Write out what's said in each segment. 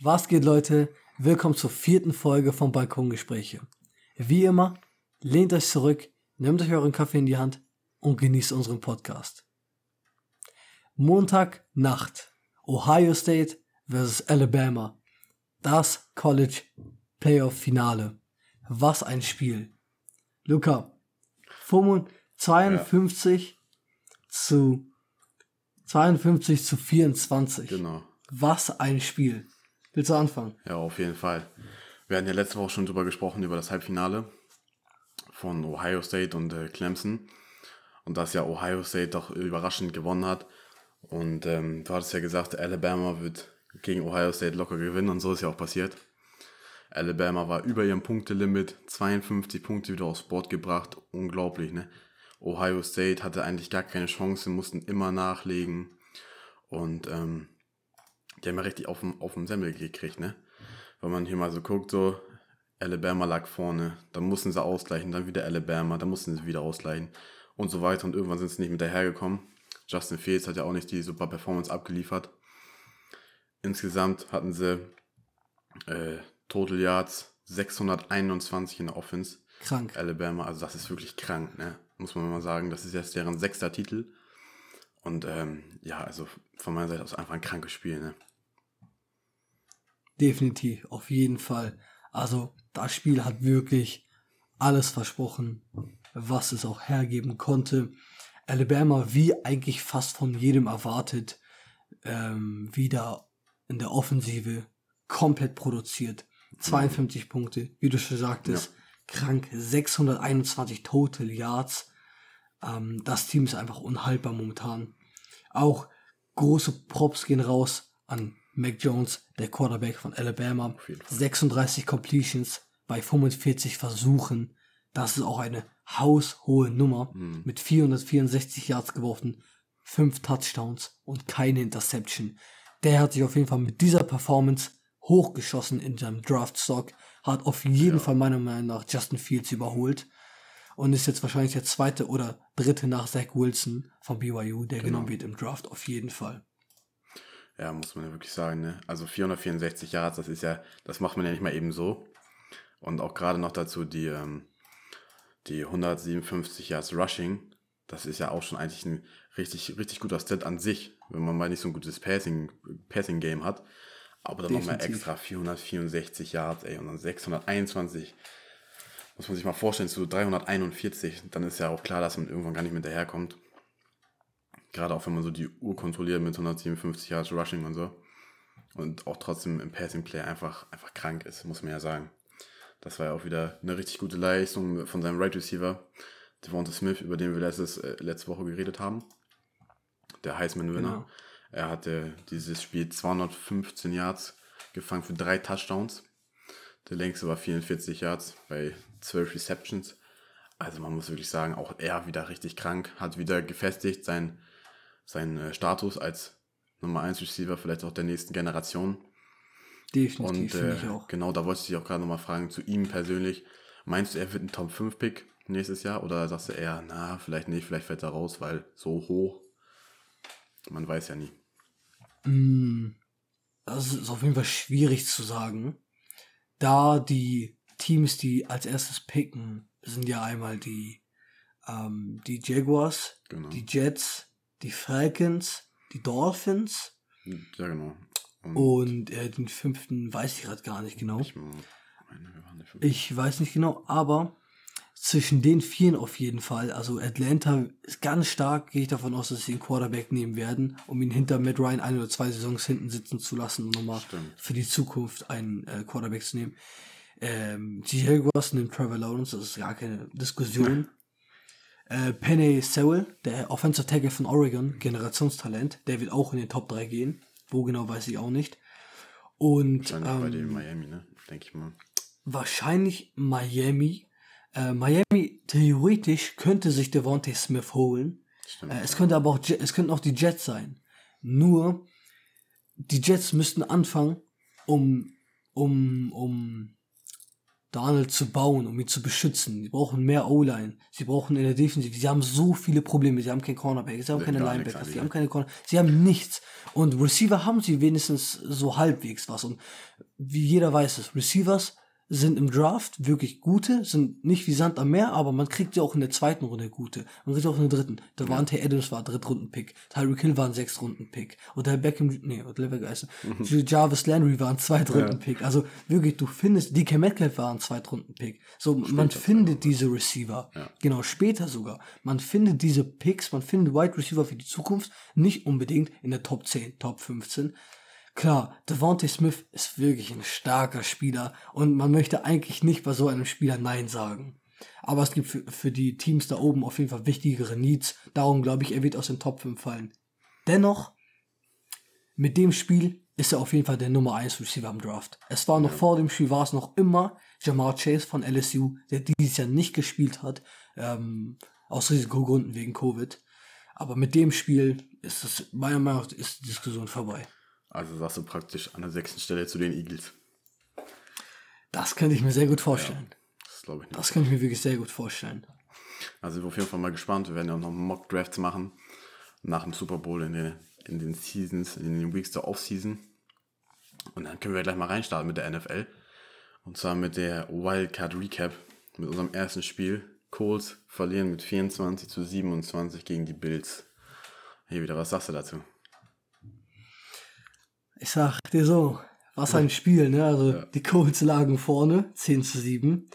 Was geht, Leute? Willkommen zur vierten Folge von Balkongespräche. Wie immer, lehnt euch zurück, nehmt euch euren Kaffee in die Hand und genießt unseren Podcast. Montag Nacht. Ohio State versus Alabama. Das College Playoff Finale. Was ein Spiel. Luca, 52 ja. zu 52 zu 24. Genau. Was ein Spiel. Willst du anfangen? Ja, auf jeden Fall. Wir hatten ja letzte Woche schon drüber gesprochen, über das Halbfinale von Ohio State und äh, Clemson. Und dass ja Ohio State doch überraschend gewonnen hat. Und ähm, du hattest ja gesagt, Alabama wird gegen Ohio State locker gewinnen und so ist ja auch passiert. Alabama war über ihrem Punktelimit, 52 Punkte wieder aufs Board gebracht, unglaublich, ne? Ohio State hatte eigentlich gar keine Chance, mussten immer nachlegen und ähm, die haben ja richtig auf dem, auf dem Semmel gekriegt, ne? Wenn man hier mal so guckt, so Alabama lag vorne, dann mussten sie ausgleichen, dann wieder Alabama, dann mussten sie wieder ausgleichen und so weiter und irgendwann sind sie nicht mit dahergekommen. Justin Fields hat ja auch nicht die super Performance abgeliefert. Insgesamt hatten sie äh, Total Yards 621 in der Offense. Krank. Alabama, also das ist wirklich krank, ne? Muss man mal sagen. Das ist jetzt deren sechster Titel. Und ähm, ja, also von meiner Seite aus einfach ein krankes Spiel, ne? Definitiv, auf jeden Fall. Also, das Spiel hat wirklich alles versprochen, was es auch hergeben konnte. Alabama, wie eigentlich fast von jedem erwartet, ähm, wieder in der Offensive komplett produziert. 52 mhm. Punkte, wie du schon sagtest, ja. krank, 621 Total Yards. Ähm, das Team ist einfach unhaltbar momentan. Auch große Props gehen raus an Mac Jones, der Quarterback von Alabama. 36 Completions bei 45 Versuchen. Das ist auch eine haushohe Nummer mhm. mit 464 Yards geworfen, 5 Touchdowns und keine Interception. Der hat sich auf jeden Fall mit dieser Performance hochgeschossen in seinem Draftstock, hat auf jeden ja. Fall meiner Meinung nach Justin Fields überholt und ist jetzt wahrscheinlich der zweite oder dritte nach Zach Wilson von BYU, der genau. genommen wird im Draft, auf jeden Fall. Ja, muss man ja wirklich sagen, ne? Also 464 Yards, das ist ja, das macht man ja nicht mal eben so. Und auch gerade noch dazu die, ähm, die 157 Yards Rushing, das ist ja auch schon eigentlich ein richtig, richtig guter Stat an sich, wenn man mal nicht so ein gutes Passing, Passing Game hat. Aber dann nochmal extra 464 Yards, ey, und dann 621. Muss man sich mal vorstellen, zu 341. Dann ist ja auch klar, dass man irgendwann gar nicht mehr daherkommt. Gerade auch wenn man so die Uhr kontrolliert mit 157 Yards Rushing und so. Und auch trotzdem im Passing Play einfach, einfach krank ist, muss man ja sagen. Das war ja auch wieder eine richtig gute Leistung von seinem Right Receiver, Devonta Smith, über den wir letztes, äh, letzte Woche geredet haben. Der Heisman-Winner. Genau. Er hatte dieses Spiel 215 Yards gefangen für drei Touchdowns. Der längste war 44 Yards bei 12 Receptions. Also man muss wirklich sagen, auch er wieder richtig krank, hat wieder gefestigt sein äh, Status als Nummer 1 Receiver, vielleicht auch der nächsten Generation. Definitiv, Und äh, ich auch. genau, da wollte ich dich auch gerade nochmal fragen, zu ihm persönlich. Meinst du, er wird ein Top 5 Pick nächstes Jahr? Oder sagst du eher, na, vielleicht nicht, vielleicht fällt er raus, weil so hoch, man weiß ja nie. Mm, das ist auf jeden Fall schwierig zu sagen, da die Teams, die als erstes picken, sind ja einmal die, ähm, die Jaguars, genau. die Jets, die Falcons, die Dolphins. Ja, genau. Und, und äh, den fünften weiß ich gerade gar nicht genau. Ich, meine, ich weiß nicht genau, aber zwischen den vielen auf jeden Fall. Also Atlanta ist ganz stark, gehe ich davon aus, dass sie einen Quarterback nehmen werden, um ihn hinter Matt Ryan ein oder zwei Saisons hinten sitzen zu lassen, um nochmal für die Zukunft einen äh, Quarterback zu nehmen. Ähm, die Jaguars nimmt Trevor Lawrence, das ist gar keine Diskussion. äh, Penny Sewell, der Offensive Tackle von Oregon, Generationstalent, der wird auch in den Top 3 gehen. Wo genau, weiß ich auch nicht. Und wahrscheinlich ähm, bei den Miami, ne? Denke ich mal. Wahrscheinlich Miami. Äh, Miami theoretisch könnte sich Devontae Smith holen. Stimmt, äh, es könnte aber auch, es könnten auch die Jets sein. Nur, die Jets müssten anfangen, um, um, um Donald zu bauen, um ihn zu beschützen. Sie brauchen mehr O-Line. Sie brauchen in der Defensive. Sie haben so viele Probleme. Sie haben kein Cornerback. Sie haben keine Linebackers. Sie haben keine Corner. Sie haben nichts. Und Receiver haben sie wenigstens so halbwegs was. Und wie jeder weiß es, Receivers sind im Draft wirklich gute, sind nicht wie Sand am Meer, aber man kriegt sie auch in der zweiten Runde gute. Man kriegt sie auch in der dritten. Devante Adams war ein Drittrunden-Pick. Tyreek Hill war ein Sechstrunden-Pick. Und der Beckham, nee, oder Lever heißt Jarvis Landry war ein Zweitrunden-Pick. Also wirklich, du findest, DK Metcalf war ein Zweitrunden-Pick. So, man findet diese Receiver. Genau, später sogar. Man findet diese Picks, man findet Wide Receiver für die Zukunft nicht unbedingt in der Top 10, Top 15. Klar, Devontae Smith ist wirklich ein starker Spieler und man möchte eigentlich nicht bei so einem Spieler Nein sagen. Aber es gibt für, für die Teams da oben auf jeden Fall wichtigere Needs. Darum glaube ich, er wird aus den Top 5 fallen. Dennoch, mit dem Spiel ist er auf jeden Fall der Nummer 1 Receiver im Draft. Es war noch vor dem Spiel, war es noch immer Jamar Chase von LSU, der dieses Jahr nicht gespielt hat, ähm, aus Risikogründen wegen Covid. Aber mit dem Spiel ist es, meiner Meinung nach, ist die Diskussion vorbei. Also sagst du praktisch an der sechsten Stelle zu den Eagles. Das könnte ich mir sehr gut vorstellen. Das glaube ich nicht. Das könnte ich mir wirklich sehr gut vorstellen. Also wir auf jeden Fall mal gespannt. Wir werden ja auch noch Mock-Drafts machen. Nach dem Super Bowl in den, in den Seasons, in den Weeks der Off-Season. Und dann können wir gleich mal reinstarten mit der NFL. Und zwar mit der Wildcard Recap. Mit unserem ersten Spiel. Colts verlieren mit 24 zu 27 gegen die Bills. Hier wieder, was sagst du dazu? Ich sag dir so, was ein Spiel, ne? Also die Colts lagen vorne, 10 zu 7.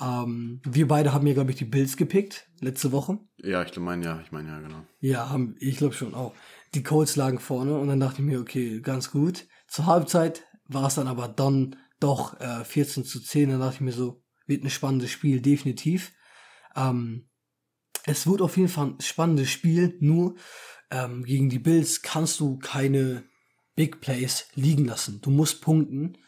Ähm, wir beide haben ja, glaube ich, die Bills gepickt, letzte Woche. Ja, ich meine ja, ich meine ja, genau. Ja, haben, ich glaube schon auch. Die Colts lagen vorne und dann dachte ich mir, okay, ganz gut. Zur Halbzeit war es dann aber dann doch äh, 14 zu 10. Dann dachte ich mir so, wird ein spannendes Spiel, definitiv. Ähm, es wird auf jeden Fall ein spannendes Spiel, nur ähm, gegen die Bills kannst du keine Big Plays liegen lassen. Du musst punkten.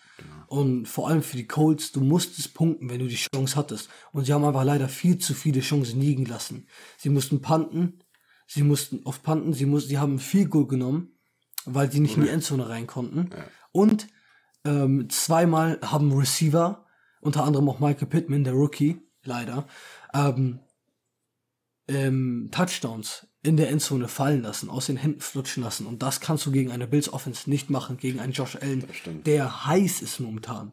Und vor allem für die Colts, du musstest punkten, wenn du die Chance hattest. Und sie haben einfach leider viel zu viele Chancen liegen lassen. Sie mussten panten, sie mussten oft panten, sie mussten, sie haben viel Goal genommen, weil sie nicht in die Endzone rein konnten. Und ähm, zweimal haben Receiver, unter anderem auch Michael Pittman, der Rookie, leider, ähm, ähm, Touchdowns in der Endzone fallen lassen, aus den Händen flutschen lassen. Und das kannst du gegen eine Bills Offense nicht machen, gegen einen Josh Allen, der heiß ist momentan.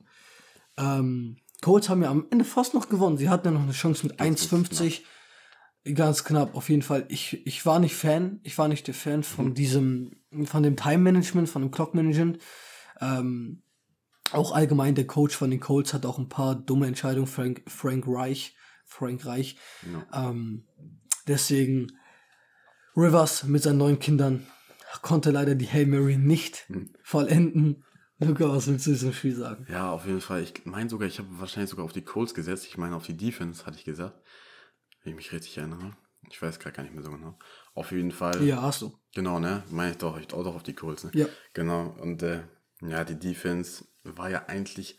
Ähm, Colts haben ja am Ende fast noch gewonnen. Sie hatten ja noch eine Chance mit 1,50. Ganz knapp, auf jeden Fall. Ich, ich war nicht Fan. Ich war nicht der Fan von diesem, von dem Time Management, von dem Clock Management. Ähm, auch allgemein der Coach von den Colts hat auch ein paar dumme Entscheidungen, Frank, Frank Reich, Frank Reich. Ähm, deswegen Rivers mit seinen neun Kindern konnte leider die Hail Mary nicht vollenden. Luca, was willst du zu diesem Spiel sagen? Ja, auf jeden Fall. Ich meine sogar, ich habe wahrscheinlich sogar auf die Colts gesetzt. Ich meine auf die Defense, hatte ich gesagt. Wenn ich mich richtig erinnere. Ich weiß gerade gar nicht mehr so genau. Auf jeden Fall. Ja, hast du. Genau, ne? Meine ich doch. Ich auch doch auf die Colts, ne? Ja. Genau. Und äh, ja, die Defense war ja eigentlich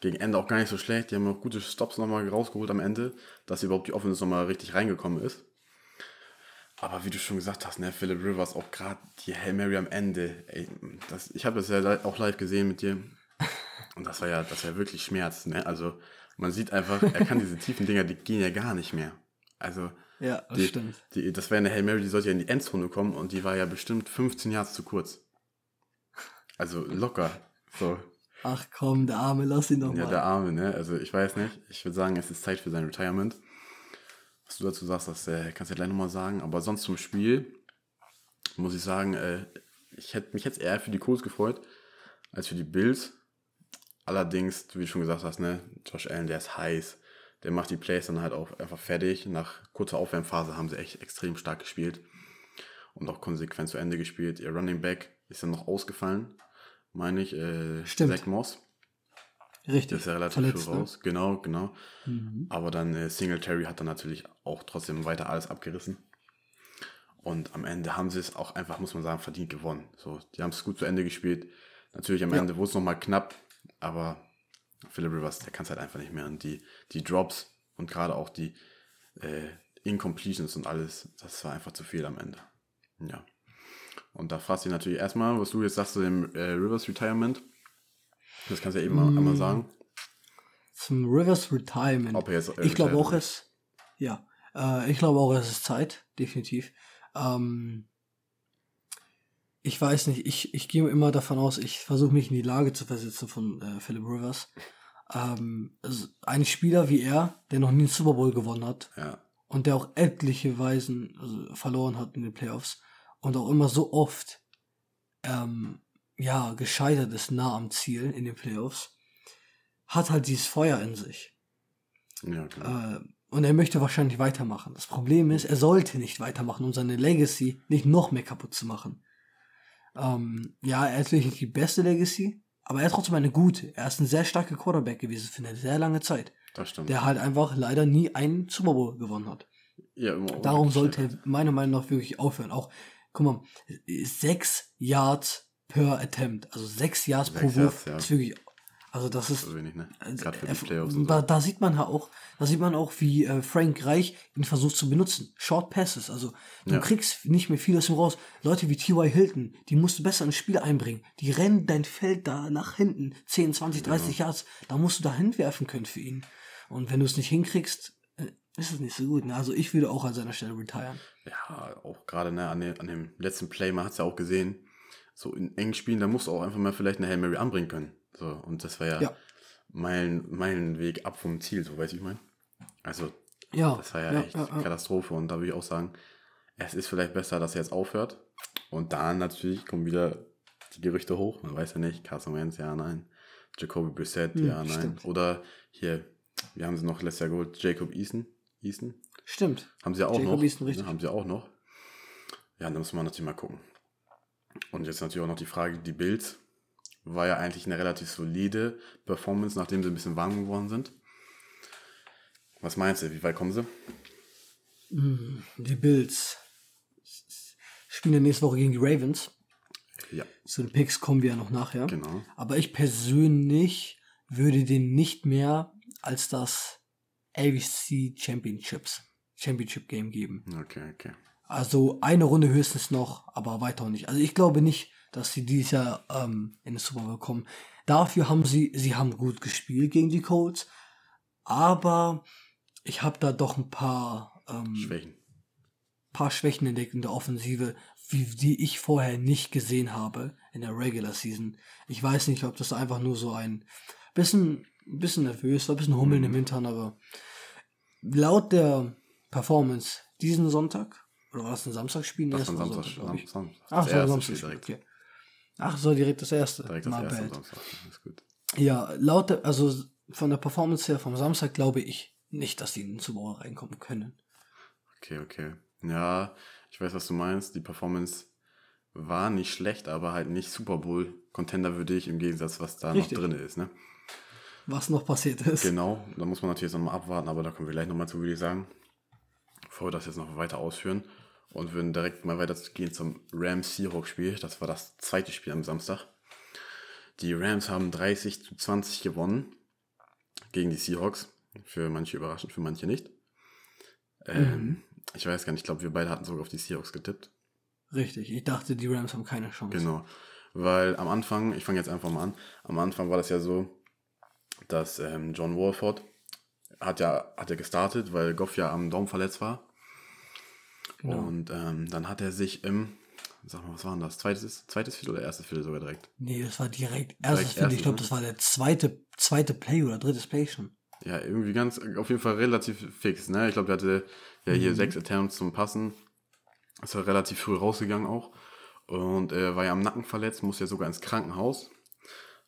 gegen Ende auch gar nicht so schlecht. Die haben auch gute Stops nochmal rausgeholt am Ende, dass überhaupt die Offense nochmal richtig reingekommen ist. Aber wie du schon gesagt hast, ne, Philip Rivers, auch gerade die Hail Mary am Ende, ey, das, ich habe das ja auch live gesehen mit dir. Und das war ja, das war ja wirklich Schmerz, ne? Also man sieht einfach, er kann diese tiefen Dinger, die gehen ja gar nicht mehr. Also Ja, das die, stimmt. Die, das wäre eine Hail Mary, die sollte ja in die Endzone kommen und die war ja bestimmt 15 Yards zu kurz. Also locker. So. Ach komm, der Arme, lass ihn doch Ja, mal. der Arme, ne? Also ich weiß nicht. Ich würde sagen, es ist Zeit für sein Retirement. Was du dazu sagst, das äh, kannst du ja gleich nochmal sagen. Aber sonst zum Spiel muss ich sagen, äh, ich hätte mich jetzt eher für die Colts gefreut als für die Bills. Allerdings, wie du schon gesagt hast, ne, Josh Allen, der ist heiß. Der macht die Plays dann halt auch einfach fertig. Nach kurzer Aufwärmphase haben sie echt extrem stark gespielt und auch konsequent zu Ende gespielt. Ihr Running Back ist dann noch ausgefallen, meine ich. Äh, Stimmt. Zach Moss. Richtig. Ist ja relativ Verletzt, früh ne? raus. Genau, genau. Mhm. Aber dann äh, Singletary hat dann natürlich auch trotzdem weiter alles abgerissen. Und am Ende haben sie es auch einfach, muss man sagen, verdient gewonnen. So, die haben es gut zu Ende gespielt. Natürlich am Ja. Ende wurde es nochmal knapp, aber Philip Rivers, der kann es halt einfach nicht mehr. Und die, die Drops und gerade auch die äh, Incompletions und alles, das war einfach zu viel am Ende. Ja. Und da fragst du dich natürlich erstmal, was du jetzt sagst zu dem äh, Rivers Retirement. Das kannst du ja eben Mm. einmal sagen. zum Rivers Retirement. Ob er jetzt ich glaube auch es, ja, äh, ich glaube auch es ist Zeit, definitiv. Ähm, ich weiß nicht, ich, ich gehe immer davon aus, ich versuche mich in die Lage zu versetzen von äh, Philip Rivers. Ähm, also ein Spieler wie er, der noch nie einen Super Bowl gewonnen hat Ja, und der auch etliche Weisen also, verloren hat in den Playoffs und auch immer so oft ähm, ja gescheitert ist nah am Ziel in den Playoffs, hat halt dieses Feuer in sich. ja, genau. Äh, und er möchte wahrscheinlich weitermachen. Das Problem ist, er sollte nicht weitermachen, um seine Legacy nicht noch mehr kaputt zu machen. Ähm, ja, er natürlich nicht die beste Legacy, aber er hat trotzdem eine gute. Er ist ein sehr starker Quarterback gewesen für eine sehr lange Zeit, das stimmt. der halt einfach leider nie einen Super Bowl gewonnen hat. ja, immer Darum wirklich sollte er meiner Meinung nach wirklich aufhören. Auch, guck mal, sechs Yards per Attempt, also sechs Yards pro Sechs Wurf, Yards, ja. wirklich, also das ist, So wenig, ne? also, Gerade für die Playoffs. und da, so. da sieht man ja auch, da sieht man auch, wie äh, Frank Reich ihn versucht zu benutzen. Short Passes, also du Ja. kriegst nicht mehr viel aus ihm raus. Leute wie T.Y. Hilton, die musst du besser ins Spiel einbringen. Die rennen dein Feld da nach hinten, 10, 20, 30 Yards, da musst du da hinwerfen können für ihn. Und wenn du es nicht hinkriegst, äh, ist es nicht so gut. Ne? Also ich würde auch an seiner Stelle retiren. Ja, auch gerade ne, an, dem, an dem letzten Play, man hat es ja auch gesehen, so in engen Spielen, da musst du auch einfach mal vielleicht eine Hail Mary anbringen können. So, und das war ja, Ja. Meilen, Meilenweg ab vom Ziel, so weiß ich mein. Also, Ja, das war ja, ja, echt ja. Katastrophe und da würde ich auch sagen, es ist vielleicht besser, dass er jetzt aufhört. Und dann natürlich kommen wieder die Gerüchte hoch, man weiß ja nicht, Carson Wentz, ja, nein. Jacoby Brissett, Hm, ja, nein. stimmt. Oder hier, wir haben sie noch letztes Jahr geholt, Jacob Eason. Eason? Stimmt. Haben sie ja auch Jacob noch. Eason, richtig. Ja, haben sie auch noch. Ja, da muss man natürlich mal gucken. Und jetzt natürlich auch noch die Frage, die Bills war ja eigentlich eine relativ solide Performance, nachdem sie ein bisschen warm geworden sind. Was meinst du, wie weit kommen sie? Die Bills spielen ja nächste Woche gegen die Ravens. Ja, Zu den Picks kommen wir ja noch nachher. genau. Aber ich persönlich würde den nicht mehr als das ABC Championships Championship Game geben. Okay, okay. Also eine Runde höchstens noch, aber weiter auch nicht. Also ich glaube nicht, dass sie dieses Jahr ähm, in den Super Bowl kommen. Dafür haben sie, sie haben gut gespielt gegen die Colts, aber ich habe da doch ein paar ähm, Schwächen. paar Schwächen entdeckt in der Offensive, wie, die ich vorher nicht gesehen habe in der Regular Season. Ich weiß nicht, ob das einfach nur so ein bisschen, bisschen nervös war, ein bisschen Hummeln im Hintern, aber laut der Performance diesen Sonntag, oder war das ein Samstagsspiel? Das Nee, war war Samstag. glaub ich. Samstag. Ach, Das so, erste Samstag. Spiel direkt. Okay. Ach so, direkt das erste. Direkt das My erste bad. Samstag. Ist gut. Ja, laut der, also von der Performance her vom Samstag glaube ich nicht, dass die in den Super Bowl reinkommen können. Okay, okay. Ja, ich weiß, was du meinst. Die Performance war nicht schlecht, aber halt nicht Super Bowl Contender würde ich im Gegensatz, was da Richtig. noch drin ist, ne? Was noch passiert ist. Genau, da muss man natürlich jetzt nochmal abwarten, aber da kommen wir gleich nochmal zu, würde ich sagen. Bevor wir das jetzt noch weiter ausführen und würden direkt mal weitergehen zum Rams-Seahawks-Spiel. Das war das zweite Spiel am Samstag. Die Rams haben 30 zu 20 gewonnen gegen die Seahawks. Für manche überraschend, für manche nicht. Ähm, Ich weiß gar nicht, ich glaube, wir beide hatten sogar auf die Seahawks getippt. Richtig, ich dachte, die Rams haben keine Chance. Genau. Weil am Anfang, ich fange jetzt einfach mal an, am Anfang war das ja so, dass ähm, John Warford hat ja, hat ja gestartet, weil Goff ja am Daumen verletzt war. Genau. Und ähm, dann hat er sich im, sag mal, was war denn das? Zweites, zweites Viertel oder erstes Viertel sogar direkt? Nee, das war direkt erstes Viertel. Ich glaube, ne? das war der zweite, zweite Play oder drittes Play schon. Ja, irgendwie ganz, auf jeden Fall relativ fix, ne? Ich glaube, der hatte ja hier sechs Attempts zum Passen. Ist ja relativ früh rausgegangen auch. Und er war ja am Nacken verletzt, musste ja sogar ins Krankenhaus.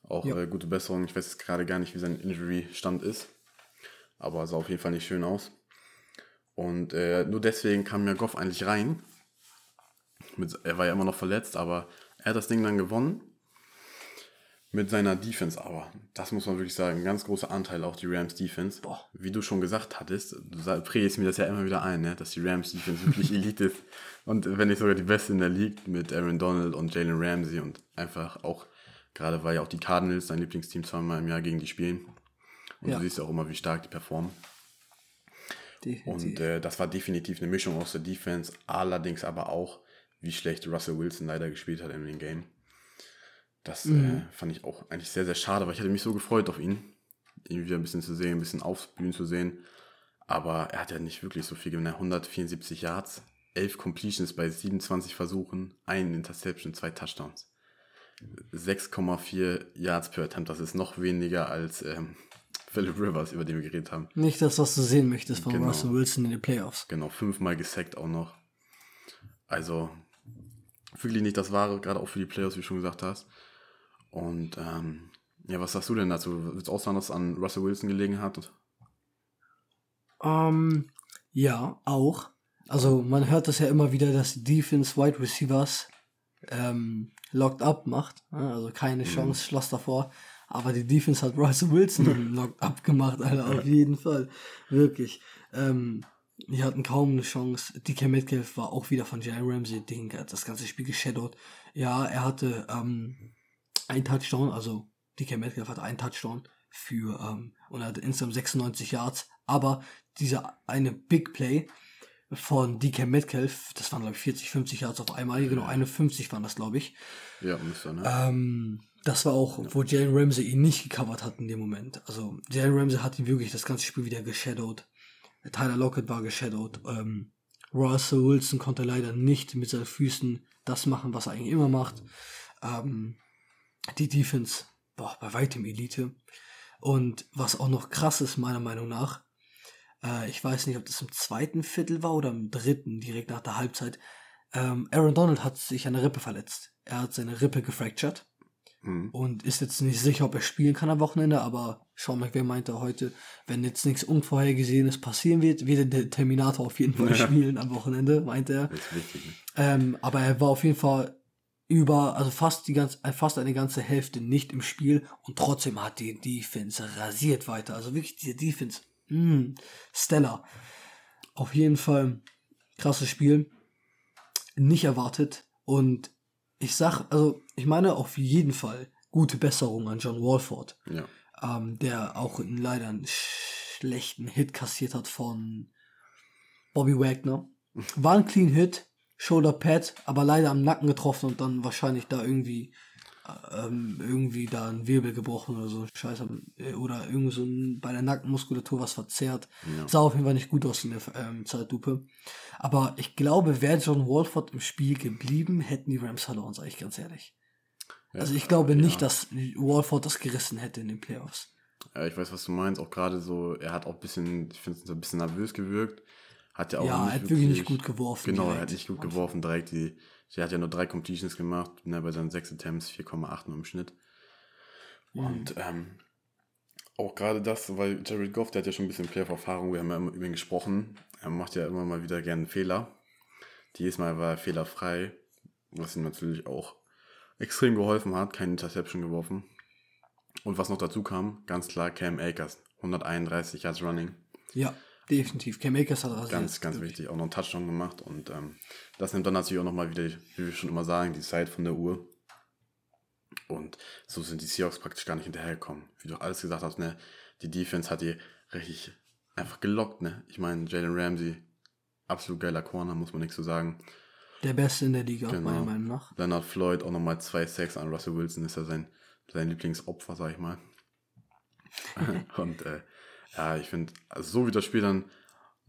Auch Ja. äh, gute Besserung. Ich weiß jetzt gerade gar nicht, wie sein Injury-Stand ist. Aber sah auf jeden Fall nicht schön aus. Und äh, nur deswegen kam ja Goff eigentlich rein. Mit, er war ja immer noch verletzt, aber er hat das Ding dann gewonnen. Mit seiner Defense aber. Das muss man wirklich sagen. Ein ganz großer Anteil auch die Rams Defense. Boah. Wie du schon gesagt hattest, du predigst mir das ja immer wieder ein, ne? dass die Rams Defense wirklich Elite ist. Und wenn nicht sogar die beste in der League mit Aaron Donald und Jalen Ramsey und einfach auch, gerade weil ja auch die Cardinals, dein Lieblingsteam, zweimal im Jahr gegen die spielen. Und Ja. du siehst ja auch immer, wie stark die performen. Definitiv. Und äh, das war definitiv eine Mischung aus der Defense, allerdings aber auch, wie schlecht Russell Wilson leider gespielt hat in dem Game. Das Mhm. äh, fand ich auch eigentlich sehr, sehr schade, weil ich hätte mich so gefreut auf ihn. ihn wieder ein bisschen zu sehen, ein bisschen aufblühen zu sehen. Aber er hat ja nicht wirklich so viel gewonnen. 174 Yards, 11 Completions bei 27 Versuchen, ein Interception, zwei Touchdowns. 6,4 Yards per Attempt, das ist noch weniger als ähm, Philip Rivers, über den wir geredet haben. Nicht das, was du sehen möchtest von Genau. Russell Wilson in den Playoffs. Genau, fünfmal gesackt auch noch. Also wirklich nicht das Wahre, gerade auch für die Playoffs, wie du schon gesagt hast. Und ähm, ja, was sagst du denn dazu? Würdest du auch sagen, dass es an Russell Wilson gelegen hat? Ähm, ja, auch. Also man hört das ja immer wieder, dass die Defense Wide Receivers ähm, locked up macht. Ja, Also keine Chance, schloss davor. Aber die Defense hat Russell Wilson locked up gemacht, Alter, auf jeden Fall. Wirklich. Ähm, die hatten kaum eine Chance. DK Metcalf war auch wieder von Jalen Ramsey, Ding, hat das ganze Spiel geshadowed. Ja, er hatte ähm, ein Touchdown, also DK Metcalf hatte einen Touchdown für, ähm, und er hatte insgesamt 96 Yards, aber dieser eine Big Play von DK Metcalf, das waren glaube ich 40, 50 Yards auf einmal, genau 51 waren das glaube ich. Ja, müsste, ne? Ähm, das war auch, wo Jalen Ramsey ihn nicht gecovert hat in dem Moment. Also Jalen Ramsey hat ihn wirklich das ganze Spiel wieder geshadowed. Tyler Lockett war geshadowed. Ähm, Russell Wilson konnte leider nicht mit seinen Füßen das machen, was er eigentlich immer macht. Ähm, die Defense war bei weitem Elite. Und was auch noch krass ist, meiner Meinung nach, äh, ich weiß nicht, ob das im zweiten Viertel war oder im dritten, direkt nach der Halbzeit, ähm, Aaron Donald hat sich an der Rippe verletzt. Er hat seine Rippe gefractured Mhm. und ist jetzt nicht sicher, ob er spielen kann am Wochenende, aber Sean McVay meinte heute, wenn jetzt nichts Unvorhergesehenes passieren wird, wird der Terminator auf jeden Fall spielen am Wochenende, meinte er. Wichtig. Ne? Ähm, aber er war auf jeden Fall über, also fast die ganze, äh, fast eine ganze Hälfte nicht im Spiel und trotzdem hat die Defense rasiert weiter. Also wirklich diese Defense, mh, stellar. Auf jeden Fall krasses Spiel. Nicht erwartet und ich sag, also ich meine auf jeden Fall gute Besserung an John Walford, Ja. ähm, der auch leider einen schlechten Hit kassiert hat von Bobby Wagner. War ein Clean Hit, Shoulder Pad, aber leider am Nacken getroffen und dann wahrscheinlich da irgendwie ähm, irgendwie da ein Wirbel gebrochen oder so Scheiße äh, oder irgend so ein, bei der Nackenmuskulatur was verzerrt. Ja. Sah auf jeden Fall nicht gut aus in der ähm, Zeitlupe. Aber ich glaube, wäre John Walford im Spiel geblieben, hätten die Rams verloren, sage ich ganz ehrlich. Also ich glaube nicht, ja. dass Walford das gerissen hätte in den Playoffs. Ja, ich weiß, was du meinst. Auch gerade so, er hat auch ein bisschen, ich finde es ein bisschen nervös gewirkt. Hat ja auch Ja, nicht er hat wirklich nicht gut geworfen Genau, er hat nicht gut geworfen direkt. Die, der hat ja nur drei Completions gemacht, ne, bei seinen sechs Attempts 4,8 nur im Schnitt. Mhm. Und ähm, auch gerade das, weil Jared Goff, der hat ja schon ein bisschen Playoff-Erfahrung, wir haben ja immer über ihn gesprochen. Er macht ja immer mal wieder gerne Fehler. Dieses Mal war er fehlerfrei, was ihm natürlich auch extrem geholfen hat, keine Interception geworfen. Und was noch dazu kam, ganz klar Cam Akers, 131 Yards Running. Ja, definitiv. Cam Akers hat rasiert. Ganz, ganz wichtig. Auch noch einen Touchdown gemacht. Und ähm, das nimmt dann natürlich auch nochmal wieder, wie wir schon immer sagen, die Zeit von der Uhr. Und so sind die Seahawks praktisch gar nicht hinterhergekommen. Wie du alles gesagt hast, ne? Die Defense hat die richtig einfach gelockt, ne? Ich meine, Jalen Ramsey, absolut geiler Corner, muss man nichts zu sagen. Der Beste in der Liga, Genau. meiner Meinung nach. Leonard Floyd auch nochmal zwei Sacks an Russell Wilson, ist ja sein, sein Lieblingsopfer, sag ich mal. Und äh, ja, ich finde, also so wie das Spiel dann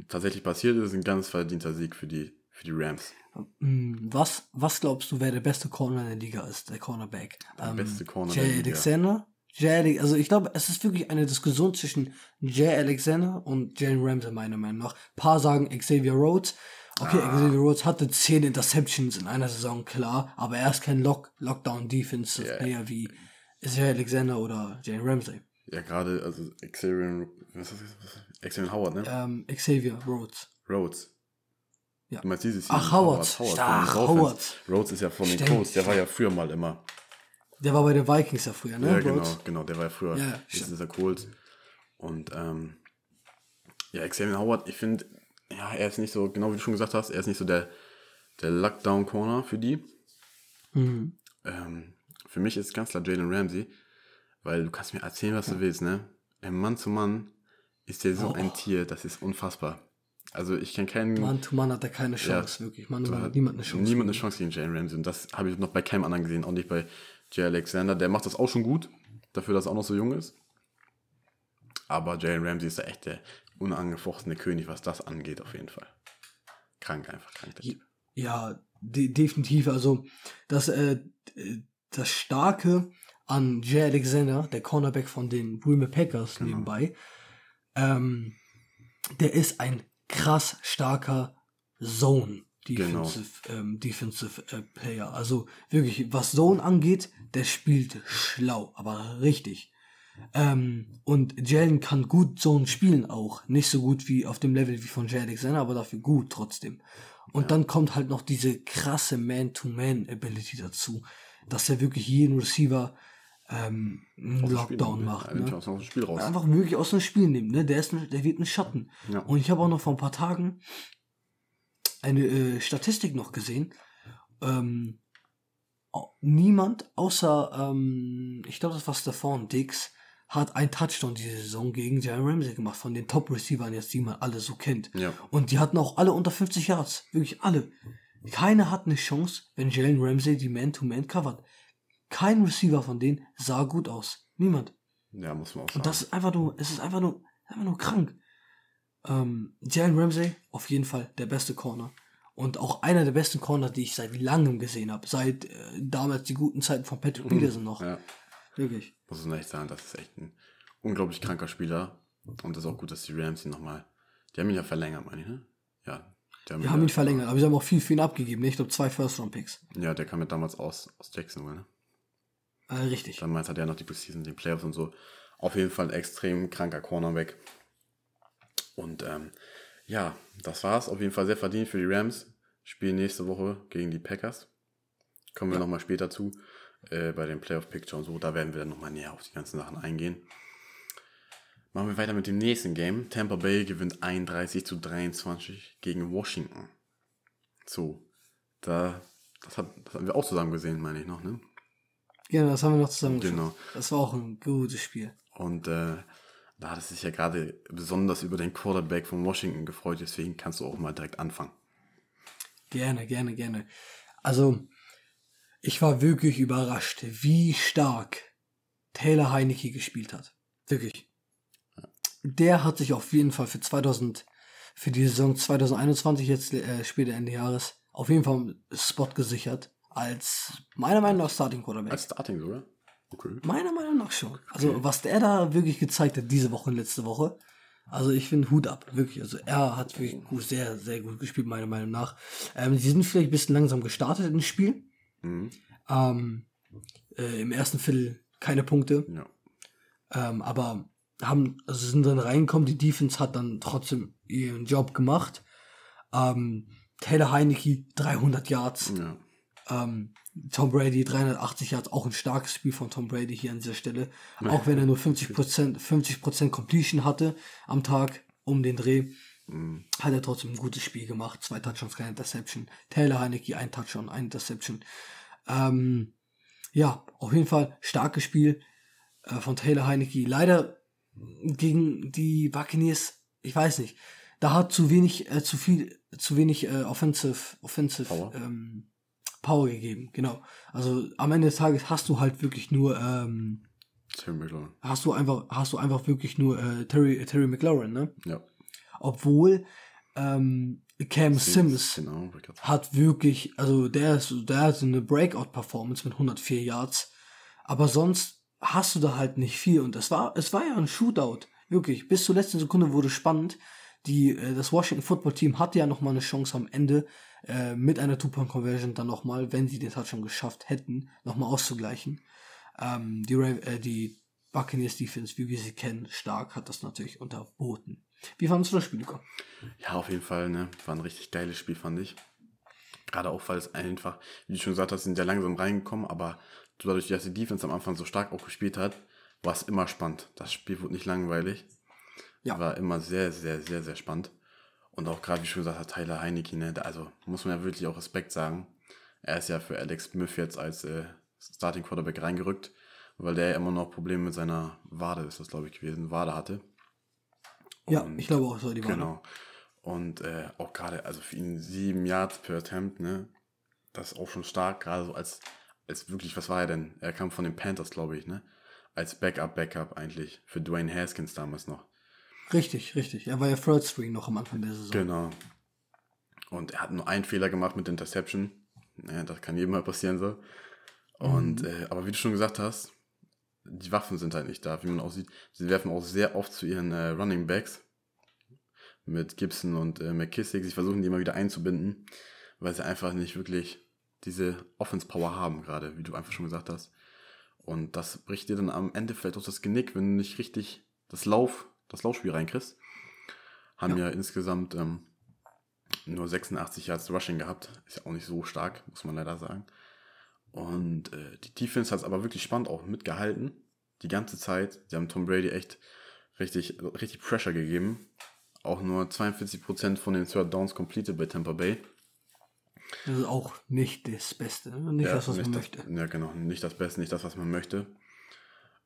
tatsächlich passiert ist, ein ganz verdienter Sieg für die, für die Rams. Hm, Was, was glaubst du, wer der beste Corner in der Liga ist, der Cornerback? Der beste Corner der Jay Liga. Alexander? Jay, Ale- also ich glaube, es ist wirklich eine Diskussion zwischen Jay Alexander und Jalen Ramsey, meiner Meinung nach. Ein paar sagen Xavier Rhodes. Okay, Ah. Xavier Rhodes hatte 10 Interceptions in einer Saison, klar, aber er ist kein Lock Lockdown Defensive Ja. Player wie Jay Alexander oder Jalen Ramsey. Ja, gerade, also Xavier, was ist das? Xavier Howard, ne? Ähm, Xavier Rhodes. Rhodes. Ja. Du meinst dieses Ach? Howard. Howard, Ach. Howard. Rhodes ist ja von den Stimmt. Colts, der war ja früher mal immer. Der war bei den Vikings ja früher, ne? Ja, Rhodes? genau, genau, der war ja früher. Ja, ist er Colts. Und ähm, ja, Xavier Howard, ich finde, ja, er ist nicht so, genau wie du schon gesagt hast, er ist nicht so der, der Lockdown-Corner für die. Mhm. Ähm, für mich ist ganz klar Jalen Ramsey, weil du kannst mir erzählen, was du willst, ne? Im Mann zu Mann ist der so Oh. ein Tier, das ist unfassbar. Also ich kenne keinen. Mann zu Mann hat er keine Chance, wirklich. Mann, Mann hat niemand eine Chance. Niemand eine Chance gegen Jalen Ramsey. Und das habe ich noch bei keinem anderen gesehen, auch nicht bei Jay Alexander. Der macht das auch schon gut, dafür, dass er auch noch so jung ist. Aber Jalen Ramsey ist der unangefochtene König, was das angeht, auf jeden Fall. Krank, einfach krank. Der typ. Ja, de definitiv. Also das, äh, das Starke an Jay Alexander, der Cornerback von den Green Packers Genau. nebenbei, ähm, der ist ein krass starker Zone Defensive, ähm, Defensive äh, Player. Also wirklich, was Zone angeht, der spielt schlau, aber richtig. Ähm, und Jalen kann gut Zone spielen auch. Nicht so gut wie auf dem Level wie von Jay Alexander, aber dafür gut trotzdem. Und dann kommt halt noch diese krasse Man-to-Man-Ability dazu, dass er wirklich jeden Receiver ähm, einen Lockdown macht. Ne? aus dem Spiel raus. Einfach wirklich aus dem Spiel nimmt. Ne? Der, ist ein, der wird ein Schatten. Ja. Und ich habe auch noch vor ein paar Tagen eine äh, Statistik noch gesehen. Ähm, niemand außer, ähm, ich glaube, das war Stephon Diggs, hat einen Touchdown diese Saison gegen Jalen Ramsey gemacht, von den Top-Receivern jetzt, die man alle so kennt. Ja. Und die hatten auch alle unter 50 Yards. Wirklich alle. Keiner hat eine Chance, wenn Jalen Ramsey die Man-to-Man covert. Kein Receiver von denen sah gut aus. Niemand. ja, muss man auch sagen. Und das ist einfach nur, es ist einfach nur, einfach nur krank. Ähm, Jalen Ramsey, auf jeden Fall der beste Corner. Und auch einer der besten Corner, die ich seit langem gesehen habe. Seit äh, damals die guten Zeiten von Patrick Peterson noch. ja, Wirklich. muss man echt sagen, das ist echt ein unglaublich kranker Spieler. Und das ist auch gut, dass die Rams ihn nochmal. Die haben ihn ja verlängert, meine ich, ne? Ja. Die Wir haben ihn verlängert, aber wir haben auch viel für ihn abgegeben. Ne? Ich glaube, zwei First-Round-Picks. Ja, der kam ja damals aus, aus Jacksonville, ne? Äh, richtig. Damals hat er noch die Preseason, die Playoffs und so. Auf jeden Fall ein extrem kranker Cornerback. Und ähm, ja, das war's. Auf jeden Fall sehr verdient für die Rams. Spielen nächste Woche gegen die Packers. Kommen wir Ja. nochmal später zu. Äh, bei den Playoff Picture und so. Da werden wir dann nochmal näher auf die ganzen Sachen eingehen. Machen wir weiter mit dem nächsten Game. Tampa Bay gewinnt 31 zu 23 gegen Washington. So, da, das, hat, das haben wir auch zusammen gesehen, meine ich noch, ne? Genau, das haben wir noch zusammen geschaut. Genau. Das war auch ein gutes Spiel. Und äh, da hat es sich ja gerade besonders über den Quarterback von Washington gefreut, deswegen kannst du auch mal direkt anfangen. Gerne, gerne, gerne. Also, ich war wirklich überrascht, wie stark Taylor Heinecke gespielt hat. Wirklich. Der hat sich auf jeden Fall für 2000, für die Saison 2021, jetzt äh, später Ende Jahres, auf jeden Fall einen Spot gesichert. Als, meiner Meinung nach, Starting Quarterback. Als Starting sogar? Okay. Meiner Meinung nach schon. Also, was der da wirklich gezeigt hat, diese Woche und letzte Woche, also ich finde Hut ab, wirklich. Also er hat wirklich gut, sehr, sehr gut gespielt, meiner Meinung nach. Ähm, sie sind vielleicht ein bisschen langsam gestartet ins Spiel. Mhm. Ähm, äh, Im ersten Viertel keine Punkte, Ja. ähm, aber haben, also sind dann reingekommen. Die Defense hat dann trotzdem ihren Job gemacht. Ähm, Taylor Heinecke 300 Yards. ja. Ähm, Tom Brady 380 Yards, auch ein starkes Spiel von Tom Brady hier an dieser Stelle. Auch wenn er nur 50%, 50% Completion hatte am Tag um den Dreh, Mhm. hat er trotzdem ein gutes Spiel gemacht. Zwei Touchdowns, keine Interception. Taylor Heinecke, ein Touchdown, ein Interception. Ähm, ja, auf jeden Fall starkes Spiel äh, von Taylor Heinecke. Leider gegen die Buccaneers, ich weiß nicht, da hat zu wenig, äh, zu viel, zu wenig äh, Offensive, Offensive Power. Ähm, Power gegeben, genau. Also am Ende des Tages hast du halt wirklich nur, ähm, Terry McLaurin. hast du einfach, hast du einfach wirklich nur äh, Terry, äh, Terry McLaurin, ne? Ja. Obwohl ähm, Cam Sims Genau. grad sagen. hat wirklich, also der ist, der hat so eine Breakout-Performance mit 104 Yards. Aber sonst hast du da halt nicht viel. Und es war, es war ja ein Shootout. Wirklich. Bis zur letzten Sekunde wurde spannend. Die, äh, das Washington Football Team hatte ja nochmal eine Chance am Ende, äh, mit einer Two-Point-Conversion dann nochmal, wenn sie den Touchdown geschafft hätten, nochmal auszugleichen. Ähm, die, äh, die Buccaneers Defense, wie wir sie kennen, stark, hat das natürlich unterboten. Wie fandest du das Spiel, Luca? Ja, auf jeden Fall, ne? War ein richtig geiles Spiel, fand ich. Gerade auch, weil es einfach, wie du schon gesagt hast, sind ja langsam reingekommen, aber dadurch, dass die Defense am Anfang so stark auch gespielt hat, war es immer spannend. Das Spiel wurde nicht langweilig. Ja. War immer sehr, sehr, sehr, sehr spannend. Und auch gerade, wie schon gesagt hat, Tyler Heinecke, ne? Also muss man ja wirklich auch Respekt sagen. Er ist ja für Alex Smith jetzt als äh, Starting Quarterback reingerückt, weil der immer noch Probleme mit seiner Wade, ist das glaube ich gewesen, Wade hatte. Ja, Und- ich glaube auch, so die Wahl. Genau. Und äh, auch gerade, also für ihn sieben Yards per Attempt, ne? Das ist auch schon stark, gerade so als, als wirklich, was war er denn? Er kam von den Panthers, glaube ich, ne? als Backup-Backup eigentlich für Dwayne Haskins damals noch. Richtig, richtig. Er war ja Third String noch am Anfang der Saison. Genau. Und er hat nur einen Fehler gemacht mit Interception. Ja, das kann jedem mal passieren so. Und, mhm. äh, aber wie du schon gesagt hast, die Waffen sind halt nicht da, wie man auch sieht. Sie werfen auch sehr oft zu ihren äh, Running Backs mit Gibson und äh, McKissick. Sie versuchen die immer wieder einzubinden, weil sie einfach nicht wirklich diese Offense Power haben, gerade, wie du einfach schon gesagt hast. Und das bricht dir dann am Ende vielleicht auch das Genick, wenn du nicht richtig das Lauf, das Laufspiel reinkriegst. Haben ja, ja insgesamt ähm, nur 86 Yards Rushing gehabt. Ist ja auch nicht so stark, muss man leider sagen. Und äh, die Defense hat es aber wirklich spannend auch mitgehalten. Die ganze Zeit. Die haben Tom Brady echt richtig, richtig Pressure gegeben. Auch nur 42% von den Third Downs completed bei Tampa Bay. Das ist auch nicht das Beste. Ne? Nicht ja, das, was man das, möchte. Ja, genau. Nicht das Beste, nicht das, was man möchte.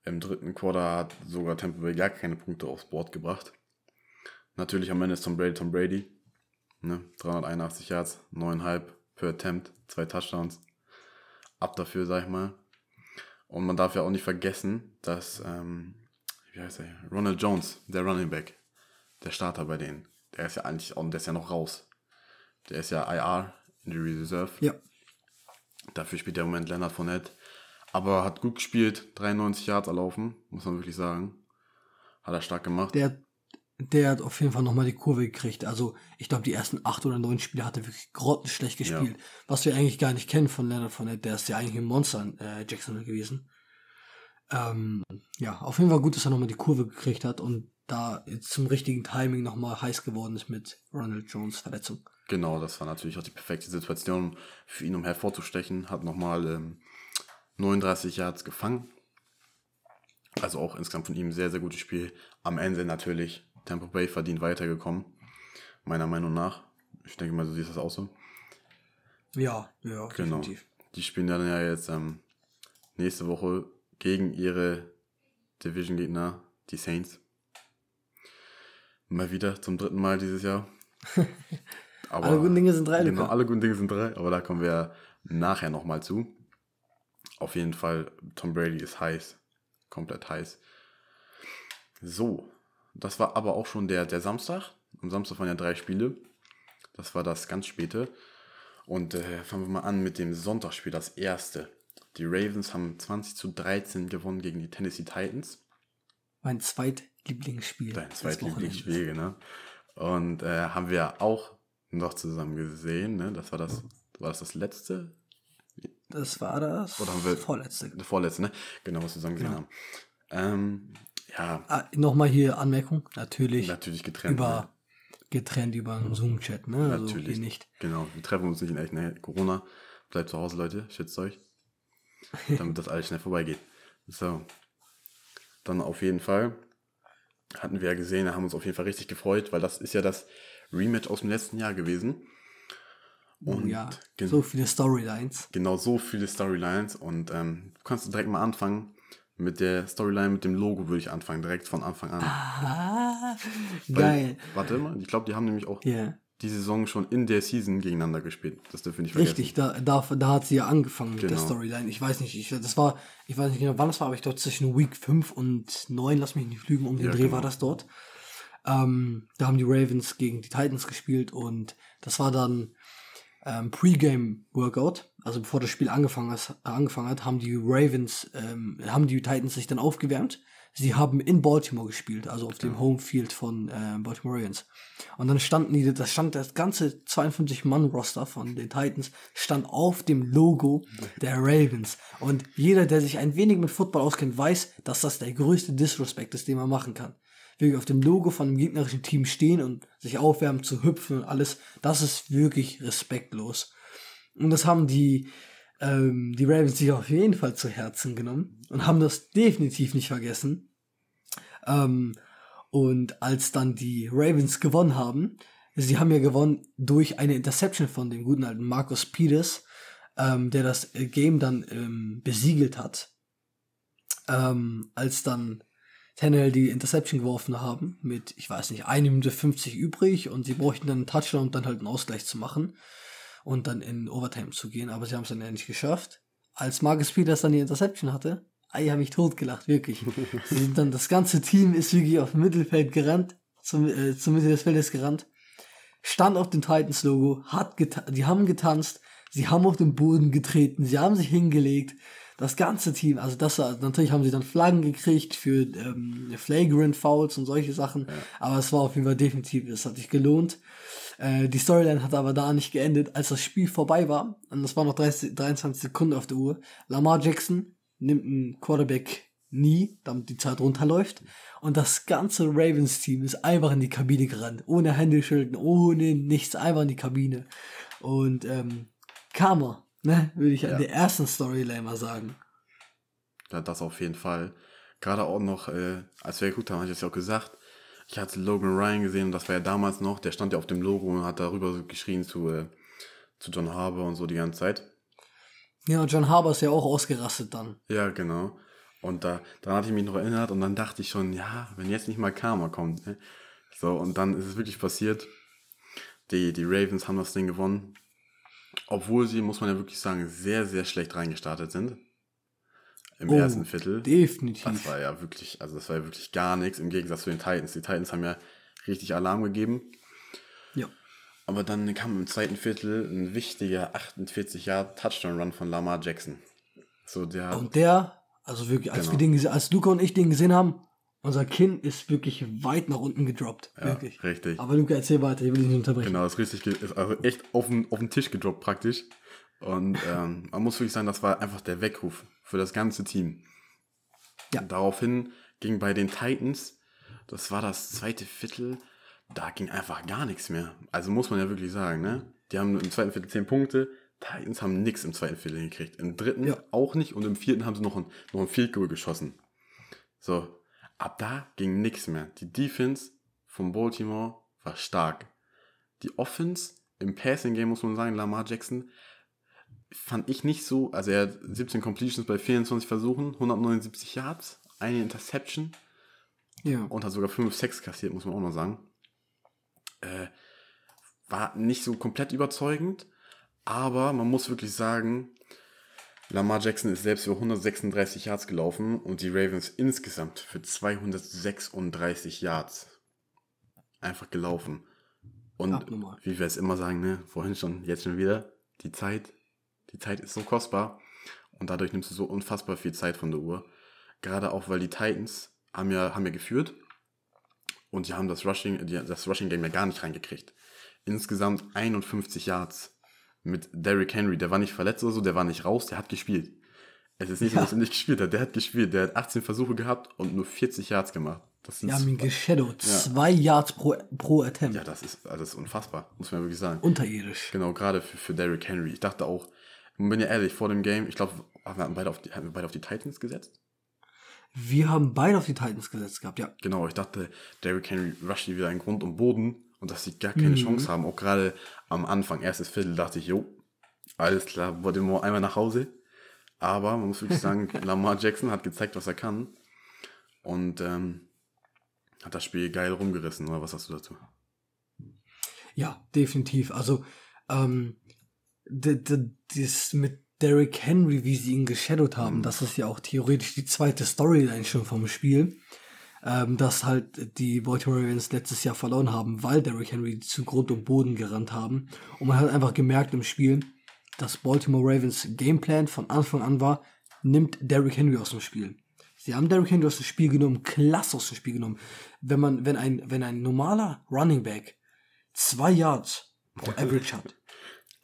Im dritten Quarter hat sogar Tampa Bay gar keine Punkte aufs Board gebracht. Natürlich am Ende ist Tom Brady Tom Brady. Ne? 381 Yards, 9,5 per Attempt, zwei Touchdowns. Ab dafür, sag ich mal. Und man darf ja auch nicht vergessen, dass, ähm, wie heißt er? Ronald Jones, der Running Back, der Starter bei denen, der ist ja eigentlich, auch, der ist ja noch raus. Der ist ja IR, Injury Reserve. Ja. Dafür spielt der Moment Leonard Fournette. Aber hat gut gespielt, 93 Yards erlaufen, muss man wirklich sagen. Hat er stark gemacht. Der der hat auf jeden Fall nochmal die Kurve gekriegt. Also ich glaube, die ersten acht oder neun Spiele hat er wirklich grottenschlecht gespielt. Ja. Was wir eigentlich gar nicht kennen von Leonard Fournette. Der ist ja eigentlich ein Monster in äh, Jacksonville gewesen. Ähm, ja, auf jeden Fall gut, dass er nochmal die Kurve gekriegt hat und da zum richtigen Timing nochmal heiß geworden ist mit Ronald Jones Verletzung. Genau, das war natürlich auch die perfekte Situation für ihn, um hervorzustechen. Hat nochmal ähm, 39 Yards gefangen. Also auch insgesamt von ihm sehr, sehr gutes Spiel. Am Ende natürlich Tampa Bay verdient weitergekommen. Meiner Meinung nach. Ich denke mal, so siehst das auch so. Ja, ja, genau. definitiv. Die spielen dann ja jetzt ähm, nächste Woche gegen ihre Division-Gegner, die Saints. Mal wieder zum dritten Mal dieses Jahr. Aber, alle guten Dinge sind drei. Genau, alle guten Dinge sind drei. Aber da kommen wir nachher nochmal zu. Auf jeden Fall, Tom Brady ist heiß. Komplett heiß. So, das war aber auch schon der, der Samstag. Am Samstag waren ja drei Spiele. Das war das ganz späte. Und äh, fangen wir mal an mit dem Sonntagsspiel, das erste. Die Ravens haben 20 zu 13 gewonnen gegen die Tennessee Titans. Mein zweitlieblingsspiel. Dein zweitlieblingsspiel, genau. Und äh, haben wir auch noch zusammen gesehen. Ne? Das war das, war das das letzte? Das war das Oder haben wir, vorletzte. Vorletzte, ne? Genau, was wir zusammen gesehen genau. haben. Ähm, ja. Ah, Nochmal hier Anmerkung, natürlich. Natürlich getrennt. Über, ne? Getrennt über einen Zoom-Chat, ne? Also natürlich. nicht. Genau, wir treffen uns nicht in echt, ne? Corona. Bleibt zu Hause, Leute, schätzt euch. Damit das alles schnell vorbeigeht. So. Dann auf jeden Fall hatten wir ja gesehen, haben uns auf jeden Fall richtig gefreut, weil das ist ja das Rematch aus dem letzten Jahr gewesen. Oh und oh ja, so viele Storylines. Genau, so viele Storylines. Und ähm, du kannst direkt mal anfangen mit der Storyline, mit dem Logo würde ich anfangen, direkt von Anfang an. Ah, geil. Warte mal, ich glaube, die haben nämlich auch yeah. die Saison schon in der Season gegeneinander gespielt. Das dürfen wir nicht vergessen. Richtig, da, da, da hat sie ja angefangen mit der genau. Storyline. Ich weiß nicht, ich, das war, ich weiß nicht genau, wann das war, aber ich glaube zwischen Week 5 und 9, lass mich nicht lügen, um den ja, Dreh genau. war das dort. Ähm, da haben die Ravens gegen die Titans gespielt und das war dann ähm, Pre-Game-Workout, also bevor das Spiel angefangen, hat, angefangen hat, haben die Ravens, ähm, haben die Titans sich dann aufgewärmt. Sie haben in Baltimore gespielt, also auf dem Homefield von äh, Baltimore Ravens. Und dann standen die, das stand das ganze 52-Mann-Roster von den Titans, stand auf dem Logo der Ravens. Und jeder, der sich ein wenig mit Football auskennt, weiß, dass das der größte Disrespect ist, den man machen kann wirklich auf dem Logo von dem gegnerischen Team stehen und sich aufwärmen zu hüpfen und alles, das ist wirklich respektlos. Und das haben die, ähm, die Ravens sich auf jeden Fall zu Herzen genommen und haben das definitiv nicht vergessen. Ähm, und als dann die Ravens gewonnen haben, sie haben ja gewonnen durch eine Interception von dem guten alten Marcus Peters, ähm, der das Game dann ähm, besiegelt hat. Ähm, als dann Tannehill die Interception geworfen haben, mit, ich weiß nicht, 1 Minute 50 übrig und sie bräuchten dann einen Touchdown, um dann halt einen Ausgleich zu machen und dann in Overtime zu gehen, aber sie haben es dann ja nicht geschafft. Als Marcus Peters dann die Interception hatte, ich habe mich totgelacht, wirklich. Sie sind dann, das ganze Team ist wirklich auf Mittelfeld gerannt, zum, äh, zur Mitte des Feldes gerannt, stand auf dem Titans-Logo, hat die haben getanzt, sie haben auf den Boden getreten, sie haben sich hingelegt, das ganze Team, also das war, natürlich haben sie dann Flaggen gekriegt für ähm, Flagrant Fouls und solche Sachen, ja. aber es war auf jeden Fall definitiv, es hat sich gelohnt. Äh, die Storyline hat aber da nicht geendet, als das Spiel vorbei war, und es war noch 30, 23 Sekunden auf der Uhr, Lamar Jackson nimmt einen Quarterback nie, damit die Zeit runterläuft. Und das ganze Ravens-Team ist einfach in die Kabine gerannt. Ohne Händeschilden, ohne nichts, einfach in die Kabine. Und ähm, Karma, ne, würde ich ja. an der ersten Storyline mal sagen. Ja, das auf jeden Fall. Gerade auch noch, äh, als wir geguckt haben, habe ich es ja auch gesagt, ich hatte Logan Ryan gesehen, das war ja damals noch, der stand ja auf dem Logo und hat darüber so geschrien zu, äh, zu John Harbour und so die ganze Zeit. Ja, John Harbour ist ja auch ausgerastet dann. Ja, genau. Und da, dann hatte ich mich noch erinnert und dann dachte ich schon, ja, wenn jetzt nicht mal Karma kommt. Ne? So, und dann ist es wirklich passiert. Die, die Ravens haben das Ding gewonnen. Obwohl sie, muss man ja wirklich sagen, sehr, sehr schlecht reingestartet sind. Im oh, ersten Viertel. Definitiv. Das war ja wirklich, also das war ja wirklich gar nichts im Gegensatz zu den Titans. Die Titans haben ja richtig Alarm gegeben. Ja. Aber dann kam im zweiten Viertel ein wichtiger 48 Jahre Touchdown-Run von Lamar Jackson. So der. Und der, also wirklich, als genau. wir den, als Luca und ich den gesehen haben, unser Kinn ist wirklich weit nach unten gedroppt. Ja, wirklich. Richtig. Aber Luca, erzähl weiter, ich will dich nicht unterbrechen. Genau, ist richtig, ist also echt auf den, auf den Tisch gedroppt praktisch. Und ähm, man muss wirklich sagen, das war einfach der Weckruf für das ganze Team. Ja. Und daraufhin ging bei den Titans, das war das zweite Viertel, da ging einfach gar nichts mehr. Also muss man ja wirklich sagen, ne? Die haben im zweiten Viertel 10 Punkte, Titans haben nichts im zweiten Viertel gekriegt. Im dritten ja. auch nicht und im vierten haben sie noch ein, noch ein Field Goal geschossen. So, Ab da ging nichts mehr. Die Defense von Baltimore war stark. Die Offense im Passing Game muss man sagen, Lamar Jackson fand ich nicht so, also er hat 17 Completions bei 24 Versuchen, 179 Yards, eine Interception ja. und hat sogar 5 Sex kassiert, muss man auch noch sagen. Äh, war nicht so komplett überzeugend, aber man muss wirklich sagen, Lamar Jackson ist selbst für 136 Yards gelaufen und die Ravens insgesamt für 236 Yards einfach gelaufen. Und Abnormal. wie wir es immer sagen, ne, vorhin schon, jetzt schon wieder, die Zeit, die Zeit ist so kostbar und dadurch nimmst du so unfassbar viel Zeit von der Uhr. Gerade auch, weil die Titans haben ja, haben ja geführt und die haben das Rushing, das Rushing Game ja gar nicht reingekriegt. Insgesamt 51 Yards mit Derrick Henry, der war nicht verletzt oder so, der war nicht raus, der hat gespielt. Es ist nicht ja. so, dass er nicht gespielt hat, der hat gespielt, der hat 18 Versuche gehabt und nur 40 Yards gemacht. Das sind ja, ihn geshadowed. Ja. Zwei Yards pro, pro Attempt. Ja, das ist, also das ist unfassbar, muss man wirklich sagen. Unterirdisch. Genau, gerade für, für Derrick Henry. Ich dachte auch, bin ja ehrlich, vor dem Game, ich glaube, haben wir beide auf die, haben wir beide auf die Titans gesetzt? Wir haben beide auf die Titans gesetzt gehabt, ja. Genau, ich dachte, Derrick Henry rusht wieder in Grund und Boden und dass sie gar keine mhm. Chance haben. Auch gerade am Anfang, erstes Viertel, dachte ich, jo, alles klar, wollte nur einmal nach Hause. Aber man muss wirklich sagen, Lamar Jackson hat gezeigt, was er kann. Und ähm, hat das Spiel geil rumgerissen, oder was hast du dazu? Ja, definitiv. Also, ähm, das mit Derrick Henry, wie sie ihn geshadowt haben, mhm. das ist ja auch theoretisch die zweite Storyline schon vom Spiel ähm, dass halt die Baltimore Ravens letztes Jahr verloren haben, weil Derrick Henry zu Grund und Boden gerannt haben. Und man hat einfach gemerkt im Spiel, dass Baltimore Ravens Gameplan von Anfang an war, nimmt Derrick Henry aus dem Spiel. Sie haben Derrick Henry aus dem Spiel genommen, klasse aus dem Spiel genommen. Wenn man, wenn ein, wenn ein normaler Running Back zwei Yards pro Average hat,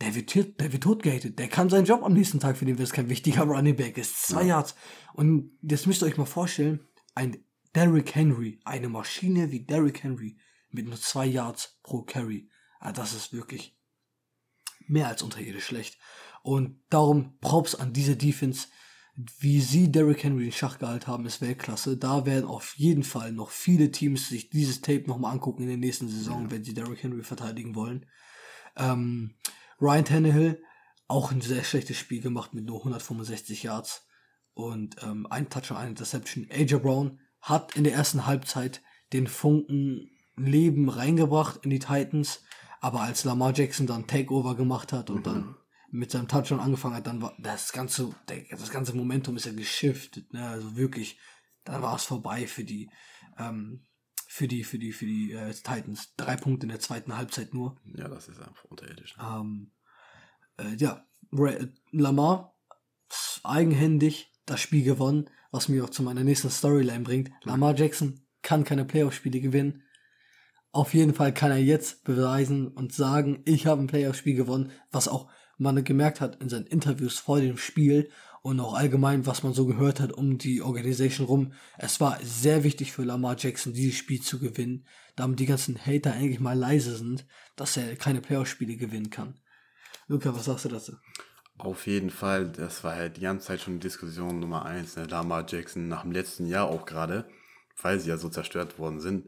der wird, der wird totgehatet. Der kann seinen Job am nächsten Tag für den, wenn es kein wichtiger Running Back ist. Zwei Yards. Und das müsst ihr euch mal vorstellen, ein Derrick Henry, eine Maschine wie Derrick Henry mit nur zwei Yards pro Carry. Ah, das ist wirklich mehr als unterirdisch schlecht. Und darum Props an diese Defense. Wie sie Derrick Henry in Schach gehalten haben, ist Weltklasse. Da werden auf jeden Fall noch viele Teams sich dieses Tape nochmal angucken in der nächsten Saison, wenn sie Derrick Henry verteidigen wollen. Ähm, Ryan Tannehill, auch ein sehr schlechtes Spiel gemacht mit nur 165 Yards und ähm, ein Touchdown, eine Interception. AJ Brown, hat in der ersten Halbzeit den Funken Leben reingebracht in die Titans, aber als Lamar Jackson dann Takeover gemacht hat und mhm. dann mit seinem Touchdown angefangen hat, dann war das ganze, das ganze Momentum ist ja geschiftet, ne? Also wirklich, dann war es vorbei für die, ähm, für die, für die, für die äh, Titans. Drei Punkte in der zweiten Halbzeit nur. Ja, das ist einfach unterirdisch. Ähm, äh, ja, Lamar eigenhändig das Spiel gewonnen, was mich auch zu meiner nächsten Storyline bringt. Lamar Jackson kann keine Playoff-Spiele gewinnen. Auf jeden Fall kann er jetzt beweisen und sagen, ich habe ein Playoff-Spiel gewonnen, was auch man gemerkt hat in seinen Interviews vor dem Spiel und auch allgemein, was man so gehört hat um die Organisation rum. Es war sehr wichtig für Lamar Jackson, dieses Spiel zu gewinnen, damit die ganzen Hater eigentlich mal leise sind, dass er keine Playoff-Spiele gewinnen kann. Luca, was sagst du dazu? Auf jeden Fall, das war ja die ganze Zeit schon Diskussion Nummer eins, ne? Lamar Jackson nach dem letzten Jahr auch gerade, weil sie ja so zerstört worden sind.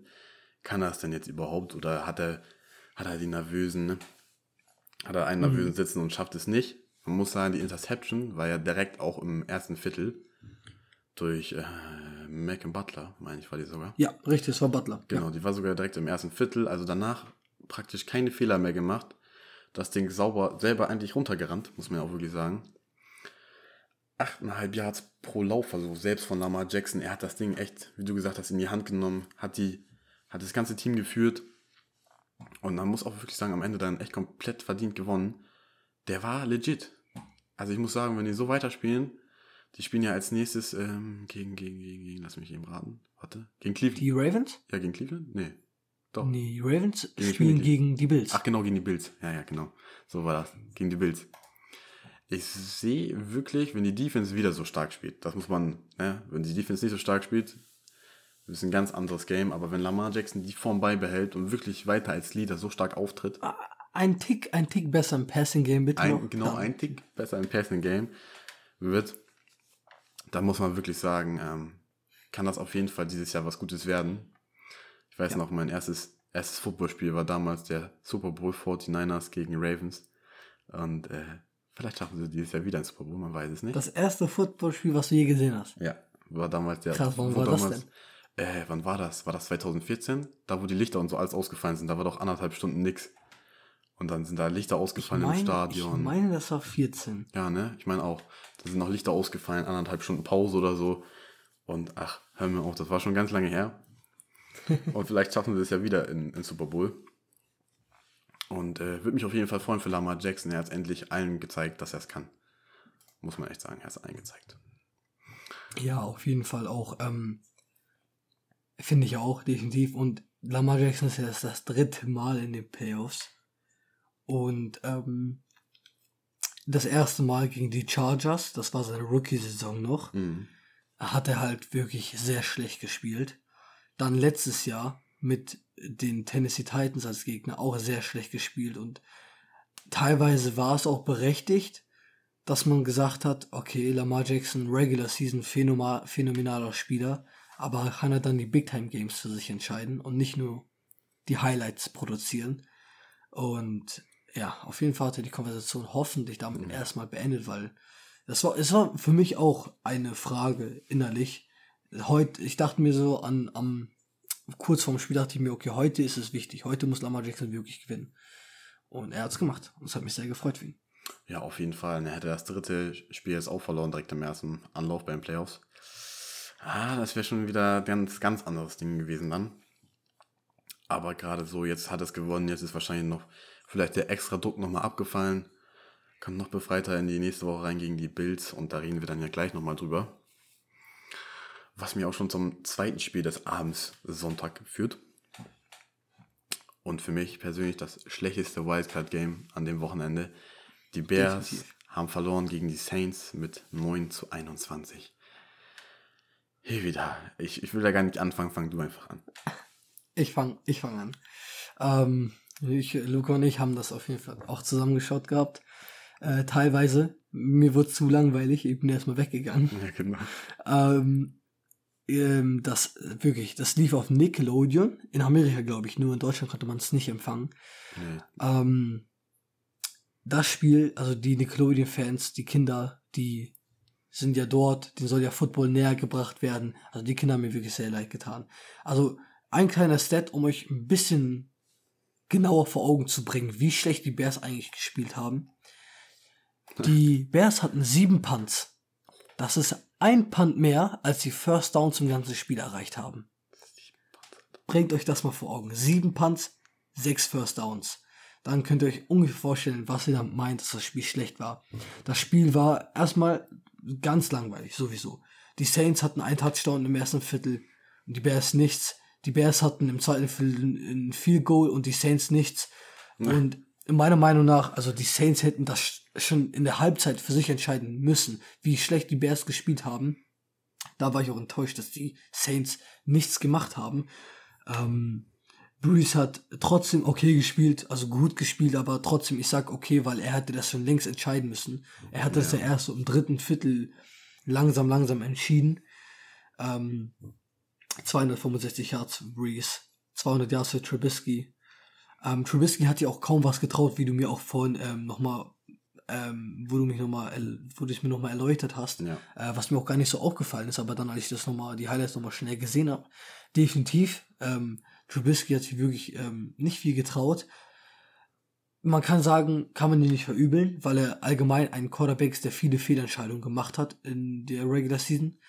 Kann er es denn jetzt überhaupt oder hat er, hat er die nervösen, ne? hat er einen Mhm. nervösen sitzen und schafft es nicht? Man muss sagen, die Interception war ja direkt auch im ersten Viertel durch äh, Malcolm Butler, meine ich, war die sogar. Ja, richtig, es war Butler. Genau, die war sogar direkt im ersten Viertel, also danach praktisch keine Fehler mehr gemacht. Das Ding sauber selber eigentlich runtergerannt, muss man ja auch wirklich sagen. 8,5 Yards pro Laufversuch, selbst von Lamar Jackson. Er hat das Ding echt, wie du gesagt hast, in die Hand genommen, hat, die, hat das ganze Team geführt. Und man muss auch wirklich sagen, am Ende dann echt komplett verdient gewonnen. Der war legit. Also ich muss sagen, wenn die so weiterspielen, die spielen ja als nächstes ähm, gegen, gegen, gegen, gegen, lass mich eben raten. Warte. Gegen Cleveland. Die Ravens? Ja, gegen Cleveland? Nee. Doch. Nee, die Ravens Gegen spielen gegen die Bills. Ach genau, gegen die Bills. Ja, ja, genau. So war das. Gegen die Bills. Ich sehe wirklich, wenn die Defense wieder so stark spielt, das muss man, ne, wenn die Defense nicht so stark spielt, ist ein ganz anderes Game, aber wenn Lamar Jackson die Form beibehält und wirklich weiter als Leader so stark auftritt, Ein Tick, ein Tick besser im Passing Game, bitte. ein, genau Dann- ein Tick besser im Passing Game wird, dann muss man wirklich sagen, ähm, kann das auf jeden Fall dieses Jahr was Gutes werden. Ich weiß noch, mein erstes, erstes Footballspiel war damals der Super Bowl 49ers gegen Ravens. Und äh, vielleicht schaffen sie dieses Jahr wieder ein Super Bowl, man weiß es nicht. Das erste Footballspiel, was du je gesehen hast. ja, war damals der. Krass, wann war das damals, Äh, wann war das? War das 2014? Da, wo die Lichter und so alles ausgefallen sind, da war doch anderthalb Stunden nix. Und dann sind da Lichter ausgefallen im Meine- Stadion. Ich meine, das war 14. Ja, ne? Ich meine auch. Da sind noch Lichter ausgefallen, anderthalb Stunden Pause oder so. Und ach, hör mir auf, das war schon ganz lange her. Und vielleicht schaffen sie es ja wieder in, in Super Bowl. Und äh, würde mich auf jeden Fall freuen für Lamar Jackson. Er hat endlich allen gezeigt, dass er es kann. Muss man echt sagen, er hat es allen gezeigt. Ja, auf jeden Fall auch. Ähm, Finde ich auch, definitiv. Und Lamar Jackson ist jetzt das dritte Mal in den Playoffs. Und ähm, das erste Mal gegen die Chargers, das war seine Rookie-Saison noch, Mhm. hat er halt wirklich sehr schlecht gespielt. Dann letztes Jahr mit den Tennessee Titans als Gegner auch sehr schlecht gespielt und teilweise war es auch berechtigt, dass man gesagt hat, okay, Lamar Jackson, Regular Season, phänomenaler Spieler, aber kann er dann die Big Time Games für sich entscheiden und nicht nur die Highlights produzieren. Und ja, auf jeden Fall hat er die Konversation hoffentlich damit erstmal beendet, weil das war, es war für mich auch eine Frage innerlich. Heute, ich dachte mir so an, am, kurz vorm Spiel dachte ich mir, okay, heute ist es wichtig. Heute muss Lamar Jackson wirklich gewinnen. Und er hat es gemacht. Und es hat mich sehr gefreut für ihn. Ja, auf jeden Fall. Er hätte das dritte Spiel jetzt auch verloren, direkt im ersten Anlauf bei den Playoffs. Ah, das wäre schon wieder ganz, ganz anderes Ding gewesen dann. Aber gerade so, jetzt hat es gewonnen, jetzt ist wahrscheinlich noch vielleicht der extra Druck nochmal abgefallen. Kann noch befreiter in die nächste Woche rein gegen die Bills und da reden wir dann ja gleich nochmal drüber. Was mir auch schon zum zweiten Spiel des Abends Sonntag führt. Und für mich persönlich das schlechteste Wildcard-Game an dem Wochenende. Die Bears Definitiv. haben verloren gegen die Saints mit 9 zu 21. Hier wieder. Ich, ich will da gar nicht anfangen, fang du einfach an. Ich fange ich fang an. Ähm, ich, Luca und ich haben das auf jeden Fall auch zusammengeschaut gehabt. Äh, teilweise. Mir wurde zu langweilig. Ich bin erstmal weggegangen. Ja, genau. Ähm, ähm, das wirklich, das lief auf Nickelodeon. In Amerika, glaube ich, nur in Deutschland konnte man es nicht empfangen. Nee. Ähm, das Spiel, also die Nickelodeon-Fans, die Kinder, die sind ja dort, denen soll ja Football näher gebracht werden. Also die Kinder haben mir wirklich sehr leid getan. Also ein kleiner Stat, um euch ein bisschen genauer vor Augen zu bringen, wie schlecht die Bears eigentlich gespielt haben. Die Bears hatten sieben Punts. Das ist ein Punt mehr, als die First Down zum ganzen Spiel erreicht haben. Bringt euch das mal vor Augen. Sieben Punts, sechs First Downs. Dann könnt ihr euch ungefähr vorstellen, was ihr damit meint, dass das Spiel schlecht war. Das Spiel war erstmal ganz langweilig, sowieso. Die Saints hatten ein Touchdown im ersten Viertel und die Bears nichts. Die Bears hatten im zweiten Viertel ein Field Goal und die Saints nichts. Ja. Und meiner Meinung nach, also die Saints hätten das schon in der Halbzeit für sich entscheiden müssen, wie schlecht die Bears gespielt haben. Da war ich auch enttäuscht, dass die Saints nichts gemacht haben. Ähm, Breeze hat trotzdem okay gespielt, also gut gespielt, aber trotzdem, ich sag okay, weil er hätte das schon längst entscheiden müssen. Er hat das ja erst so im dritten Viertel langsam, langsam entschieden. Ähm, 265 Yards für Breeze, 200 Yards für Trubisky. Ähm, Trubisky hat ja auch kaum was getraut, wie du mir auch vorhin ähm, nochmal ähm, wo du mich nochmal, wo du es mir nochmal erläutert hast, ja. äh, was mir auch gar nicht so aufgefallen ist, aber dann, als ich das nochmal, die Highlights nochmal schnell gesehen habe, definitiv, ähm, Trubisky hat sich wirklich ähm, nicht viel getraut. Man kann sagen, kann man ihn nicht verübeln, weil er allgemein ein Quarterback ist, der viele Fehlentscheidungen gemacht hat in der Regular Season.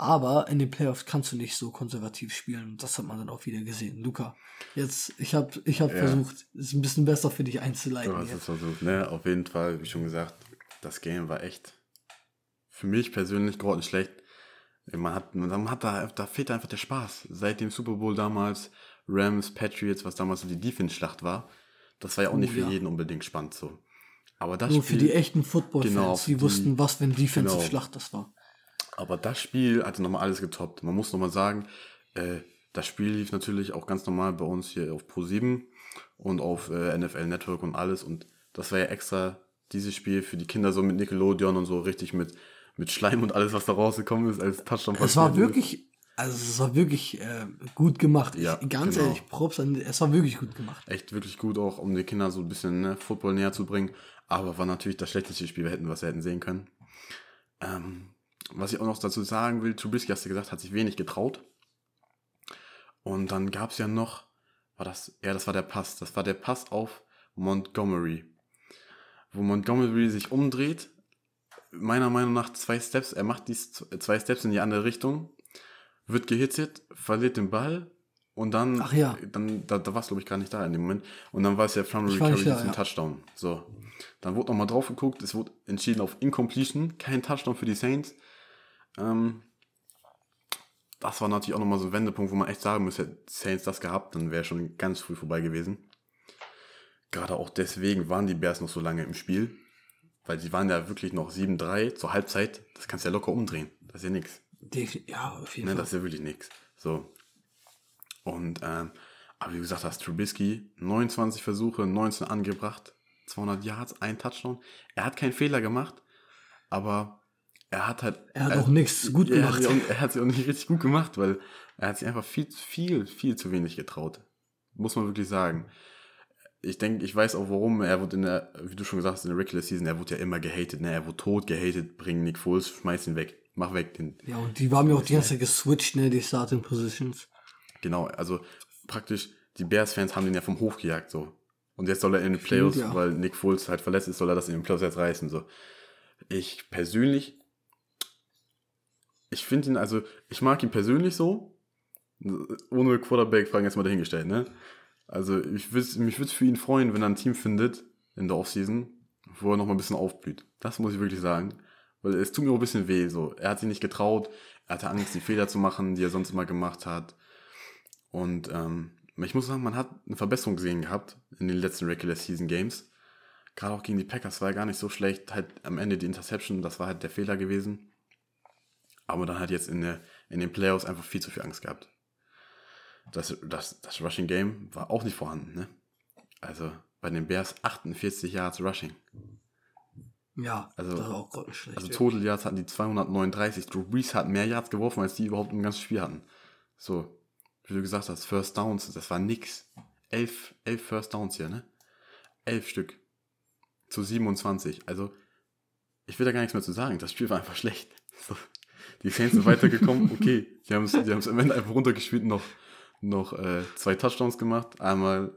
Aber in den Playoffs kannst du nicht so konservativ spielen. Das hat man dann auch wieder gesehen. Luca, jetzt, ich habe ich hab ja. versucht, es ein bisschen besser für dich einzuleiten. Du hast es versucht, ne? Auf jeden Fall, wie schon gesagt, das Game war echt für mich persönlich grottenschlecht. Man hat, man hat da, da fehlt einfach der Spaß. Seit dem Super Bowl damals, Rams, Patriots, was damals so die Defense-Schlacht war, das war ja auch oh, nicht für ja. jeden unbedingt spannend so. Aber das Nur Spiel, für die echten Football-Fans, genau, die, die, wussten, was für eine Defensive-Schlacht genau. das war. Aber das Spiel hatte nochmal alles getoppt. Man muss nochmal sagen, äh, das Spiel lief natürlich auch ganz normal bei uns hier auf Pro7 und auf äh, NFL Network und alles. Und das war ja extra dieses Spiel für die Kinder so mit Nickelodeon und so richtig mit, mit Schleim und alles, was da rausgekommen ist, als Touchdown. Es war wirklich, also es war wirklich äh, gut gemacht. Ja, ich, ganz genau. ehrlich, Props an, es war wirklich gut gemacht. Echt wirklich gut auch, um die Kinder so ein bisschen ne, Football näher zu bringen. Aber war natürlich das schlechteste Spiel, wir hätten, was wir hätten sehen können. Ähm, was ich auch noch dazu sagen will, Trubisky, hast du gesagt, hat sich wenig getraut. Und dann gab es ja noch, war das, ja, das war der Pass, das war der Pass auf Montgomery. Wo Montgomery sich umdreht, meiner Meinung nach zwei Steps, er macht die zwei Steps in die andere Richtung, wird gehitzt, verliert den Ball und dann, Ach ja. dann da, da war es glaube ich gar nicht da in dem Moment. Und dann war es ja Fumble Recovery ja, ja. Touchdown. So. Dann wurde nochmal drauf geguckt, es wurde entschieden auf Incompletion, kein Touchdown für die Saints. Ähm, das war natürlich auch nochmal so ein Wendepunkt, wo man echt sagen muss, hätte Saints das gehabt, dann wäre schon ganz früh vorbei gewesen. Gerade auch deswegen waren die Bears noch so lange im Spiel, weil sie waren ja wirklich noch 7-3 zur Halbzeit. Das kannst du ja locker umdrehen. Das ist ja nichts. Ja, auf jeden ne, Fall. Das ist ja wirklich nichts. So. Und, ähm, aber wie gesagt hast, Trubisky 29 Versuche, 19 angebracht, 200 Yards, ein Touchdown. Er hat keinen Fehler gemacht, aber er hat halt. Er hat er, auch nichts gut gemacht. Er hat, er hat sie auch nicht richtig gut gemacht, weil er hat sich einfach viel, viel, viel zu wenig getraut. Muss man wirklich sagen. Ich denke, ich weiß auch warum. Er wurde in der, wie du schon gesagt hast, in der Regular Season, er wurde ja immer gehatet, ne? Er wurde tot gehatet, bring Nick Foles, schmeiß ihn weg. Mach weg den. Ja, und die waren mir auch die ganze Zeit geswitcht, ne, die Starting Positions. Genau, also praktisch, die Bears-Fans haben den ja vom Hof gejagt, so. Und jetzt soll er in den Playoffs, ja. weil Nick Foles halt verletzt ist, soll er das in den Playoffs jetzt reißen, so. Ich persönlich ich finde ihn, also, ich mag ihn persönlich so. Ohne Quarterback-Fragen jetzt mal dahingestellt, ne? Also, ich würd, mich würde für ihn freuen, wenn er ein Team findet in der Offseason, wo er noch mal ein bisschen aufblüht. Das muss ich wirklich sagen. Weil es tut mir auch ein bisschen weh, so. Er hat sich nicht getraut, er hatte Angst, die Fehler zu machen, die er sonst immer gemacht hat. Und ähm, ich muss sagen, man hat eine Verbesserung gesehen gehabt in den letzten Regular Season Games. Gerade auch gegen die Packers war er gar nicht so schlecht. Halt am Ende die Interception, das war halt der Fehler gewesen aber dann hat jetzt in, der, in den Playoffs einfach viel zu viel Angst gehabt. Das, das, das Rushing Game war auch nicht vorhanden, ne? Also bei den Bears 48 Yards Rushing. Ja, also, das war auch Gott schlecht. Also Total Yards hatten die 239. Drew Brees hat mehr Yards geworfen, als die überhaupt im ganzen Spiel hatten. So, wie du gesagt hast, First Downs, das war nix. Elf, elf First Downs hier, ne? Elf Stück. Zu 27. Also, ich will da gar nichts mehr zu sagen. Das Spiel war einfach schlecht. So. Die Saints sind weitergekommen. Okay, die haben es die am Ende einfach runtergespielt und noch, noch äh, zwei Touchdowns gemacht. Einmal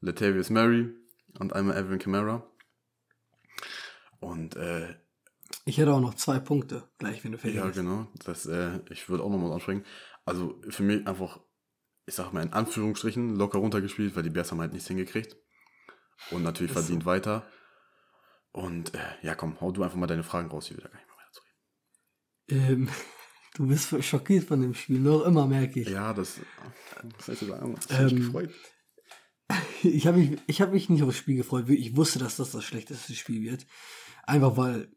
Latavius Murray und einmal Evan Kamara. Und äh, Ich hätte auch noch zwei Punkte, gleich wenn du fertig ja, bist. genau. Das, äh, ich würde auch nochmal ansprechen. Also für mich einfach, ich sag mal in Anführungsstrichen, locker runtergespielt, weil die Bears haben halt nichts hingekriegt. Und natürlich so. verdient weiter. Und äh, ja, komm, hau du einfach mal deine Fragen raus, hier wieder weiterzureden. Ähm, du bist schockiert von dem Spiel, noch immer merke ich. Ja, das. Was soll ich sagen? Hat mich Ähm, gefreut. Ich habe mich, ich hab mich nicht aufs Spiel gefreut. Ich wusste, dass das das schlechteste Spiel wird. Einfach weil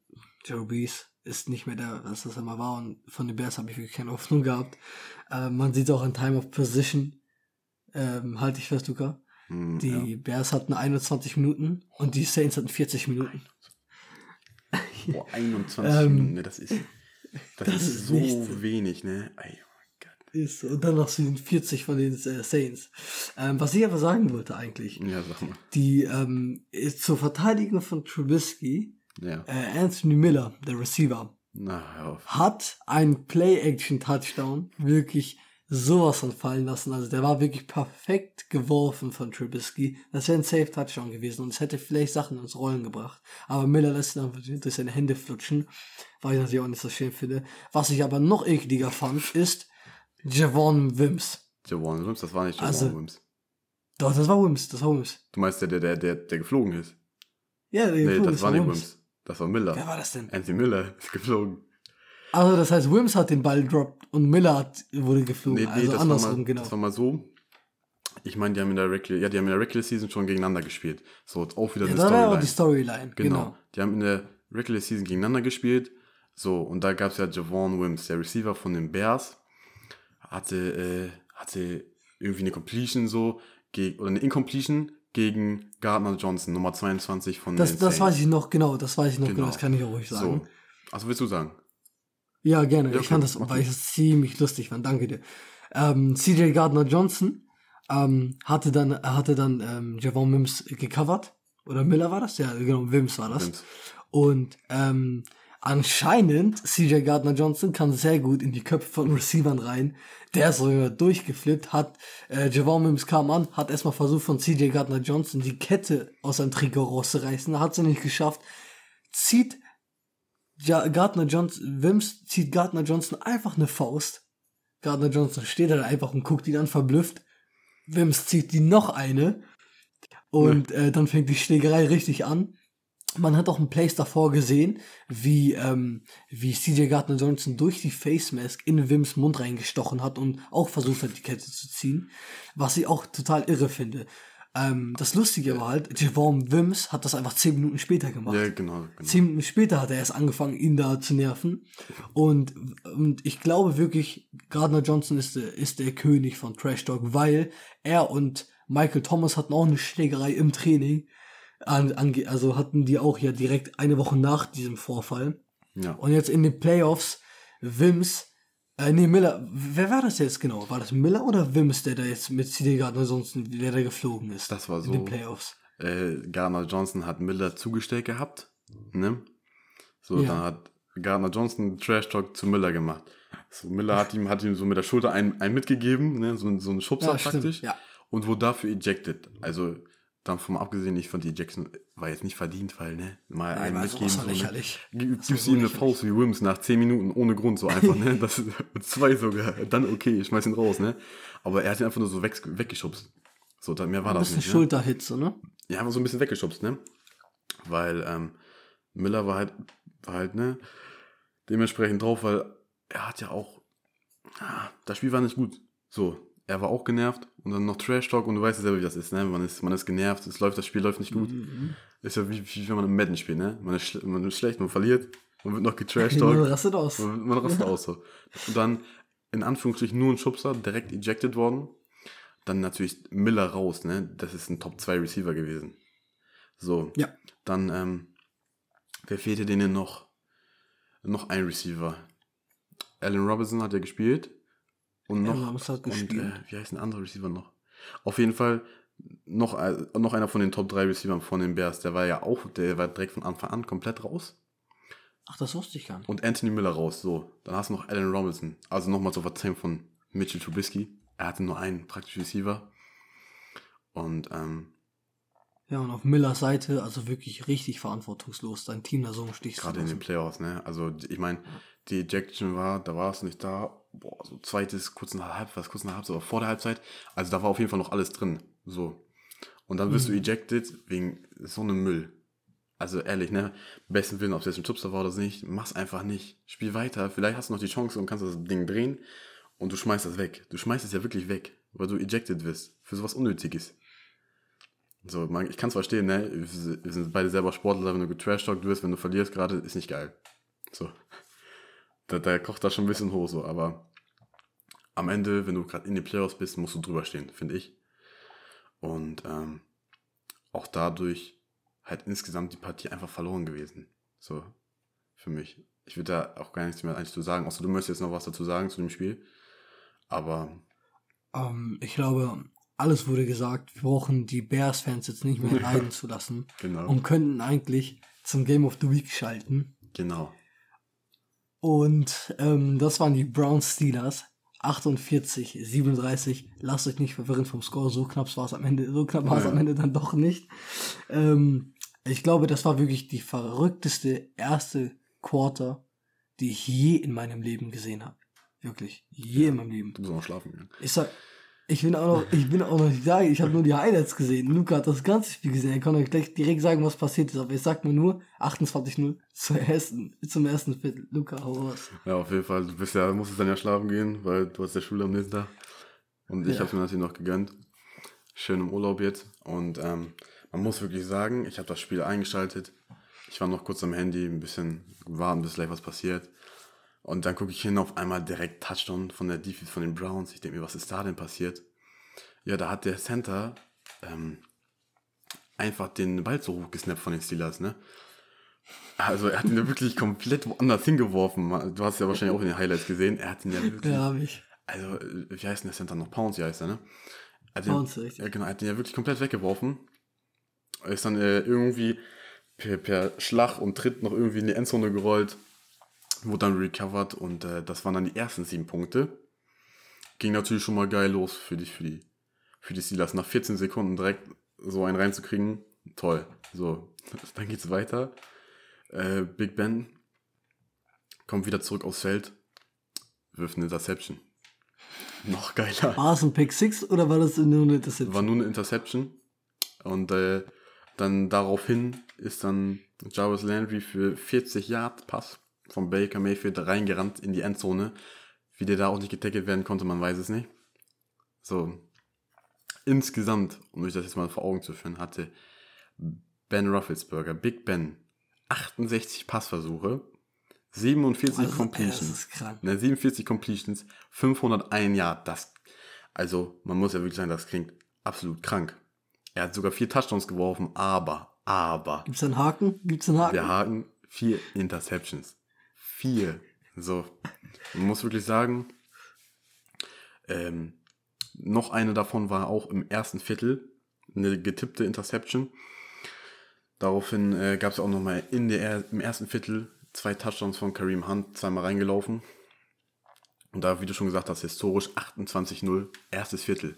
Joe Brees ist nicht mehr der, was das immer war. Und von den Bears habe ich wirklich keine Hoffnung gehabt. Ähm, man sieht auch in Time of Position. Ähm, halte ich fest, Luca. Hm, Die ja. Bears hatten 21 Minuten und die Saints hatten 40 Minuten. Boah, 21 Ähm, Minuten, ne, das ist. Das, das ist, ist so nichts. wenig, ne? Ey, oh. Ist. Und dann noch so 40 von den äh, Saints. Ähm, was ich aber sagen wollte eigentlich, Ja, sag mal. die ähm, zur Verteidigung von Trubisky, Ja. äh, Anthony Miller, der Receiver, Na, hat einen Play-Action-Touchdown wirklich sowas von fallen lassen. Also der war wirklich perfekt geworfen von Trubisky. Das wäre ein Safe-Touchdown gewesen und es hätte vielleicht Sachen ins Rollen gebracht. Aber Miller lässt ihn einfach durch seine Hände flutschen, weil ich natürlich auch nicht so schön finde. Was ich aber noch ekliger fand, ist Javon Wims. Javon Wims, das war nicht Javon Also- Wims. Doch, das war Wims, das war Wims. Du meinst der, der, der, der, der geflogen ist? Ja, der Nee, geflogen das ist, war nicht Wims. Wims. Das war Miller. Wer war das denn? Anthony Miller ist geflogen. Also das heißt, Wims hat den Ball droppt und Miller hat, wurde geflogen. Nee, nee, also das, andersrum, war mal, genau. das war mal so. Ich meine, die haben in der Regular, ja, die haben in der Regular Season schon gegeneinander gespielt. So, jetzt auch wieder Ja, eine da war Storyline. die Storyline, Genau. genau. Die haben in der Regular Season gegeneinander gespielt. So, und da gab es ja Javon Wims, der Receiver von den Bears. Hatte, äh, hatte irgendwie eine Completion so, oder eine Incompletion gegen Gardner Johnson, Nummer 22 von Das, den das Saints. weiß ich noch, genau, das weiß ich noch, genau, Genau. das kann ich auch ruhig sagen. So. Also willst du sagen? Ja, gerne. Ja, ich fand das, weil ich das ziemlich lustig fand. Danke dir. Ähm, CJ Gardner Johnson ähm, hatte dann, hatte dann ähm, Javon Mims gecovert. Oder Miller war das? Ja, genau, Wims war das. Wims. Und ähm, anscheinend, CJ Gardner Johnson kann sehr gut in die Köpfe von Receivern rein. Der ist sogar durchgeflippt, hat, äh, Javon Mims kam an, hat erstmal versucht von CJ Gardner Johnson die Kette aus seinem Trikot rauszureißen, hat sie nicht geschafft, zieht ja, Gardner Johnson, Wims zieht Gardner Johnson einfach eine Faust. Gardner Johnson steht da einfach und guckt ihn an, verblüfft. Wims zieht die noch eine. Und äh, dann fängt die Schlägerei richtig an. Man hat auch ein Place davor gesehen, wie, ähm, wie CJ Gardner Johnson durch die Face Mask in Wims Mund reingestochen hat und auch versucht hat, die Kette zu ziehen. Was ich auch total irre finde. Ähm, das Lustige war halt, Javon Wims hat das einfach zehn Minuten später gemacht. Ja, genau. genau. Zehn Minuten später hat er erst angefangen, ihn da zu nerven. Und, und ich glaube wirklich, Gardner Johnson ist der, ist der König von Trash Talk, weil er und Michael Thomas hatten auch eine Schlägerei im Training. Also hatten die auch ja direkt eine Woche nach diesem Vorfall. Ja. Und jetzt in den Playoffs, Wims, äh, nee, Miller, wer war das jetzt genau? War das Miller oder Wims, der da jetzt mit CD Gardner Johnson, der da geflogen ist? Das war In so. den Playoffs. äh, Gardner Johnson hat Miller zugestellt gehabt. Ne? So, Ja. dann hat Gardner Johnson Trash Talk zu Miller gemacht. So, Miller hat ihm, hat ihm so mit der Schulter einen, einen mitgegeben, ne? so, so einen Schubser Ja, praktisch. ja. Und wurde dafür ejected. Also, dann vom abgesehen, ich fand die Ejection war jetzt nicht verdient, weil, ne, mal einen mitgeben. so, ne? lächerlich. Gibst so ihm eine. Faust wie Wims nach 10 Minuten ohne Grund, so einfach, ne? Das zwei sogar. Dann okay, ich schmeiß ihn raus, ne? Aber er hat ihn einfach nur so weg, weggeschubst. So, da, mehr war Ein das bisschen nicht. Ne? Schulterhit, so, ne? Ja, einfach so ein bisschen weggeschubst, ne? Weil ähm, Miller war halt, war halt, ne, dementsprechend drauf, weil er hat ja auch, ah, das Spiel war nicht gut. So, er war auch genervt und dann noch Trash Talk und du weißt ja selber, wie das ist, ne? Man ist, man ist genervt, es läuft, das Spiel läuft nicht gut. Mhm. Ist ja wie, wie wenn man im Madden spielt, ne? Man ist, schle- man ist schlecht, man verliert, man wird noch getrash Man rastet aus. man, man rastet aus so. Und dann, in Anführungsstrichen, nur ein Schubser, direkt ejected worden. Dann natürlich Miller raus, ne? Das ist ein Top 2 Receiver gewesen. So. Ja. Dann, ähm, wer fehlte denen noch? Noch ein Receiver. Allen Robinson hat ja gespielt. Und noch, Robinson hat und, gespielt. äh, wie heißt ein anderer Receiver noch? Auf jeden Fall noch, ein- noch einer von den Top 3 Receivern von den Bears. Der war ja auch, der war direkt von Anfang an komplett raus. Ach, das wusste ich gar nicht. Und Anthony Miller raus. So, dann hast du noch Allen Robinson. Also nochmal zur Verzeihung von Mitchell Trubisky. Er hatte nur einen praktischen Receiver. Und ähm, Ja, und auf Millers Seite, also wirklich richtig verantwortungslos, dein Team da so im Stich zu Gerade in den. Playoffs, ne? Also ich meine, die Ejection war, da war es nicht da, boah, so zweites, kurz nach Halb, was kurz nach Halbzeit, aber vor der Halbzeit. Also da war auf jeden Fall noch alles drin. So. Und dann wirst du ejected wegen so einem Müll. Also ehrlich, ne? Besten Willen, ob es jetzt ein Chipster war oder nicht, mach's einfach nicht. Spiel weiter. Vielleicht hast du noch die Chance und kannst das Ding drehen und du schmeißt das weg. Du schmeißt es ja wirklich weg, weil du ejected wirst. Für sowas Unnötiges. So, man, ich kann es verstehen, ne? Wir sind beide selber Sportler, wenn du getrashtalkt wirst, wenn du verlierst gerade, ist nicht geil. So. Da, da kocht das schon ein bisschen hoch, so, aber am Ende, wenn du gerade in den Playoffs bist, musst du drüber stehen, finde ich. Und ähm, auch dadurch halt insgesamt die Partie einfach verloren gewesen. So, für mich. Ich würde da auch gar nichts mehr eigentlich zu sagen, außer du möchtest jetzt noch was dazu sagen zu dem Spiel. Aber Ähm, ich glaube, alles wurde gesagt. Wir brauchen die Bears-Fans jetzt nicht mehr leiden zu lassen genau, und könnten eigentlich zum Game of the Week schalten. genau. Und ähm, das waren die Brown Steelers. 48, 37. Lasst euch nicht verwirren vom Score. So knapp war es am Ende, so knapp war es Ja. am Ende dann doch nicht. Ähm, ich glaube, das war wirklich die verrückteste erste Quarter, die ich je in meinem Leben gesehen habe. Wirklich. Je in meinem Leben. Du musst noch schlafen gehen. Ich sag, ich bin auch noch, ich bin auch noch nicht da. Ich habe nur die Highlights gesehen. Luca hat das ganze Spiel gesehen. Er kann euch gleich direkt sagen, was passiert ist. Aber ich sag mir nur 28-0 zum ersten, zum ersten Viertel. Luca, hau raus. Ja, auf jeden Fall. Du bist ja, musstest dann ja schlafen gehen, weil du hast ja Schule am nächsten Tag. Und ich Ja. habe mir natürlich noch gegönnt. Schön im Urlaub jetzt. Und ähm, man muss wirklich sagen, ich habe das Spiel eingeschaltet. Ich war noch kurz am Handy, ein bisschen warten, bis gleich was passiert. Und dann gucke ich hin, auf einmal direkt Touchdown von der Defense von den Browns. Ich denke mir, was ist da denn passiert? Ja, da hat der Center ähm, einfach den Ball so hochgesnappt von den Steelers, ne? Also er hat ihn ja wirklich komplett woanders hingeworfen. Du hast ja wahrscheinlich auch in den Highlights gesehen. Er hat ihn ja wirklich. Ja, hab ich. Also, wie heißt denn der Center noch? Pounds, ja heißt er, ne? Er Pounds, richtig. Ja, genau, er hat ihn ja wirklich komplett weggeworfen. Er ist dann äh, irgendwie per, per Schlag und Tritt noch irgendwie in die Endzone gerollt. Wurde dann recovered und äh, das waren dann die ersten sieben Punkte. Ging natürlich schon mal geil los für die, für die, für die Steelers. Nach 14 Sekunden direkt so einen reinzukriegen, toll. So, dann geht's weiter. Äh, Big Ben kommt wieder zurück aufs Feld, wirft eine Interception. Noch geiler. War es ein Pick 6 oder war das nur eine Interception? War nur eine Interception. Und äh, dann daraufhin ist dann Jarvis Landry für 40 Yard Pass von Baker Mayfield reingerannt in die Endzone. Wie der da auch nicht getackelt werden konnte, man weiß es nicht. So. Insgesamt, um euch das jetzt mal vor Augen zu führen, hatte Ben Rufflesberger, Big Ben, 68 Passversuche, 47 Also, Completions. Ne, 47 Completions, 501 Yard. Das, also, man muss ja wirklich sagen, das klingt absolut krank. Er hat sogar vier Touchdowns geworfen, aber, aber, Gibt's einen Haken? Gibt's einen Haken? wir hatten vier Interceptions. Vier. So, man muss wirklich sagen, ähm, noch eine davon war auch im ersten Viertel, eine getippte Interception. Daraufhin äh, gab es auch nochmal in der, im ersten Viertel zwei Touchdowns von Kareem Hunt, zweimal reingelaufen. Und da, wie du schon gesagt hast, historisch 28-0, erstes Viertel.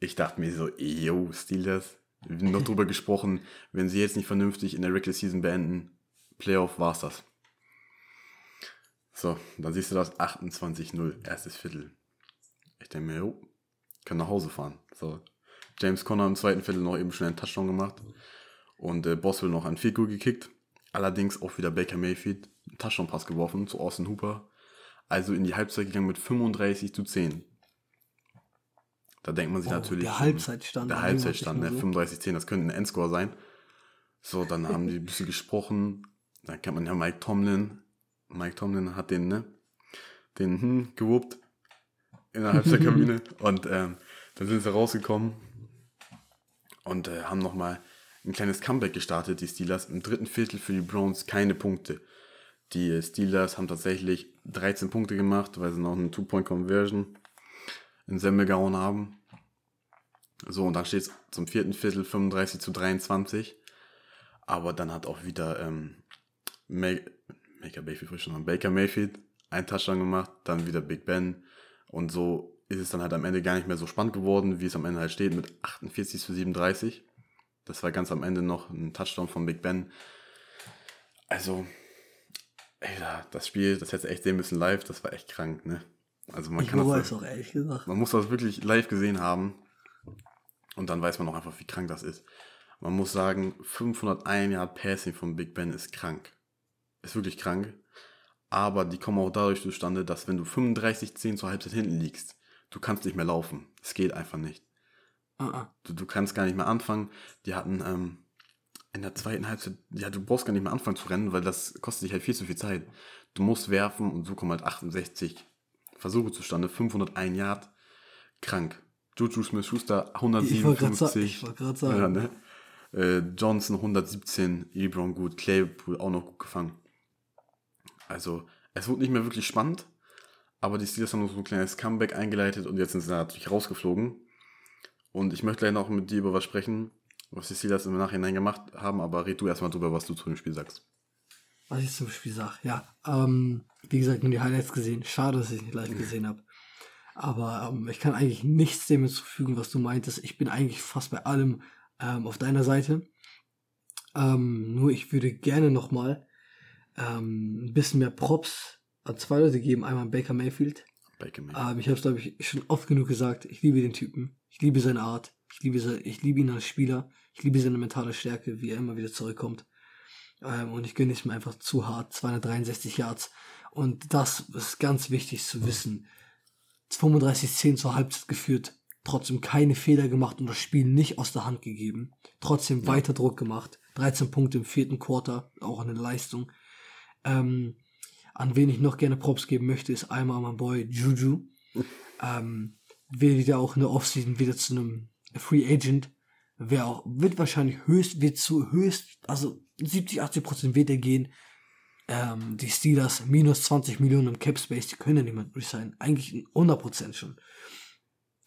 Ich dachte mir so, yo, Steelers, wir haben noch drüber gesprochen, wenn sie jetzt nicht vernünftig in der Regular Season beenden, Playoff war's das. So, dann siehst du das 28-0, erstes Viertel. Ich denke mir, jo, kann nach Hause fahren. So, James Conner im zweiten Viertel noch eben schnell einen Touchdown gemacht und äh, Boswell noch ein Field Goal gekickt. Allerdings auch wieder Baker Mayfield einen Touchdown-Pass geworfen zu Austin Hooper. Also in die Halbzeit gegangen mit 35 zu 10. Da denkt man sich Oh, natürlich. der Halbzeitstand, Der Halbzeitstand, ne? so. 35 10, das könnte ein Endscore sein. So, dann haben die ein bisschen gesprochen. Dann kennt man ja Mike Tomlin. Mike Tomlin hat den, ne? Den hm, gewuppt innerhalb der Kabine. Und ähm, dann sind sie rausgekommen und äh, haben nochmal ein kleines Comeback gestartet, die Steelers. Im dritten Viertel für die Browns keine Punkte. Die äh, Steelers haben tatsächlich 13 Punkte gemacht, weil sie noch eine Two-Point-Conversion in Semmel gehauen haben. So, und dann steht es zum vierten Viertel 35 zu 23. Aber dann hat auch wieder ähm, Baker Mayfield, frisch schon, Baker Mayfield einen Touchdown gemacht, dann wieder Big Ben. Und so ist es dann halt am Ende gar nicht mehr so spannend geworden, wie es am Ende halt steht, mit 48 zu 37. Das war ganz am Ende noch ein Touchdown von Big Ben. Also, ey, das Spiel, das hätte echt sehen müssen live, das war echt krank, ne? Also man ich kann das, auch ehrlich gesagt. man muss das wirklich live gesehen haben und dann weiß man auch einfach, wie krank das ist. Man muss sagen, 501 Yard Passing von Big Ben ist krank. Ist wirklich krank. Aber die kommen auch dadurch zustande, dass wenn du 35-10 zur Halbzeit hinten liegst, du kannst nicht mehr laufen. Es geht einfach nicht. Ah. Du, du kannst gar nicht mehr anfangen. Die hatten ähm, in der zweiten Halbzeit, ja, du brauchst gar nicht mehr anfangen zu rennen, weil das kostet dich halt viel zu viel Zeit. Du musst werfen und so kommen halt 68 Versuche zustande, 501 Yard, krank. Juju Smith-Schuster Ich wollte gerade sagen, 157, ich wollte gerade sagen. ja, ne? äh, Johnson 117, Ebron gut, Claypool auch noch gut gefangen. Also, es wurde nicht mehr wirklich spannend, aber die Steelers haben noch so ein kleines Comeback eingeleitet und jetzt sind sie natürlich rausgeflogen. Und ich möchte gleich noch mit dir über was sprechen, was die Steelers im Nachhinein gemacht haben, aber red du erstmal drüber, was du zu dem Spiel sagst. Was ich zum Spiel sage, ja. Ähm, wie gesagt, nur die Highlights gesehen. Schade, dass ich nicht live gesehen habe. Aber ähm, ich kann eigentlich nichts dem hinzufügen, was du meintest. Ich bin eigentlich fast bei allem ähm, auf deiner Seite. Ähm, nur ich würde gerne nochmal ähm, ein bisschen mehr Props an zwei Leute geben. Einmal Baker Mayfield. Baker Mayfield. Ähm, ich habe es, glaube ich, schon oft genug gesagt. Ich liebe den Typen. Ich liebe seine Art. Ich liebe, se ich liebe ihn als Spieler. Ich liebe seine mentale Stärke, wie er immer wieder zurückkommt. Ähm, und ich gönne es mir einfach zu hart. 263 Yards. Und das ist ganz wichtig zu wissen. 35-10 zur Halbzeit geführt. Trotzdem keine Fehler gemacht und das Spiel nicht aus der Hand gegeben. Trotzdem weiter Druck gemacht. 13 Punkte im vierten Quarter. Auch eine Leistung. Ähm, an wen ich noch gerne Props geben möchte, ist einmal mein Boy Juju. Ähm, wird wieder auch in der Offseason wieder zu einem Free Agent. Wer auch, wird wahrscheinlich höchst, wird zu höchst, also 70, 80 Prozent wird er gehen. Ähm, die Steelers minus 20 Millionen im Cap Space, die können ja niemand resignen. Eigentlich 100 Prozent schon.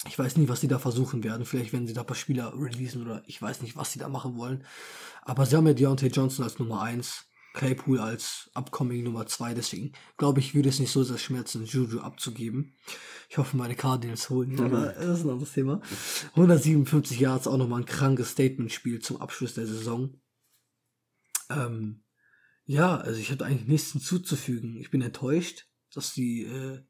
Ich weiß nicht, was sie da versuchen werden. Vielleicht werden sie da ein paar Spieler releasen oder ich weiß nicht, was sie da machen wollen. Aber sie haben ja Deontay Johnson als Nummer 1, Claypool als Upcoming Nummer 2. Deswegen glaube ich, würde es nicht so sehr schmerzen, Juju abzugeben. Ich hoffe, meine Cardinals holen ihn, aber das ist ein anderes Thema. 157 Yards, auch nochmal ein krankes Statement-Spiel zum Abschluss der Saison. Ähm, ja, also ich habe eigentlich nichts hinzuzufügen. Ich bin enttäuscht, dass die, äh,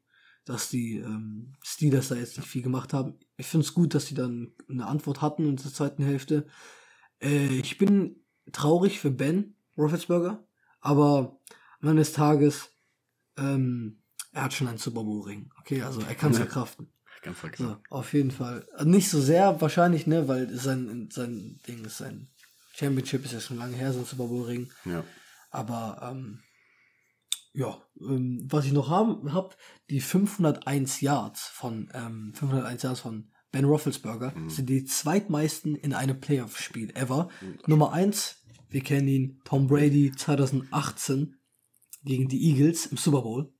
dass die ähm, Steelers da jetzt nicht viel gemacht haben. Ich finde es gut, dass sie dann eine Antwort hatten in der zweiten Hälfte. Äh, ich bin traurig für Ben Roethlisberger, aber am Ende des Tages, ähm, er hat schon einen Super Bowl Ring. Okay, also er kann es verkraften. Ganz vergessen. So, auf jeden Fall. Nicht so sehr wahrscheinlich, ne, weil sein, sein Ding ist sein Championship ist ja schon lange her, sein Super Bowl Ring. Ja. Aber ähm, ja, ähm, was ich noch haben hab, die 501 Yards von ähm, 501 Yards von Ben Roethlisberger sind die zweitmeisten in einem Playoff-Spiel ever. Nummer eins, wir kennen ihn, Tom Brady 2018 gegen die Eagles im Super Bowl.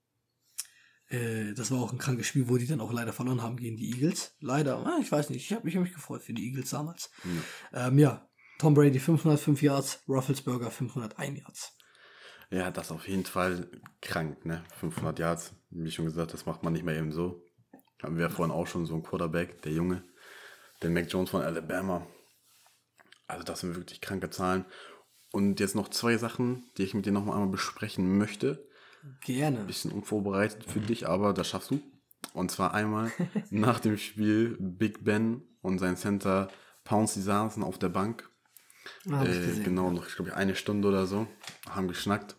Äh, das war auch ein krankes Spiel, wo die dann auch leider verloren haben gegen die Eagles. Leider, ah, ich weiß nicht, ich habe mich, hab mich gefreut für die Eagles damals. Ähm, ja, Tom Brady 505 Yards, Roethlisberger 501 Yards. Ja, das auf jeden Fall krank, ne? 500 Yards, wie schon gesagt, das macht man nicht mehr eben so. Haben wir ja vorhin auch schon so einen Quarterback, der Junge, der Mac Jones von Alabama. Also das sind wirklich kranke Zahlen. Und jetzt noch zwei Sachen, die ich mit dir noch einmal besprechen möchte. Gerne. Bisschen unvorbereitet für dich, aber das schaffst du. Und zwar einmal nach dem Spiel Big Ben und sein Center Pouncy saßen auf der Bank Ah, äh, genau, noch, ich glaube, eine Stunde oder so, haben geschnackt.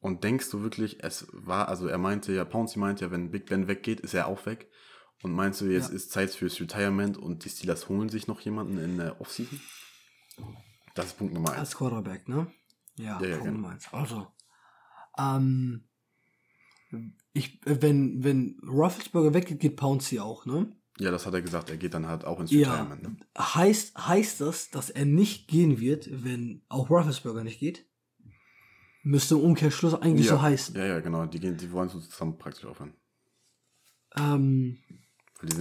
Und denkst du wirklich, es war, also er meinte ja, Pouncy meinte ja, wenn Big Ben weggeht, ist er auch weg. Und meinst du, jetzt Ja. ist Zeit fürs Retirement und die Steelers holen sich noch jemanden in der Offseason? Das ist Punkt Nummer eins. Als Quarterback, ne? Ja, Ja, ja, Punkt genau. Nummer eins. Also, ähm, ich, wenn, wenn Roethlisberger weggeht, geht Pouncy auch, ne? Ja, das hat er gesagt, er geht dann halt auch ins Ja. Retirement. Ne? Heißt, heißt das, dass er nicht gehen wird, wenn auch Roethlisberger nicht geht? Müsste im Umkehrschluss eigentlich ja, so heißen. Ja, ja, genau, die, gehen, die wollen so zusammen praktisch aufhören. Ähm,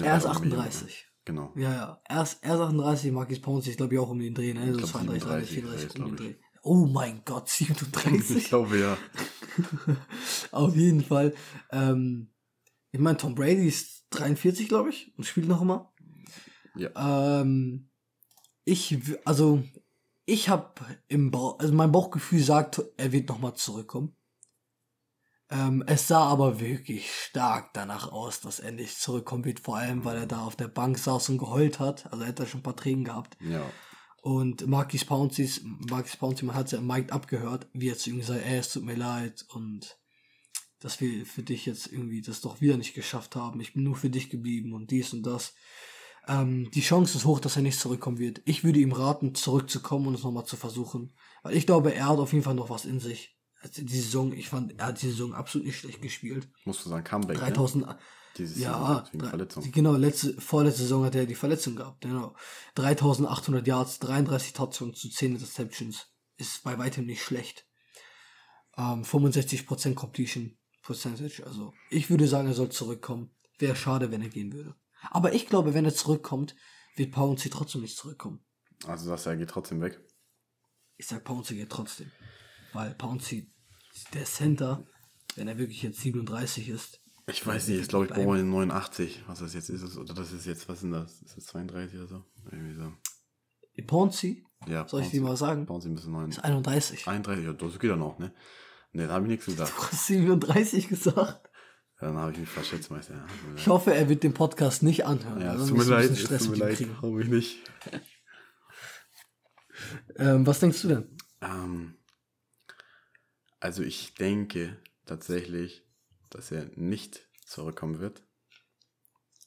er ist irgendwie jung, 38. Genau. Ja, ja. Er ist, er ist 38, Marquis Pouncy ist, glaube ich, auch um den Dreh, ne? So glaub, 32, 37, 34, um den ich. Dreh. Oh mein Gott, Ich 37? glaube ja. Auf jeden Fall. Ähm, ich meine, Tom Brady ist 43, glaube ich, und spielt noch immer. Ja. Ähm, Ich, also, ich habe im Bauch, also mein Bauchgefühl sagt, er wird nochmal zurückkommen. Ähm, es sah aber wirklich stark danach aus, dass er nicht zurückkommen wird, vor allem, weil er da auf der Bank saß und geheult hat. Also er hat da schon ein paar Tränen gehabt. Ja. Und Marquis Pouncey, Marquis Pouncey, man hat es ja im Mike abgehört, wie er zu ihm gesagt ey, es tut mir leid und dass wir für dich jetzt irgendwie das doch wieder nicht geschafft haben. Ich bin nur für dich geblieben und dies und das. Ähm, die Chance ist hoch, dass er nicht zurückkommen wird. Ich würde ihm raten, zurückzukommen und es nochmal zu versuchen. Weil ich glaube, er hat auf jeden Fall noch was in sich. Also die Saison, ich fand, er hat die Saison absolut nicht schlecht gespielt. Musst du sagen, Comeback. 3000, Ne? Dieses ja, Jahr drei- genau, letzte, vorletzte Saison hat er die Verletzung gehabt, genau. 3800 Yards, 33 Touchdowns zu 10 Interceptions. Ist bei weitem nicht schlecht. Ähm, 65% Completion Percentage, also ich würde sagen, er soll zurückkommen. Wäre schade, wenn er gehen würde. Aber ich glaube, wenn er zurückkommt, wird Pouncy trotzdem nicht zurückkommen. Also sagst du, er geht trotzdem weg. Ich sag, Pouncy geht trotzdem. Weil Pouncy, der Center, wenn er wirklich jetzt 37 ist, Ich weiß nicht, jetzt glaube ich brauchen wir den 89, was das jetzt ist. Oder das ist jetzt, was denn das? Ist das 32 oder so? Irgendwie so. Pouncy, Ja, soll ich dir mal sagen, ein bisschen neuen. ist 31. 31, ja, das geht ja noch, ne? Ne, da habe ich nichts gesagt. Du hast 37 gesagt. Dann habe ich mich verschätzt, Meister. Ja, Ich hoffe, er wird den Podcast nicht anhören. ja weil es tut mir müssen leid, es Stress tut mir leid, hoffe ich nicht. Ähm, was denkst du denn? Ähm, also ich denke tatsächlich, dass er nicht zurückkommen wird,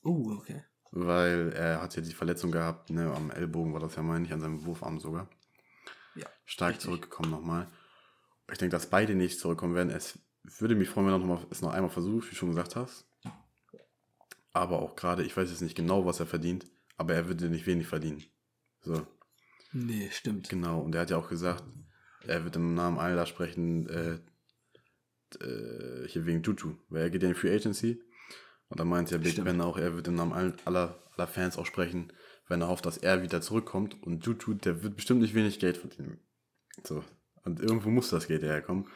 Oh, okay. weil er hat ja die Verletzung gehabt, ne, am Ellbogen war das ja, meine ich, an seinem Wurfarm sogar. Ja. Stark richtig. zurückgekommen nochmal. Ich denke, dass beide nicht zurückkommen werden. Es würde mich freuen, wenn er noch mal, es noch einmal versucht, wie du schon gesagt hast. Aber auch gerade, ich weiß jetzt nicht genau, was er verdient, aber er würde nicht wenig verdienen. So, Nee, stimmt. genau. Und er hat ja auch gesagt, er wird im Namen aller sprechen, äh, äh, hier wegen Tutu, weil er geht ja in die Free Agency. Und da meint ja Big Stimmt. Ben auch, er wird im Namen all- aller, aller Fans auch sprechen, wenn er hofft, dass er wieder zurückkommt. Und Tutu, der wird bestimmt nicht wenig Geld verdienen. So. Und irgendwo muss das Geld herkommen.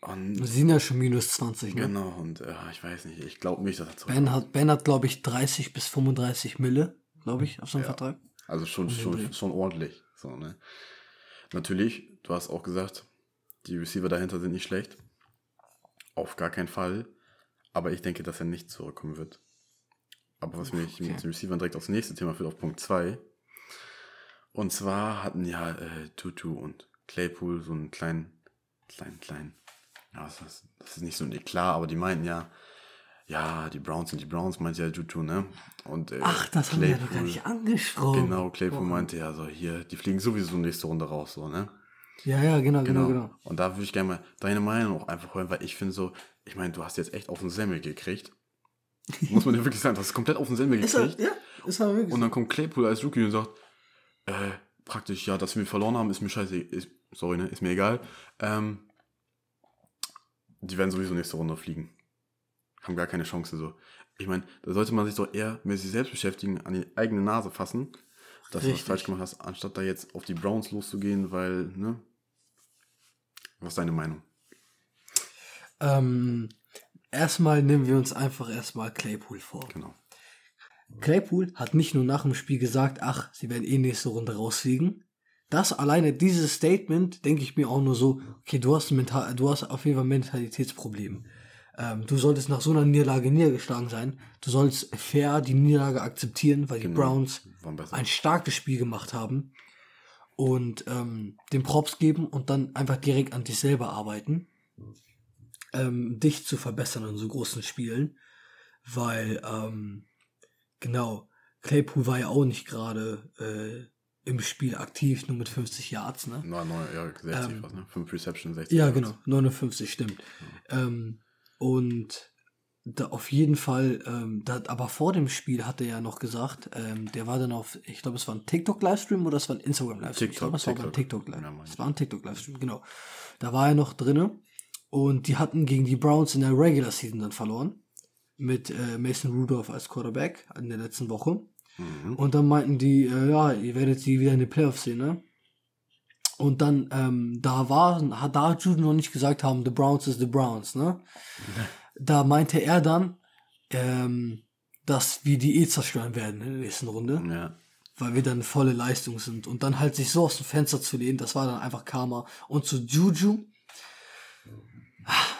Und Wir sind ja schon minus 20, ne? genau, und äh, ich weiß nicht, ich glaube nicht, dass er zurückkommt. Ben hat, ben hat glaube ich, 30 bis 35 Mille, glaube ich, auf seinem Ja. Vertrag. Also schon, schon, schon ordentlich. So, ne? Natürlich, du hast auch gesagt, die Receiver dahinter sind nicht schlecht. Auf gar keinen Fall. Aber ich denke, dass er nicht zurückkommen wird. Aber was mich okay. mit den Receivern direkt aufs nächste Thema führt, auf Punkt 2. Und zwar hatten ja äh, Tutu und Claypool so einen kleinen, kleinen, kleinen, ja, das ist, das ist nicht so ein Eklat, aber die meinten ja, ja, die Browns sind die Browns, meint ja Tutu, ne? Und, äh, Ach, das haben wir ja gar nicht angesprochen. Genau, Claypool Oh. meinte ja so, hier, die fliegen sowieso nächste Runde raus, so, ne? Ja, ja, genau, genau, genau. Und da würde ich gerne mal deine Meinung auch einfach hören, weil ich finde so, ich meine, du hast jetzt echt auf den Semmel gekriegt. Muss man ja wirklich sagen, du hast es komplett auf den Semmel Ist er, gekriegt. ja, ist er wirklich. Und dann kommt Claypool als Rookie und sagt, äh, praktisch, ja, dass wir verloren haben, ist mir scheiße, ist, sorry, ne, ist mir egal. Ähm, die werden sowieso nächste Runde fliegen. Haben gar keine Chance so. Ich meine, da sollte man sich doch eher mit sich selbst beschäftigen, an die eigene Nase fassen, dass du was Richtig. falsch gemacht hast, anstatt da jetzt auf die Browns loszugehen, weil, ne? Was ist deine Meinung? Ähm, erstmal nehmen wir uns einfach erstmal Claypool vor. Genau. Claypool hat nicht nur nach dem Spiel gesagt, ach, sie werden eh nächste Runde rausfliegen. Das alleine, dieses Statement, denke ich mir auch nur so, okay, du hast, Mental, du hast auf jeden Fall ein Mentalitätsproblem. Ähm, du solltest nach so einer Niederlage niedergeschlagen sein. Du sollst fair die Niederlage akzeptieren, weil die Genau. Browns Waren besser. ein starkes Spiel gemacht haben und ähm, den Props geben und dann einfach direkt an dich selber arbeiten, ähm, dich zu verbessern in so großen Spielen, weil ähm, genau Claypool war ja auch nicht gerade äh, im Spiel aktiv, nur mit 50 Yards, ne? Na, neun, ja, 60 Ähm, was, ne? 5 Reception, 60. Ja, Yards. genau, 59 stimmt. Ähm, und da auf jeden Fall, ähm, da, aber vor dem Spiel hat er ja noch gesagt, ähm, der war dann auf, ich glaube, es war ein TikTok-Livestream oder es war ein Instagram-Livestream. Ich TikTok, glaube, es war TikTok. TikTok-Livestream. Es war ein TikTok-Livestream, genau. Da war er noch drinne und die hatten gegen die Browns in der Regular Season dann verloren. Mit äh, Mason Rudolph als Quarterback in der letzten Woche. Mhm. Und dann meinten die, äh, ja, ihr werdet sie wieder in den Playoffs sehen, ne? Und dann, ähm, da war, hat da hat Jude noch nicht gesagt haben, the Browns is the Browns, ne? Da meinte er dann, ähm, dass wir die eh zerstören werden in der nächsten Runde. Ja. weil wir dann volle Leistung sind. Und dann halt sich so aus dem Fenster zu lehnen, das war dann einfach Karma. Und zu Juju,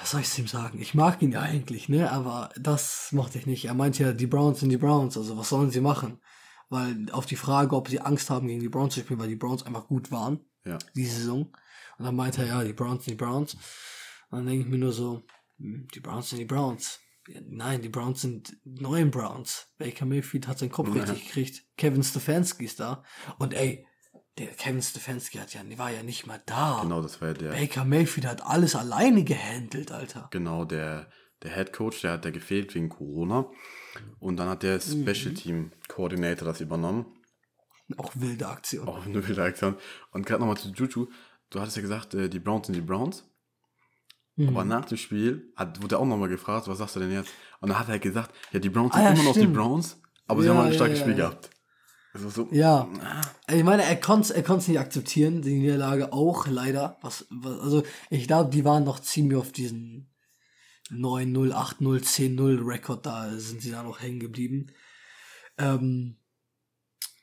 was soll ich zu ihm sagen? Ich mag ihn ja eigentlich, ne? Aber das mochte ich nicht. Er meint ja, die Browns sind die Browns, also was sollen sie machen? Weil auf die Frage, ob sie Angst haben, gegen die Browns zu spielen, weil die Browns einfach gut waren, Ja. die Saison. Und dann meinte er, ja, die Browns sind die Browns. Und dann denke ich mir nur so, hm, die Browns sind die Browns. Ja, Nein, die Browns sind neuen Browns. Baker Mayfield hat seinen Kopf Ja. richtig gekriegt. Kevin Stefanski ist da. Und ey, der Kevin Stefanski hat ja, war ja nicht mal da. Genau, das war ja der, Baker Mayfield hat alles alleine gehandelt, Alter. genau, der, der Head Coach, der hat ja gefehlt wegen Corona. Und dann hat der Special Team Coordinator das übernommen. Auch wilde Aktion. Auch eine wilde Aktion. Und gerade nochmal zu Juju. Du hattest ja gesagt, äh, die Browns sind die Browns. Mhm. Aber nach dem Spiel hat, wurde er auch nochmal gefragt, was sagst du denn jetzt? Und dann hat er halt gesagt, ja, die Browns Ah, sind ja, immer noch die stimmt. Browns, aber sie Ja, haben halt ein starkes ja, Spiel gehabt. Also so, Ja, ich meine, er konnte er konnte es nicht akzeptieren, die Niederlage auch, leider. Was, was, also, ich glaube, die waren noch ziemlich auf diesen 9-0, 8-0, 10-0 Rekord, da sind sie da noch hängen geblieben. Ähm,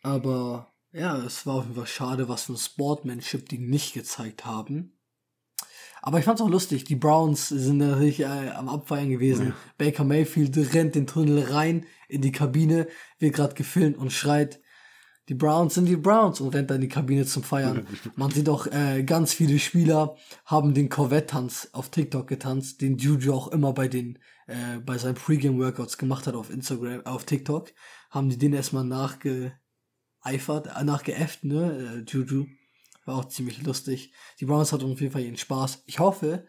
aber ja, es war auf jeden Fall schade, was für ein Sportmanship die nicht gezeigt haben. Aber ich fand's auch lustig, die Browns sind natürlich äh, am Abfeiern gewesen. Ja. Baker Mayfield rennt den Tunnel rein in die Kabine, wird gerade gefilmt und schreit, die Browns sind die Browns und rennt dann in die Kabine zum Feiern. Man sieht auch, äh, ganz viele Spieler haben den Corvette-Tanz auf TikTok getanzt, den Juju auch immer bei den, äh, bei seinen Pre-Game-Workouts gemacht hat auf Instagram, auf TikTok. Haben die den erstmal nachgeeifert, äh, nachgeäfft, ne, äh, Juju. War auch ziemlich lustig. Die Browns hatten auf jeden Fall ihren Spaß. Ich hoffe,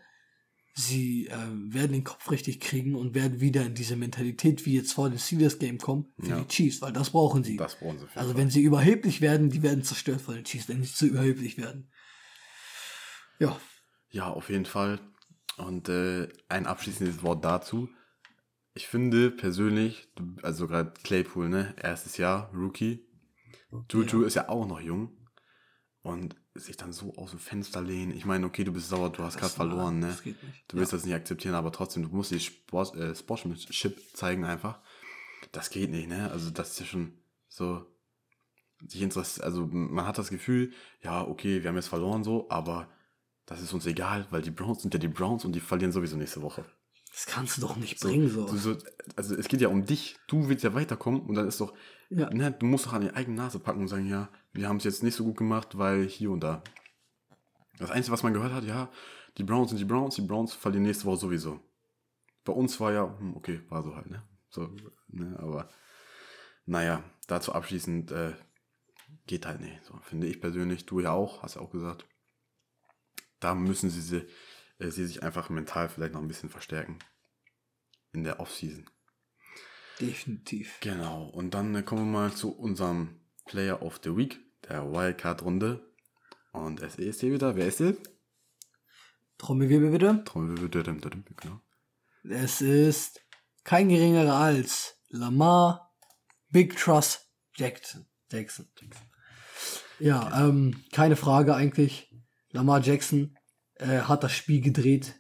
sie äh, werden den Kopf richtig kriegen und werden wieder in diese Mentalität, wie jetzt vor dem Steelers Game kommen, für Ja. die Chiefs, weil das brauchen sie. das brauchen sie Also wenn sie überheblich werden, die werden zerstört von den Chiefs, wenn sie zu überheblich werden. Ja, Ja, auf jeden Fall. Und äh, ein abschließendes Wort dazu. Ich finde persönlich, also gerade Claypool, ne, erstes Jahr, Rookie. Juju ist ja auch noch jung. Und sich dann so aus dem Fenster lehnen. Ich meine, okay, du bist sauer, du hast gerade verloren, ne? Du willst das nicht akzeptieren, aber trotzdem, du musst die Sport, äh, Sportsmanship zeigen einfach. Das geht nicht, ne? Also das ist ja schon so. Sich interessiert, also man hat das Gefühl, ja, okay, wir haben jetzt verloren so, aber das ist uns egal, weil die Browns sind ja die Browns und die verlieren sowieso nächste Woche. Das kannst du doch nicht So, bringen, so. So, also es geht ja um dich. Du willst ja weiterkommen und dann ist doch, Ja. ne, du musst doch an die eigene Nase packen und sagen, ja, wir haben es jetzt nicht so gut gemacht, weil hier und da. Das Einzige, was man gehört hat, ja, die Browns sind die Browns, die Browns verlieren nächste Woche sowieso. Bei uns war ja, hm, okay, war so halt, ne? So, ne, aber naja, dazu abschließend, äh, geht halt nicht. So, finde ich persönlich, du ja auch, hast ja auch gesagt. Da müssen sie, sie, äh, sie sich einfach mental vielleicht noch ein bisschen verstärken. In der Offseason. Definitiv. Genau, und dann äh, kommen wir mal zu unserem Player of the Week, der Wildcard-Runde. Und es ist hier wieder, wer ist es? Trommelwirbel bitte. Trommelwirbel, genau. Es ist kein geringerer als Lamar Big Trust Jackson. Jackson. Ja, ähm, keine Frage eigentlich. Lamar Jackson äh, hat das Spiel gedreht,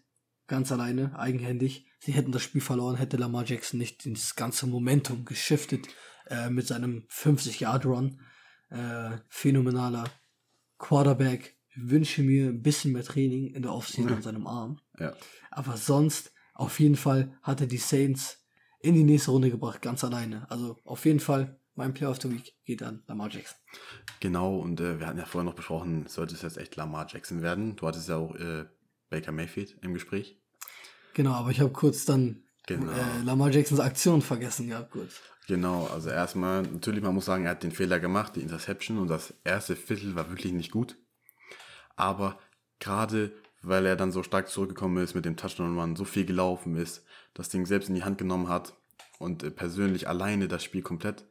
ganz alleine, eigenhändig. Sie hätten das Spiel verloren, hätte Lamar Jackson nicht ins ganze Momentum geschiftet äh, mit seinem 50-Yard-Run. Äh, phänomenaler Quarterback. Ich wünsche mir ein bisschen mehr Training in der Offseason an seinem Arm. Ja, Aber sonst, auf jeden Fall, hat er die Saints in die nächste Runde gebracht, ganz alleine. Also auf jeden Fall, mein Player of the Week geht an Lamar Jackson. genau, und äh, wir hatten ja vorher noch besprochen, sollte es jetzt echt Lamar Jackson werden. Du hattest ja auch äh, Baker Mayfield im Gespräch. Genau, aber ich habe kurz dann Genau. äh, Lamar Jacksons Aktion vergessen gehabt, kurz. Genau, also erstmal, natürlich, man muss sagen, er hat den Fehler gemacht, die Interception und das erste Viertel war wirklich nicht gut. Aber gerade weil er dann so stark zurückgekommen ist mit dem Touchdown Run, so viel gelaufen ist, das Ding selbst in die Hand genommen hat und äh, persönlich alleine das Spiel komplett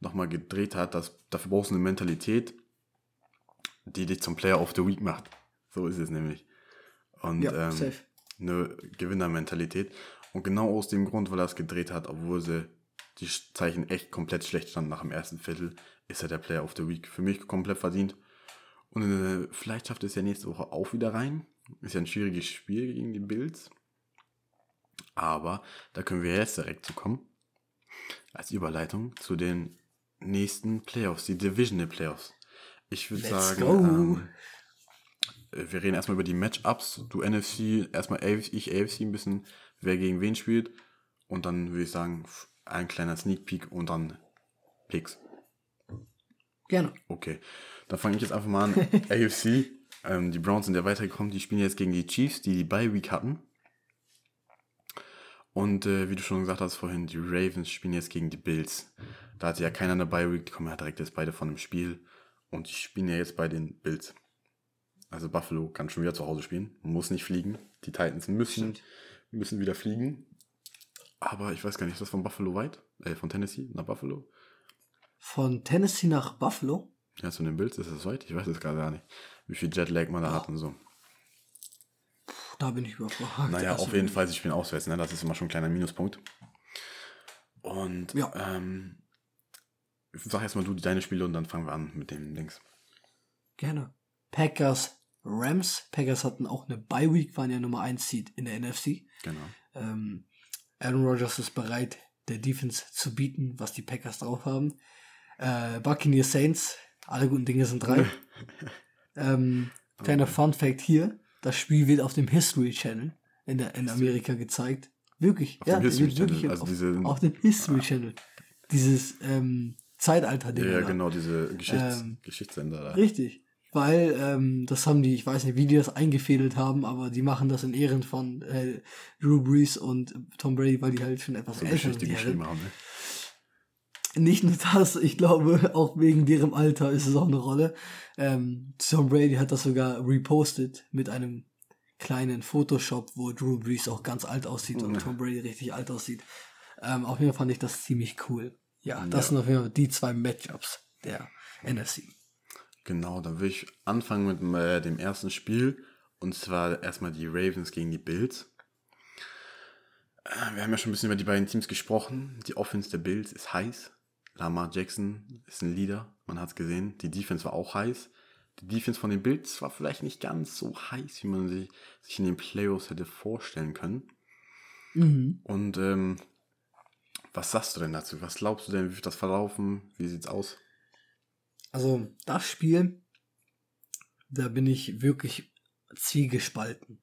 nochmal gedreht hat, das, dafür brauchst du eine Mentalität, die dich zum Player of the Week macht. So ist es nämlich. Und Ja, ähm, safe. Eine Gewinnermentalität. Und genau aus dem Grund, weil er es gedreht hat, obwohl sie die Zeichen echt komplett schlecht standen nach dem ersten Viertel, ist er der Player of the Week. Für mich komplett verdient. Und äh, vielleicht schafft es ja nächste Woche auch wieder rein. Ist ja ein schwieriges Spiel gegen die Bills. Aber da können wir jetzt direkt zu kommen. Als Überleitung zu den nächsten Playoffs, die Divisional Playoffs. Ich würde sagen, ähm, äh, wir reden erstmal über die Matchups. Du NFC, erstmal AFC, ich AFC ein bisschen, wer gegen wen spielt. Und dann würde ich sagen, ein kleiner Sneak Peek und dann Picks. Gerne. Okay, dann fange ich jetzt einfach mal an. AFC, ähm, die Browns sind ja weitergekommen. Die spielen jetzt gegen die Chiefs, die die Bye Week hatten. Und äh, wie du schon gesagt hast vorhin, die Ravens spielen jetzt gegen die Bills. Da hatte ja keiner eine Bye Week, die kommen ja direkt jetzt beide von dem Spiel. Und die spielen ja jetzt bei den Bills. Also Buffalo kann schon wieder zu Hause spielen, muss nicht fliegen. Die Titans müssen, Stimmt. müssen wieder fliegen. Aber ich weiß gar nicht, ist das von Buffalo weit? Äh, von Tennessee nach Buffalo? Von Tennessee nach Buffalo. Ja, zu den Bills ist das weit? Ich weiß es gerade gar nicht. Wie viel Jetlag man da hat und so. Puh, da bin ich überfragt. Naja, Also, auf jeden Fall, sie spielen auswärts, ne? Das ist immer schon ein kleiner Minuspunkt. Und Ja. ähm, sag erstmal du deine Spiele und dann fangen wir an mit dem Dings. Gerne. Packers, Rams. Packers hatten auch eine Bye Week, waren ja Nummer 1 Seed in der NFC. Genau. Ähm, Aaron Rodgers ist bereit, der Defense zu bieten, was die Packers drauf haben. Äh, Buccaneers Saints, alle guten Dinge sind drei. ähm, kleiner Fun Fact hier: Das Spiel wird auf dem History Channel in, der, in Amerika gezeigt. Wirklich, Auf ja, dem History wirklich Channel, also auf, diese- auf dem History Channel. Dieses ähm, Zeitalter-Ding. Ja, ja, genau, diese Geschichts Ähm, Geschichtssender da. Richtig. Weil ähm, das haben die, ich weiß nicht, wie die das eingefädelt haben, aber die machen das in Ehren von äh, Drew Brees und Tom Brady, weil die halt schon etwas So älter sind. geschrieben haben, ne? Nicht nur das, ich glaube, auch wegen deren Alter ist es auch eine Rolle. Ähm, Tom Brady hat das sogar repostet mit einem kleinen Photoshop, wo Drew Brees auch ganz alt aussieht und Tom Brady richtig alt aussieht. Ähm, auf jeden Fall fand ich das ziemlich cool. Ja, das Ja. sind auf jeden Fall die zwei Matchups der NFC. Genau, dann will ich anfangen mit äh, dem ersten Spiel. Und zwar erstmal die Ravens gegen die Bills. Äh, wir haben ja schon ein bisschen über die beiden Teams gesprochen. Die Offense der Bills ist heiß. Lamar Jackson ist ein Leader, man hat es gesehen. Die Defense war auch heiß. Die Defense von den Bills war vielleicht nicht ganz so heiß, wie man sich, sich in den Playoffs hätte vorstellen können. Mhm. Und ähm, was sagst du denn dazu? Was glaubst du denn, wie wird das verlaufen? Wie sieht's aus? Also das Spiel, da bin ich wirklich zwiegespalten.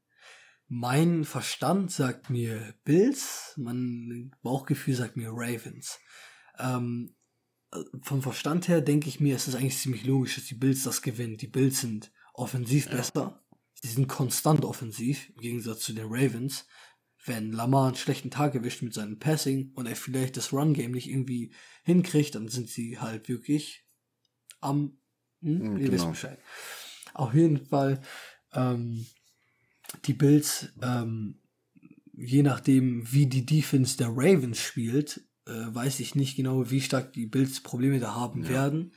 Mein Verstand sagt mir Bills, mein Bauchgefühl sagt mir Ravens. Ähm, äh, vom Verstand her denke ich mir, es ist eigentlich ziemlich logisch, dass die Bills das gewinnen. Die Bills sind offensiv besser. Sie sind konstant offensiv, im Gegensatz zu den Ravens. Wenn Lamar einen schlechten Tag erwischt mit seinem Passing und er vielleicht das Run-Game nicht irgendwie hinkriegt, dann sind sie halt wirklich am, hm, Mm, ihr wisst genau. Bescheid. Auf jeden Fall, ähm, die Bills, ähm, je nachdem, wie die Defense der Ravens spielt, äh, weiß ich nicht genau, wie stark die Bills Probleme da haben Ja. werden.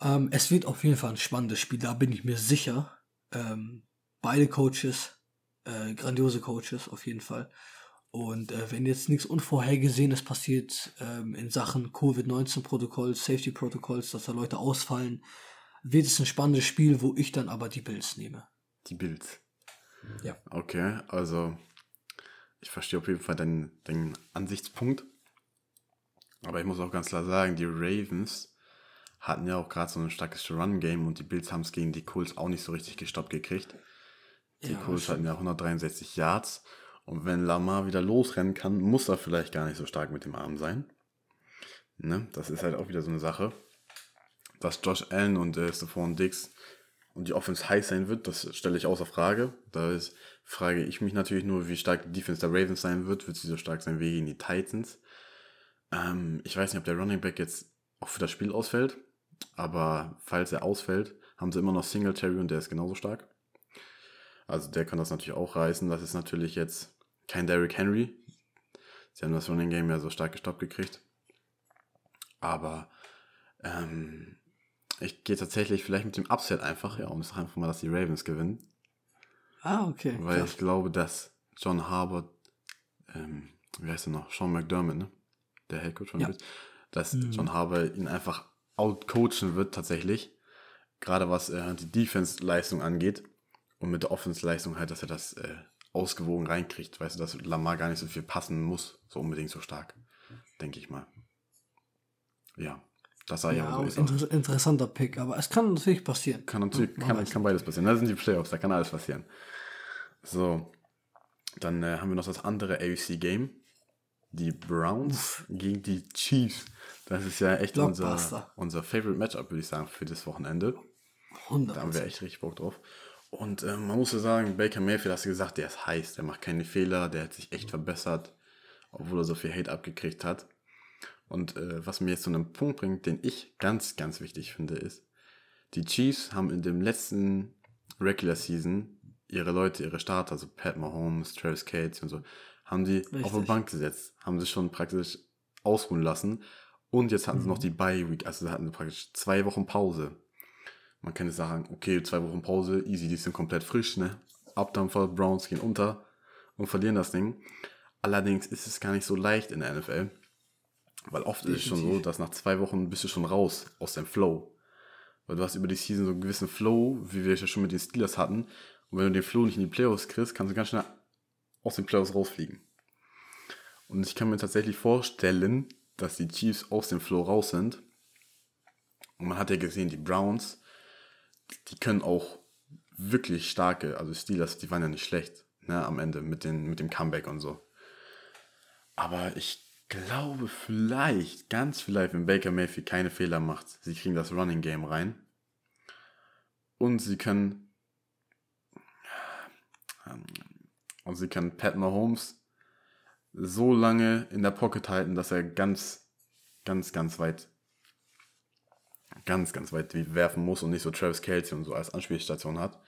Ähm, es wird auf jeden Fall ein spannendes Spiel, da bin ich mir sicher. Ähm, beide Coaches, äh, grandiose Coaches auf jeden Fall. Und äh, wenn jetzt nichts Unvorhergesehenes passiert ähm, in Sachen Covid-19-Protokolls, Safety-Protokolls, dass da Leute ausfallen, wird es ein spannendes Spiel, wo ich dann aber die Bills nehme. Die Bills. Ja. Okay, also ich verstehe auf jeden Fall deinen, deinen Ansichtspunkt. Aber ich muss auch ganz klar sagen, die Ravens hatten ja auch gerade so ein starkes Run-Game und die Bills haben es gegen die Colts auch nicht so richtig gestoppt gekriegt. Die Ja, Colts hatten ja 163 Yards. Und wenn Lamar wieder losrennen kann, muss er vielleicht gar nicht so stark mit dem Arm sein. Ne? Das ist halt auch wieder so eine Sache. Dass Josh Allen und äh, Stephon Diggs und die Offense heiß sein wird, das stelle ich außer Frage. Da ist, frage ich mich natürlich nur, wie stark die Defense der Ravens sein wird. Wird sie so stark sein wie gegen die Titans? Ähm, ich weiß nicht, ob der Running Back jetzt auch für das Spiel ausfällt. Aber falls er ausfällt, haben sie immer noch Singletary und der ist genauso stark. Also der kann das natürlich auch reißen. Das ist natürlich jetzt kein Derrick Henry. Sie haben das Running Game ja so stark gestoppt gekriegt. Aber ähm, ich gehe tatsächlich vielleicht mit dem Upset einfach, ja, und ich sage einfach mal, dass die Ravens gewinnen. Ah, okay. Weil krass. ich glaube, dass John Harbaugh, ähm, wie heißt er noch? Sean McDermott, ne? Der Headcoach von Ja. Bills, dass Mhm. John Harbaugh ihn einfach outcoachen wird tatsächlich. Gerade was äh, die Defense-Leistung angeht. Und mit der Offense-Leistung halt, dass er das äh, ausgewogen reinkriegt. Weißt du, dass Lamar gar nicht so viel passen muss. So unbedingt so stark. Denke ich mal. Ja, das sei ja, Ja, so. Ist auch. inter interessanter Pick, aber es kann natürlich passieren. Kann natürlich, Man kann, kann beides passieren. Das sind die Playoffs, da kann alles passieren. So, dann äh, haben wir noch das andere AFC-Game. Die Browns gegen die Chiefs. Das ist ja echt unser, unser Favorite Matchup, würde ich sagen, für das Wochenende. 100 Da haben wir echt richtig Bock drauf. Und äh, man muss ja sagen, Baker Mayfield, hast du gesagt, der ist heiß, der macht keine Fehler, der hat sich echt verbessert, obwohl er so viel Hate abgekriegt hat. Und äh, was mir jetzt zu einem Punkt bringt, den ich ganz, ganz wichtig finde, ist, die Chiefs haben in dem letzten Regular Season ihre Leute, ihre Starter, also Pat Mahomes, Travis Cates und so, haben die auf die Richtig. Bank gesetzt, haben sie schon praktisch ausruhen lassen. Und jetzt hatten sie Mhm. noch die Bye Week, also hatten sie praktisch zwei Wochen Pause. Man kann jetzt sagen, okay, zwei Wochen Pause, easy, die sind komplett frisch, ne? Abdampfer, Browns gehen unter und verlieren das Ding. Allerdings ist es gar nicht so leicht in der NFL, weil oft ist es schon so, Definitiv. dass nach zwei Wochen bist du schon raus aus dem Flow. Weil du hast über die Season so einen gewissen Flow, wie wir es ja schon mit den Steelers hatten. Und wenn du den Flow nicht in die Playoffs kriegst, kannst du ganz schnell aus den Playoffs rausfliegen. Und ich kann mir tatsächlich vorstellen, dass die Chiefs aus dem Flow raus sind. Und man hat ja gesehen, die Browns, die können auch wirklich starke, also Steelers, die waren ja nicht schlecht, ne, am Ende mit, den, mit dem Comeback und so. Aber ich glaube vielleicht, ganz vielleicht, wenn Baker Mayfield keine Fehler macht, sie kriegen das Running Game rein. Und sie können ähm, und sie können Pat Mahomes so lange in der Pocket halten, dass er ganz, ganz, ganz weit, ganz, ganz weit werfen muss und nicht so Travis Kelsey und so als Anspielstation hat.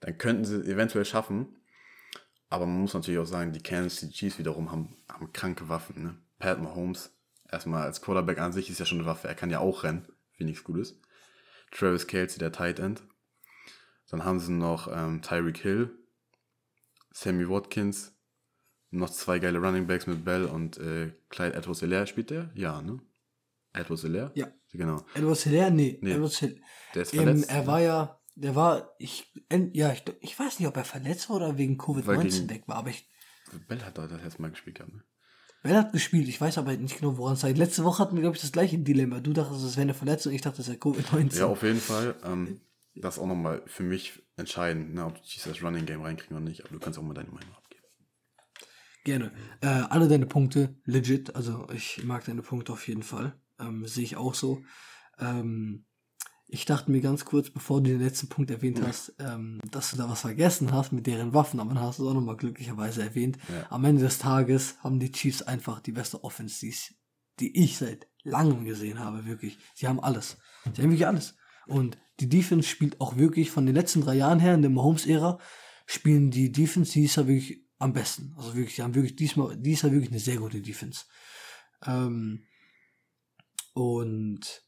Dann könnten sie es eventuell schaffen. Aber man muss natürlich auch sagen, die Kansas City Chiefs wiederum haben, haben kranke Waffen. Ne? Pat Mahomes, erstmal als Quarterback an sich ist ja schon eine Waffe. Er kann ja auch rennen, wie nichts Gutes. Travis Kelsey, der Tight End. Dann haben sie noch ähm, Tyreek Hill, Sammy Watkins, noch zwei geile Running Backs mit Bell und äh, Clyde edwards hilaire spielt der? Ja, ne? Edwards hilaire Ja. Genau. Edwards Hilaire? Nee, Nee. Edwards Hilaire. Der ist Ähm, verletzt. er war ja, der war, ich, ja, ich, ich weiß nicht, ob er verletzt war oder wegen Weil Covid-19 gegen- weg war, aber ich, Bell hat da das erste Mal gespielt gehabt, ne? Bell hat gespielt, ich weiß aber nicht genau, woran es lag. Letzte Woche hatten wir, glaube ich, das gleiche Dilemma. Du dachtest, es wäre eine Verletzung, ich dachte, es wäre Covid-19. Ja, auf jeden Fall. Ähm, das ist auch nochmal für mich entscheidend, ne, ob die Chiefs das Running Game reinkriegen oder nicht. Aber du kannst auch mal deine Meinung abgeben. Gerne. Äh, alle deine Punkte, legit. Also ich mag deine Punkte auf jeden Fall. Ähm, Sehe ich auch so. Ähm, ich dachte mir ganz kurz, bevor du den letzten Punkt erwähnt hast, ähm, dass du da was vergessen hast mit deren Waffen, aber dann hast du es auch nochmal glücklicherweise erwähnt. Ja. Am Ende des Tages haben die Chiefs einfach die beste Offense, die ich seit langem gesehen habe, wirklich. Sie haben alles. Sie haben wirklich alles. Und die Defense spielt auch wirklich von den letzten drei Jahren her in der Mahomes-Ära, spielen die Defense dieses Jahr wirklich am besten. Also wirklich, die haben wirklich diesmal, dieses Jahr wirklich eine sehr gute Defense. Ähm, und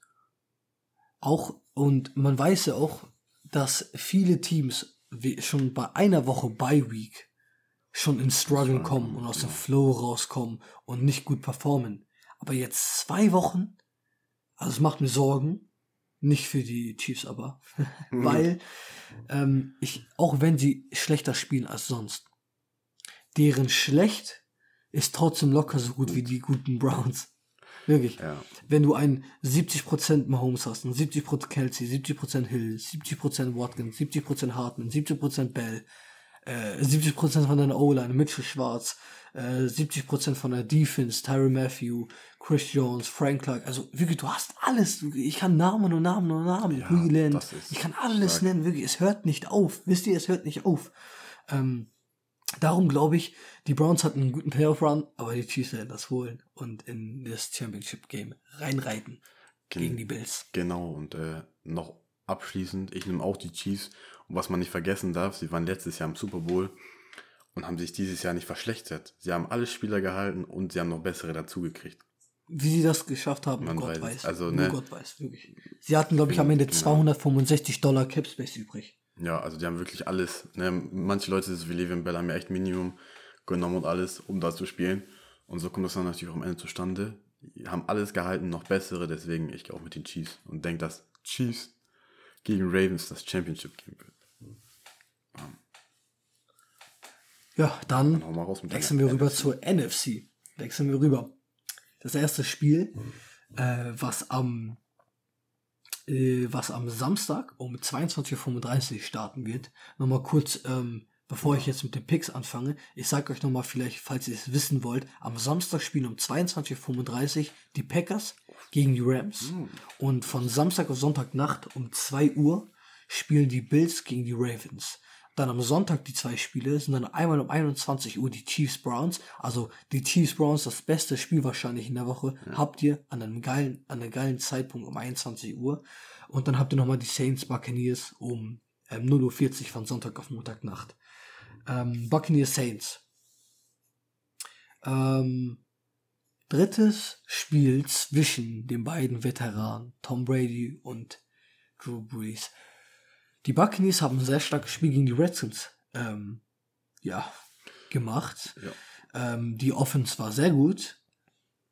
auch, und man weiß ja auch, dass viele Teams schon bei einer Woche Bye Week schon in Struggle kommen und aus dem. Flow rauskommen und nicht gut performen. Aber jetzt zwei Wochen, also es macht mir Sorgen, nicht für die Chiefs aber, weil ähm, ich, auch wenn sie schlechter spielen als sonst, deren schlecht ist trotzdem locker so gut wie die guten Browns. Wirklich. Ja. Wenn du ein 70% Mahomes hast, ein 70% Kelsey, 70% Hill, 70% Watkins, 70% Hartman, 70% Bell, äh, 70% von deiner O-Line, Mitchell Schwarz, äh, 70% von der Defense, Tyron Matthew, Chris Jones, Frank Clark, also wirklich, du hast alles. Ich kann Namen und Namen und Namen, Ja, ist ich kann alles stark. nennen, wirklich, es hört nicht auf. Wisst ihr, es hört nicht auf. Ähm, darum glaube ich, die Browns hatten einen guten Playoff-Run, aber die Chiefs werden das holen und in das Championship-Game reinreiten Gen- gegen die Bills. Genau, und äh, noch abschließend, ich nehme auch die Chiefs. Und was man nicht vergessen darf, sie waren letztes Jahr im Super Bowl und haben sich dieses Jahr nicht verschlechtert. Sie haben alle Spieler gehalten und sie haben noch bessere dazugekriegt. Wie sie das geschafft haben, Man Gott weiß weiß. Also, Nur ne? Gott weiß, wirklich. Sie hatten, glaube ich, am Ende Genau. 265 Dollar Capspace übrig. Ja, also die haben wirklich alles. Ne? Manche Leute, so wie Le'Veon Bell, haben ja echt Minimum genommen und alles, um da zu spielen. Und so kommt das dann natürlich auch am Ende zustande. Die haben alles gehalten, noch bessere, deswegen ich gehe auch mit den Chiefs und denke, dass Chiefs gegen Ravens das Championship geben wird. Ja, dann mit wechseln wir rüber NFC. zur NFC. Wechseln wir rüber. Das erste Spiel äh, was am äh, was am Samstag um 22.35 Uhr starten wird. Nochmal kurz, ähm, bevor ich jetzt mit den Picks anfange, ich sage euch nochmal vielleicht, falls ihr es wissen wollt, am Samstag spielen um 22.35 Uhr die Packers gegen die Rams und von Samstag auf Sonntagnacht um 2 Uhr spielen die Bills gegen die Ravens. Dann am Sonntag die zwei Spiele sind dann einmal um 21 Uhr die Chiefs Browns. Also die Chiefs Browns, das beste Spiel wahrscheinlich in der Woche, habt ihr an einem geilen, an einem geilen Zeitpunkt um 21 Uhr. Und dann habt ihr nochmal die Saints Buccaneers um ähm, 0.40 Uhr von Sonntag auf Montagnacht. Ähm, Buccaneers Saints. Ähm, drittes Spiel zwischen den beiden Veteranen, Tom Brady und Drew Brees. Die Buccaneers haben ein sehr starkes Spiel gegen die Redskins ähm, ja, gemacht. Ja. Ähm, die Offense war sehr gut.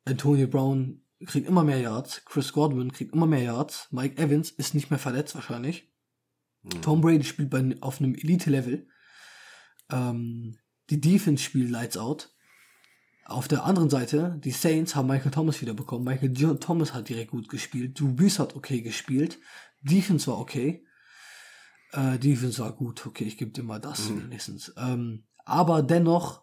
Antonio Brown kriegt immer mehr Yards. Chris Godwin kriegt immer mehr Yards. Mike Evans ist nicht mehr verletzt wahrscheinlich. Tom Brady spielt bei, auf einem Elite-Level. Ähm, die Defense spielt Lights Out. Auf der anderen Seite, die Saints haben Michael Thomas wieder bekommen. Michael Thomas hat direkt gut gespielt. Drew Brees hat okay gespielt. Defense war okay. Äh, Defense war gut. Okay, ich gebe dir mal das wenigstens. Ähm, aber dennoch,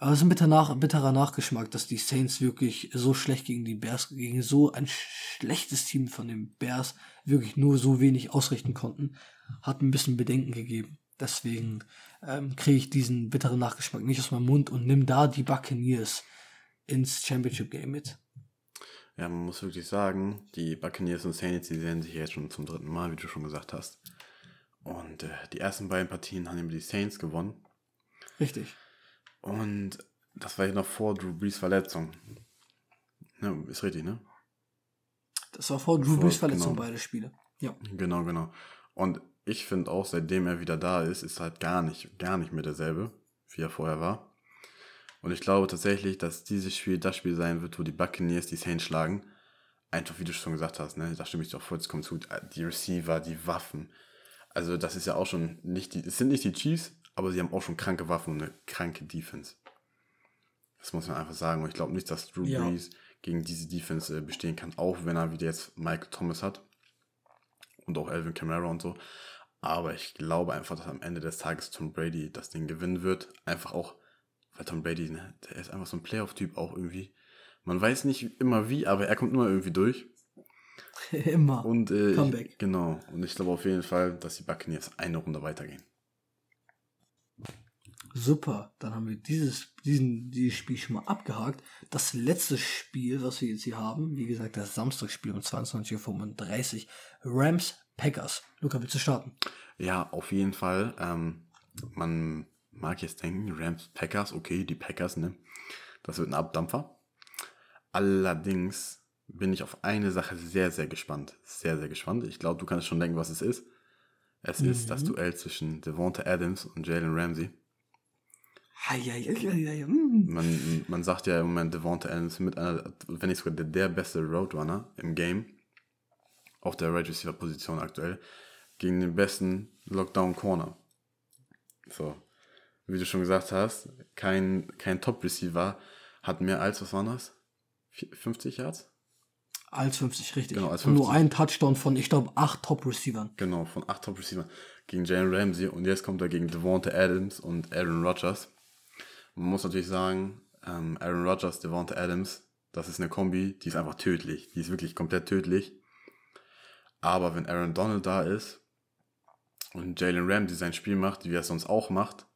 äh, es ist ein bitter nach, bitterer Nachgeschmack, dass die Saints wirklich so schlecht gegen die Bears, gegen so ein schlechtes Team von den Bears wirklich nur so wenig ausrichten konnten. Hat ein bisschen Bedenken gegeben. Deswegen ähm, kriege ich diesen bitteren Nachgeschmack nicht aus meinem Mund und nimm da die Buccaneers ins Championship Game mit. Ja, man muss wirklich sagen, die Buccaneers und Saints, die sehen sich jetzt schon zum dritten Mal, wie du schon gesagt hast. Und äh, die ersten beiden Partien haben die Saints gewonnen. Richtig. Und das war ja noch vor Drew Brees Verletzung. Ne, ist richtig, ne? Das war vor Drew Brees Verletzung genau. beide Spiele. Ja. Genau, genau. Und ich finde auch, seitdem er wieder da ist, ist halt gar nicht, gar nicht mehr derselbe, wie er vorher war. Und ich glaube tatsächlich, dass dieses Spiel das Spiel sein wird, wo die Buccaneers die Saints schlagen. Einfach, wie du schon gesagt hast, ne? Da stimme ich dir auch vollkommen zu. Die Receiver, die Waffen. Also, das ist ja auch schon nicht die, es sind nicht die Chiefs, aber sie haben auch schon kranke Waffen und eine kranke Defense. Das muss man einfach sagen. Und ich glaube nicht, dass Drew Ja. Brees gegen diese Defense äh, bestehen kann, auch wenn er wieder jetzt Michael Thomas hat und auch Alvin Kamara und so. Aber ich glaube einfach, dass am Ende des Tages Tom Brady das Ding gewinnen wird. Einfach auch, weil Tom Brady, ne, der ist einfach so ein Playoff-Typ auch irgendwie. Man weiß nicht immer wie, aber er kommt immer irgendwie durch. Immer. Und äh, Comeback. Ich, genau. Und ich glaube auf jeden Fall, dass die Buccaneers eine Runde weitergehen. Super, dann haben wir dieses, diesen, dieses Spiel schon mal abgehakt. Das letzte Spiel, was wir jetzt hier haben, wie gesagt, das Samstagsspiel um 22.35 Uhr, Rams Packers. Luca, willst du starten? Ja, auf jeden Fall. Ähm, man mag jetzt denken, Rams, Packers, okay, die Packers, ne? Das wird ein Abdampfer. Allerdings bin ich auf eine Sache sehr, sehr gespannt. Sehr, sehr gespannt. Ich glaube, du kannst schon denken, was es ist. Es ist das Duell zwischen Devonta Adams und Jalen Ramsey. Mm. Man, man sagt ja im Moment, Devonta Adams mit einer, wenn nicht sogar der, der beste Roadrunner im Game, auf der Right Receiver Position aktuell, gegen den besten Lockdown Corner. So, wie du schon gesagt hast, kein, kein Top Receiver hat mehr als, was waren das? Vier- 50 Yards? Als 50, richtig. Genau, als Und nur 50. ein Touchdown von, ich glaube, acht Top-Receivern. Genau, von 8 Top Receiver gegen Jalen Ramsey und jetzt kommt er gegen Devonta Adams und Aaron Rodgers. Man muss natürlich sagen, ähm, Aaron Rodgers, Devonta Adams, das ist eine Kombi, die ist einfach tödlich. Die ist wirklich komplett tödlich. Aber wenn Aaron Donald da ist und Jalen Ramsey sein Spiel macht, wie er es sonst auch macht,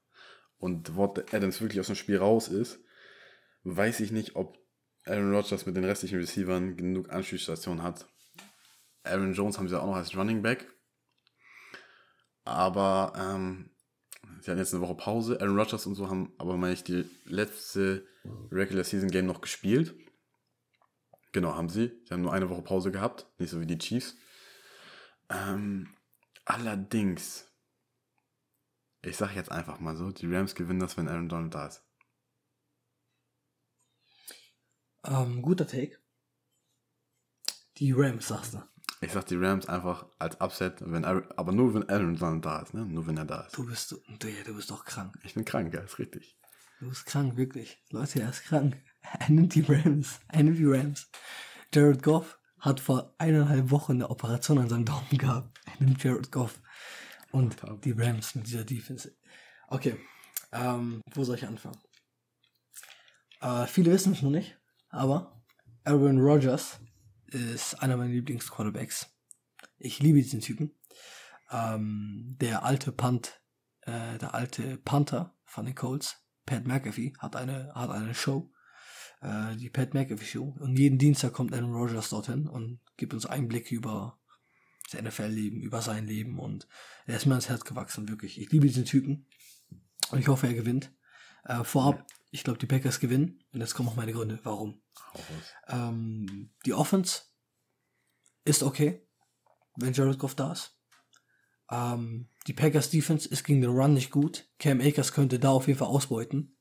und Devonta Adams wirklich aus dem Spiel raus ist, weiß ich nicht, ob Aaron Rodgers mit den restlichen Receivern genug Anspielstationen hat. Aaron Jones haben sie auch noch als Running Back. Aber ähm, sie hatten jetzt eine Woche Pause. Aaron Rodgers und so haben aber, meine ich, die letzte Regular Season Game noch gespielt. Genau, haben sie. Sie haben nur eine Woche Pause gehabt. Nicht so wie die Chiefs. Ähm, allerdings, ich sage jetzt einfach mal so, die Rams gewinnen das, wenn Aaron Donald da ist. Ähm, guter Take. Die Rams, sagst du. Ich sag die Rams einfach als Upset, wenn Aaron, aber nur wenn Aaron Donald da ist, ne? Nur wenn er da ist. Du bist, du, ja, du bist doch krank. Ich bin krank, ja, ist richtig. Du bist krank, wirklich. Leute, er ist krank. Er nimmt die Rams. Er nimmt die Rams. Jared Goff hat vor eineinhalb Wochen eine Operation an seinem Daumen gehabt. Einen Jared Goff. Und die Rams mit dieser Defense. Okay, ähm, wo soll ich anfangen? Äh, viele wissen es noch nicht, aber Aaron Rodgers ist einer meiner Lieblingsquarterbacks. Ich liebe diesen Typen. Ähm, der alte Punt, äh, der alte Panther von den Colts, Pat McAfee, hat eine, hat eine Show, äh, die Pat McAfee Show. Und jeden Dienstag kommt Aaron Rodgers dorthin und gibt uns Einblicke über das NFL-Leben, über sein Leben und er ist mir ans Herz gewachsen, wirklich. Ich liebe diesen Typen und ich hoffe, er gewinnt. Äh, vorab, ich glaube, die Packers gewinnen und jetzt kommen auch meine Gründe, warum. Ähm, die Offense ist okay, wenn Jared Goff da ist. Ähm, die Packers Defense ist gegen den Run nicht gut. Cam Akers könnte da auf jeden Fall ausbeuten.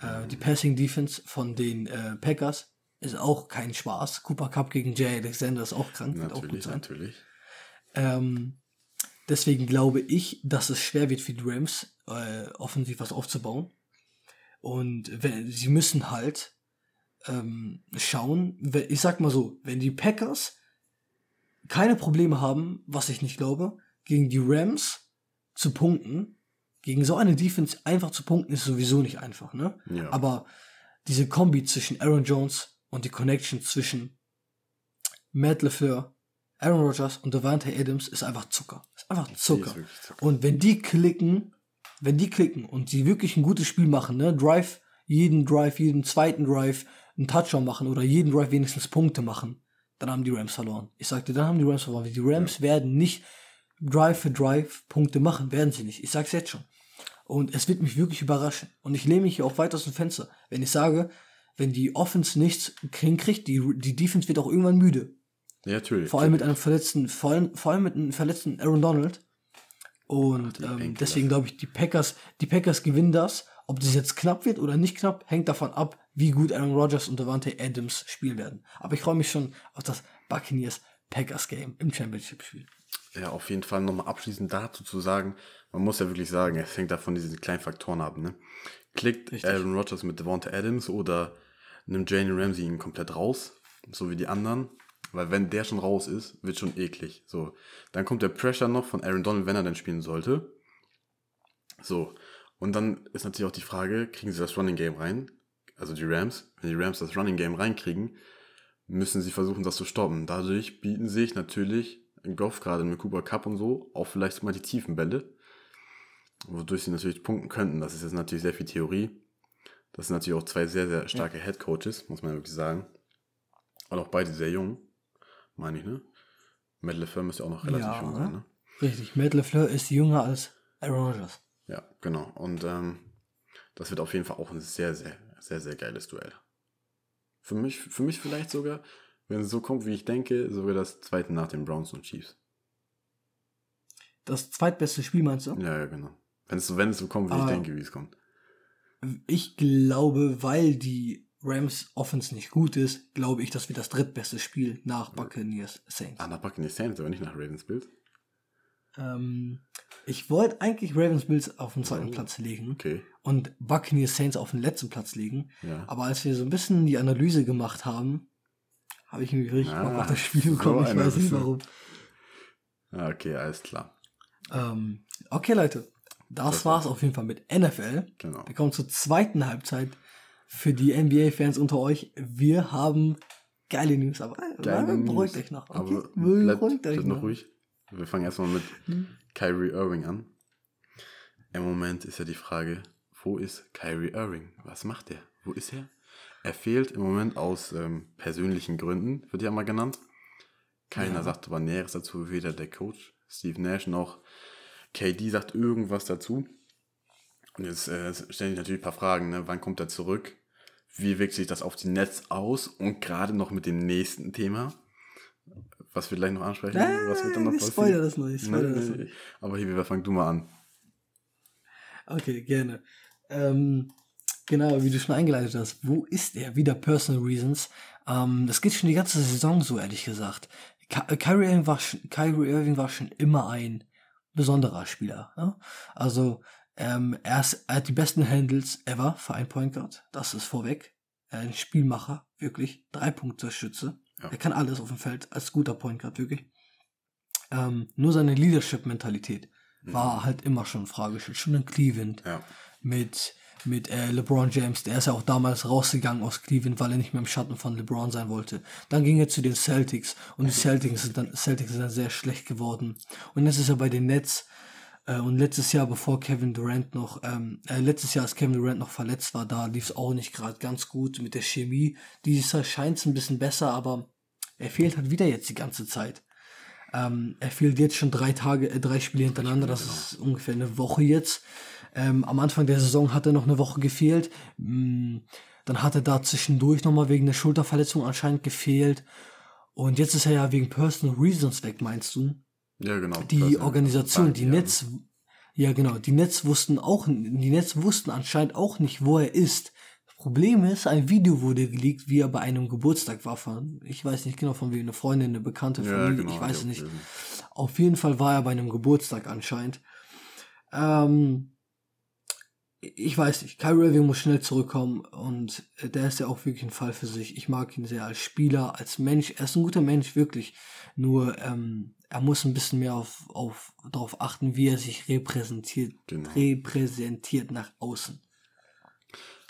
Äh, die Passing Defense von den äh, Packers ist auch kein Spaß. Cooper Cup gegen Jay Alexander ist auch krank. Wird auch gut Natürlich, sein. natürlich. Ähm, deswegen glaube ich, dass es schwer wird für die Rams, äh, offensiv was aufzubauen. Und wenn, sie müssen halt ähm, schauen, wenn, ich sag mal so, wenn die Packers keine Probleme haben, was ich nicht glaube, gegen die Rams zu punkten, gegen so eine Defense einfach zu punkten, ist sowieso nicht einfach, ne? Ja. Aber diese Kombi zwischen Aaron Jones und die Connection zwischen Matt LeFleur, Aaron Rodgers und Devante Adams ist einfach Zucker. Ist einfach ist Zucker. wirklich Zucker. Und wenn die klicken, wenn die klicken und die wirklich ein gutes Spiel machen, ne, Drive, jeden Drive, jeden zweiten Drive einen Touchdown machen oder jeden Drive wenigstens Punkte machen, dann haben die Rams verloren. Ich sagte, dann haben die Rams verloren. Die Rams werden nicht Drive für Drive Punkte machen, werden sie nicht. Ich sag's jetzt schon. Und es wird mich wirklich überraschen. Und ich lehne mich hier auch weit aus dem Fenster, wenn ich sage, wenn die Offense nichts hinkriegt, die, die Defense wird auch irgendwann müde. Ja, natürlich. Vor allem mit einem verletzten, vor allem, vor allem mit einem verletzten Aaron Donald. Und ähm, deswegen glaube ich, die Packers, die Packers gewinnen das. Ob das jetzt knapp wird oder nicht knapp, hängt davon ab, wie gut Aaron Rodgers und Devante Adams spielen werden. Aber ich freue mich schon auf das Buccaneers Packers Game im Championship-Spiel. Ja, auf jeden Fall nochmal abschließend dazu zu sagen, man muss ja wirklich sagen, es hängt davon diesen kleinen Faktoren ab, ne? Klickt Richtig. Aaron Rodgers mit Devonta Adams oder nimmt Jane Ramsey ihn komplett raus, so wie die anderen, weil wenn der schon raus ist, wird schon eklig, so. Dann kommt der Pressure noch von Aaron Donald, wenn er denn spielen sollte. So. Und dann ist natürlich auch die Frage, kriegen sie das Running Game rein? Also die Rams, wenn die Rams das Running Game reinkriegen, müssen sie versuchen, das zu stoppen. Dadurch bieten sich natürlich in Golf gerade mit Cooper Cup und so auch vielleicht mal die tiefen Bälle, wodurch sie natürlich punkten könnten. Das ist jetzt natürlich sehr viel Theorie. Das sind natürlich auch zwei sehr, sehr starke Head Coaches, muss man wirklich sagen. Und auch beide sehr jung, meine ich, ne? Matt LeFleur müsste auch noch relativ Ja. jung sein, ne? Richtig, Matt LeFleur ist jünger als Aaron Rodgers. Ja, genau. Und ähm, das wird auf jeden Fall auch ein sehr, sehr, sehr, sehr geiles Duell. Für mich, für mich vielleicht sogar, wenn es so kommt, wie ich denke, sogar das zweite nach den Browns und Chiefs. Das zweitbeste Spiel meinst du? Ja, ja, genau. Wenn es so, wenn es so kommt, wie ich Aber- denke, wie es kommt. Ich glaube, weil die Rams Offense nicht gut ist, glaube ich, das wird das drittbeste Spiel nach Buccaneers Saints. Ah, nach Buccaneers Saints, aber nicht nach Ravens Bills. Ähm, ich wollte eigentlich Ravens Bills auf den zweiten Oh, Platz legen Okay, und Buccaneers Saints auf den letzten Platz legen. ja. Aber als wir so ein bisschen die Analyse gemacht haben, habe ich irgendwie richtig Ah, auf das Spiel so bekommen. ich einer weiß nicht warum. Ah, okay, alles klar. Ähm, okay, Leute. Das Das war's auf jeden Fall mit NFL. Genau. Wir kommen zur zweiten Halbzeit für die NBA-Fans unter euch. Wir haben geile News, aber Geile beruhigt News. euch noch. Aber Okay? bleibt, Beruhigt euch bleibt noch ruhig. Wir fangen erstmal mit Kyrie Irving an. Im Moment ist ja die Frage, wo ist Kyrie Irving? Was macht er? Wo ist er? Er fehlt im Moment aus ähm, persönlichen Gründen, wird ja mal genannt. Keiner Ja. sagt aber Näheres dazu, weder der Coach Steve Nash noch KD sagt irgendwas dazu. Jetzt äh, stelle ich natürlich ein paar Fragen. Ne? Wann kommt er zurück? Wie wirkt sich das auf die Netz aus? Und gerade noch mit dem nächsten Thema, was wir gleich noch ansprechen. was wird dann noch ich passieren? spoilere das noch, ich spoilere Nee, das noch nee. nicht. Aber hier, fang du mal an. Okay, gerne. Ähm, genau, wie du schon eingeleitet hast, wo ist er? Wieder Personal Reasons. Ähm, das geht schon die ganze Saison so, ehrlich gesagt. Ky- äh, Kyrie Irving war schon, Kyrie Irving war schon immer ein besonderer Spieler. Ne? Also, ähm, er, ist, er hat die besten Handles ever für einen Point Guard. Das ist vorweg. Er ist ein Spielmacher, wirklich. Drei Punkte Schütze. Ja. Er kann alles auf dem Feld als guter Point Guard, wirklich. Ähm, nur seine Leadership-Mentalität mhm. war halt immer schon fragestellt. Schon in Cleveland. Ja. Mit, mit äh, LeBron James. Der ist ja auch damals rausgegangen aus Cleveland, weil er nicht mehr im Schatten von LeBron sein wollte. Dann ging er zu den Celtics. Und die Celtics sind dann, Celtics sind dann sehr schlecht geworden. Und jetzt ist er bei den Nets. Äh, und letztes Jahr, bevor Kevin Durant noch, ähm, äh, letztes Jahr, als Kevin Durant noch verletzt war, da lief es auch nicht gerade ganz gut mit der Chemie. Dieses Jahr scheint es ein bisschen besser, aber er fehlt halt wieder jetzt die ganze Zeit. Ähm, er fehlt jetzt schon drei Tage, äh, drei Spiele hintereinander. Das ist ungefähr eine Woche jetzt. Ähm, am Anfang der Saison hat er noch eine Woche gefehlt. Mm, dann hat er da zwischendurch nochmal wegen der Schulterverletzung anscheinend gefehlt. Und jetzt ist er ja wegen Personal Reasons weg, meinst du? Ja, genau. Die Organisation, die Netz, ja genau, die Netz wussten auch, die Netz wussten anscheinend auch nicht, wo er ist. Problem ist, ein Video wurde geleakt, wie er bei einem Geburtstag war von, ich weiß nicht genau von wem, eine Freundin, eine Bekannte von ja, genau, ich weiß es nicht. Auf jeden Fall war er bei einem Geburtstag anscheinend. Ähm, ich weiß nicht, Kyrie Irving muss schnell zurückkommen und der ist ja auch wirklich ein Fall für sich. Ich mag ihn sehr als Spieler, als Mensch. Er ist ein guter Mensch, wirklich. Nur ähm, er muss ein bisschen mehr auf, auf darauf achten, wie er sich repräsentiert, genau. repräsentiert nach außen.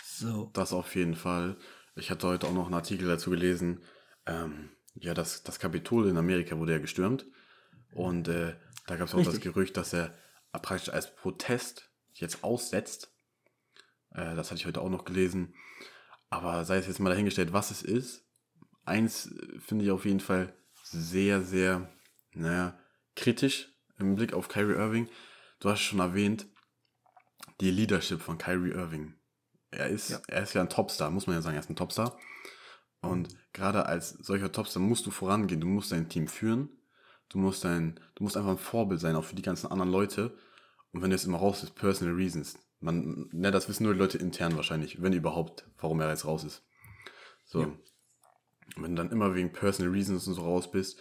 So. Das auf jeden Fall. Ich hatte heute auch noch einen Artikel dazu gelesen. Ähm, ja, das, das Kapitol in Amerika wurde ja gestürmt. Und äh, da gab es auch Richtig. das Gerücht, dass er praktisch als Protest jetzt aussetzt. Äh, das hatte ich heute auch noch gelesen. Aber sei es jetzt mal dahingestellt, was es ist. Eins äh, finde ich auf jeden Fall sehr, sehr, naja, kritisch im Blick auf Kyrie Irving. Du hast schon erwähnt, die Leadership von Kyrie Irving er ist, ja. er ist ja ein Topstar, muss man ja sagen, er ist ein Topstar. Und gerade als solcher Topstar musst du vorangehen, du musst dein Team führen, du musst dein, du musst einfach ein Vorbild sein, auch für die ganzen anderen Leute. Und wenn du jetzt immer raus ist, Personal Reasons. Man, ne, das wissen nur die Leute intern wahrscheinlich, wenn überhaupt, warum er jetzt raus ist. So. Ja. Wenn du dann immer wegen Personal Reasons und so raus bist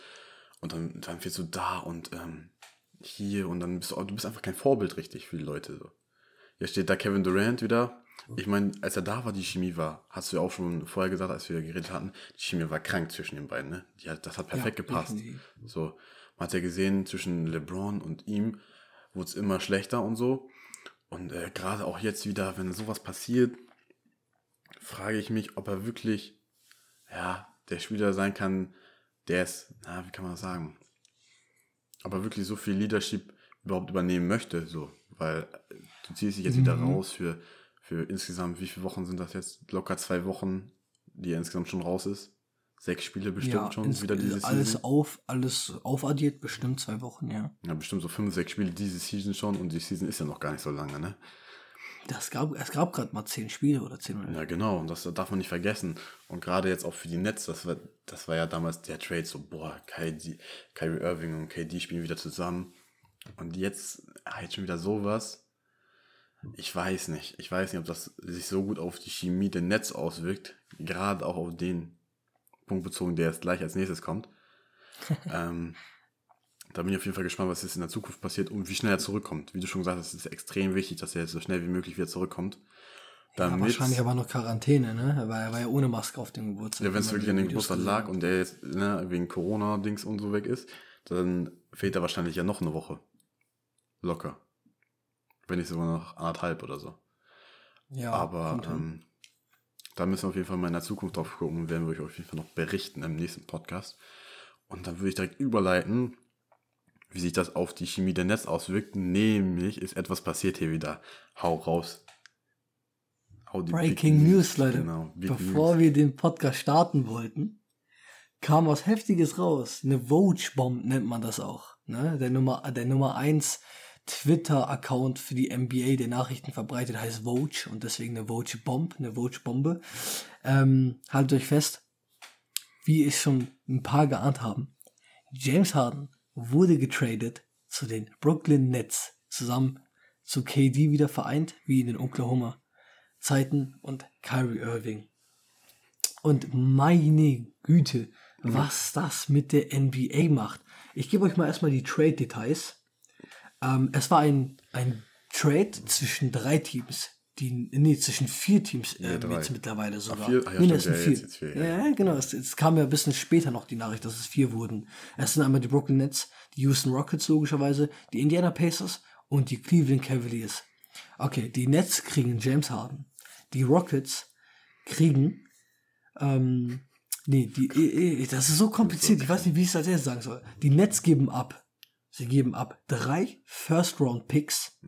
und dann, dann wirst du da und ähm, hier und dann bist du, du bist einfach kein Vorbild richtig für die Leute. So. Hier steht da Kevin Durant wieder, ich meine, als er da war, die Chemie war, hast du ja auch schon vorher gesagt, als wir geredet hatten, die Chemie war krank zwischen den beiden, ne? Die hat, das hat perfekt ja, gepasst. Definitiv. So, man hat ja gesehen, zwischen LeBron und ihm wurde es immer schlechter und so. Und äh, gerade auch jetzt wieder, wenn sowas passiert, frage ich mich, ob er wirklich, ja, der Spieler sein kann, der ist, na, wie kann man das sagen? Ob er wirklich so viel Leadership überhaupt übernehmen möchte, so, weil äh, du ziehst dich jetzt mhm. wieder raus für für insgesamt, wie viele Wochen sind das jetzt? Locker zwei Wochen, die er insgesamt schon raus ist. Sechs Spiele bestimmt ja, schon ins, wieder diese alles Season. Auf, alles aufaddiert, bestimmt zwei Wochen, ja. Ja, bestimmt so fünf, sechs Spiele diese Season schon und die Season ist ja noch gar nicht so lange, ne? Das gab, es gab gerade mal zehn Spiele oder zehn oder Ja, genau, und das darf man nicht vergessen. Und gerade jetzt auch für die Nets, das war, das war ja damals der Trade, so, boah, KD, Kyrie Irving und KD spielen wieder zusammen. Und jetzt, halt schon wieder sowas ich weiß nicht. Ich weiß nicht, ob das sich so gut auf die Chemie der Netz auswirkt. Gerade auch auf den Punkt bezogen, der jetzt gleich als nächstes kommt. ähm, da bin ich auf jeden Fall gespannt, was jetzt in der Zukunft passiert und wie schnell er zurückkommt. Wie du schon gesagt hast, es ist extrem wichtig, dass er jetzt so schnell wie möglich wieder zurückkommt. Damit, ja, wahrscheinlich aber noch Quarantäne, ne? Er war, er war ja ohne Maske auf dem Geburtstag. Ja, wenn es wirklich an dem Geburtstag lag und der jetzt ne, wegen Corona-Dings und so weg ist, dann fehlt er wahrscheinlich ja noch eine Woche. Locker. Wenn nicht sogar noch anderthalb oder so. Ja. Aber ähm, da müssen wir auf jeden Fall mal in der Zukunft drauf gucken werden wir euch auf jeden Fall noch berichten im nächsten Podcast. Und dann würde ich direkt überleiten, wie sich das auf die Chemie der Netz auswirkt. Nämlich ist etwas passiert hier wieder. Hau raus. Hau Breaking Big News, Leute. Genau, Bevor News. wir den Podcast starten wollten, kam was Heftiges raus. Eine Vogue-Bomb nennt man das auch. Ne? Der Nummer, der Nummer 1 Twitter-Account für die NBA, der Nachrichten verbreitet, heißt Vogue und deswegen eine Vogue-Bomb, eine Vogue-Bombe. Ähm, haltet euch fest, wie es schon ein paar geahnt haben. James Harden wurde getradet zu den Brooklyn Nets, zusammen zu KD wieder vereint, wie in den Oklahoma Zeiten und Kyrie Irving. Und meine Güte, was das mit der NBA macht. Ich gebe euch mal erstmal die Trade-Details. Ähm, es war ein, ein Trade zwischen drei Teams. Die, nee, zwischen vier Teams äh, drei. jetzt mittlerweile sogar. vier? Ah, ja, nee, stimmt, es sind ja, vier. vier, ja, ja. genau. Es, es kam ja ein bisschen später noch die Nachricht, dass es vier wurden. Es sind einmal die Brooklyn Nets, die Houston Rockets logischerweise, die Indiana Pacers und die Cleveland Cavaliers. Okay, die Nets kriegen James Harden. Die Rockets kriegen, ähm, nee, die, das ist so kompliziert, ich weiß nicht, wie ich es als erstes sagen soll. Die Nets geben ab, sie geben ab drei First-Round-Picks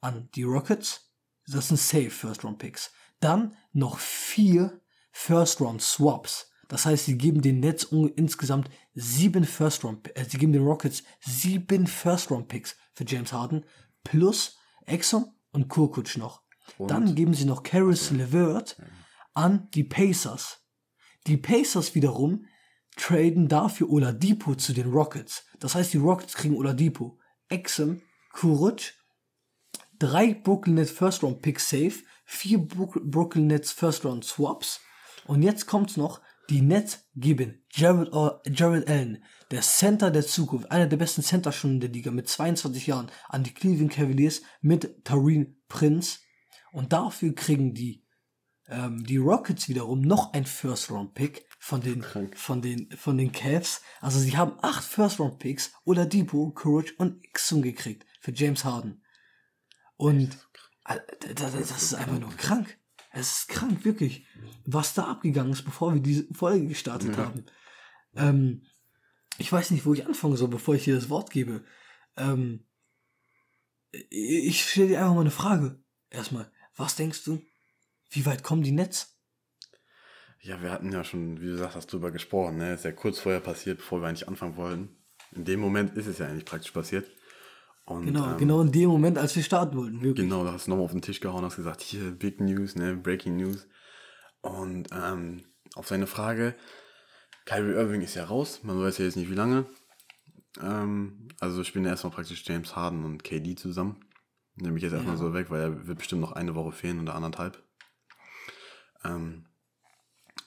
an die Rockets. Das sind safe First-Round-Picks. Dann noch vier First-Round-Swaps. Das heißt, sie geben den Nets insgesamt sieben First-Round, äh, sie geben den Rockets sieben First-Round-Picks für James Harden plus Exum und Kurkutsch noch. Dann geben sie noch Karis LeVert an die Pacers. Die Pacers wiederum traden dafür Oladipo zu den Rockets. Das heißt, die Rockets kriegen Oladipo, Exum, Kuruc, drei Brooklyn Nets First Round Picks safe, vier Brook- Brooklyn Nets First Round Swaps und jetzt kommt's noch, die Nets geben Jared, Jared Allen, der Center der Zukunft, einer der besten Center schon in der Liga mit 22 Jahren, an die Cleveland Cavaliers mit Tarin Prince und dafür kriegen die ähm, die Rockets wiederum noch ein First Round Pick von den von den von den Cavs. Also sie haben acht First Round Picks oder Depot, Courage und Xum gekriegt für James Harden. Und das, das, das ist einfach nur krank. Es ist krank, wirklich, was da abgegangen ist, bevor wir diese Folge gestartet Ja. haben. Ähm, ich weiß nicht, wo ich anfangen soll, bevor ich dir das Wort gebe. Ähm, ich stelle dir einfach mal eine Frage. Erstmal, was denkst du? Wie weit kommen die Nets? Ja, wir hatten ja schon, wie du sagst, hast drüber gesprochen, ne? Ist ja kurz vorher passiert, bevor wir eigentlich anfangen wollten. In dem Moment ist es ja eigentlich praktisch passiert. Und, Genau, ähm, genau in dem Moment, als wir starten wollten, wirklich. Genau, da hast du nochmal auf den Tisch gehauen, hast gesagt, hier, Big News, ne, Breaking News. Und ähm, auf seine Frage, Kyrie Irving ist ja raus, man weiß ja jetzt nicht wie lange. Ähm, also spielen erstmal praktisch James Harden und KD zusammen. Nehme ich jetzt erstmal Ja. so weg, weil er wird bestimmt noch eine Woche fehlen oder anderthalb. Ähm,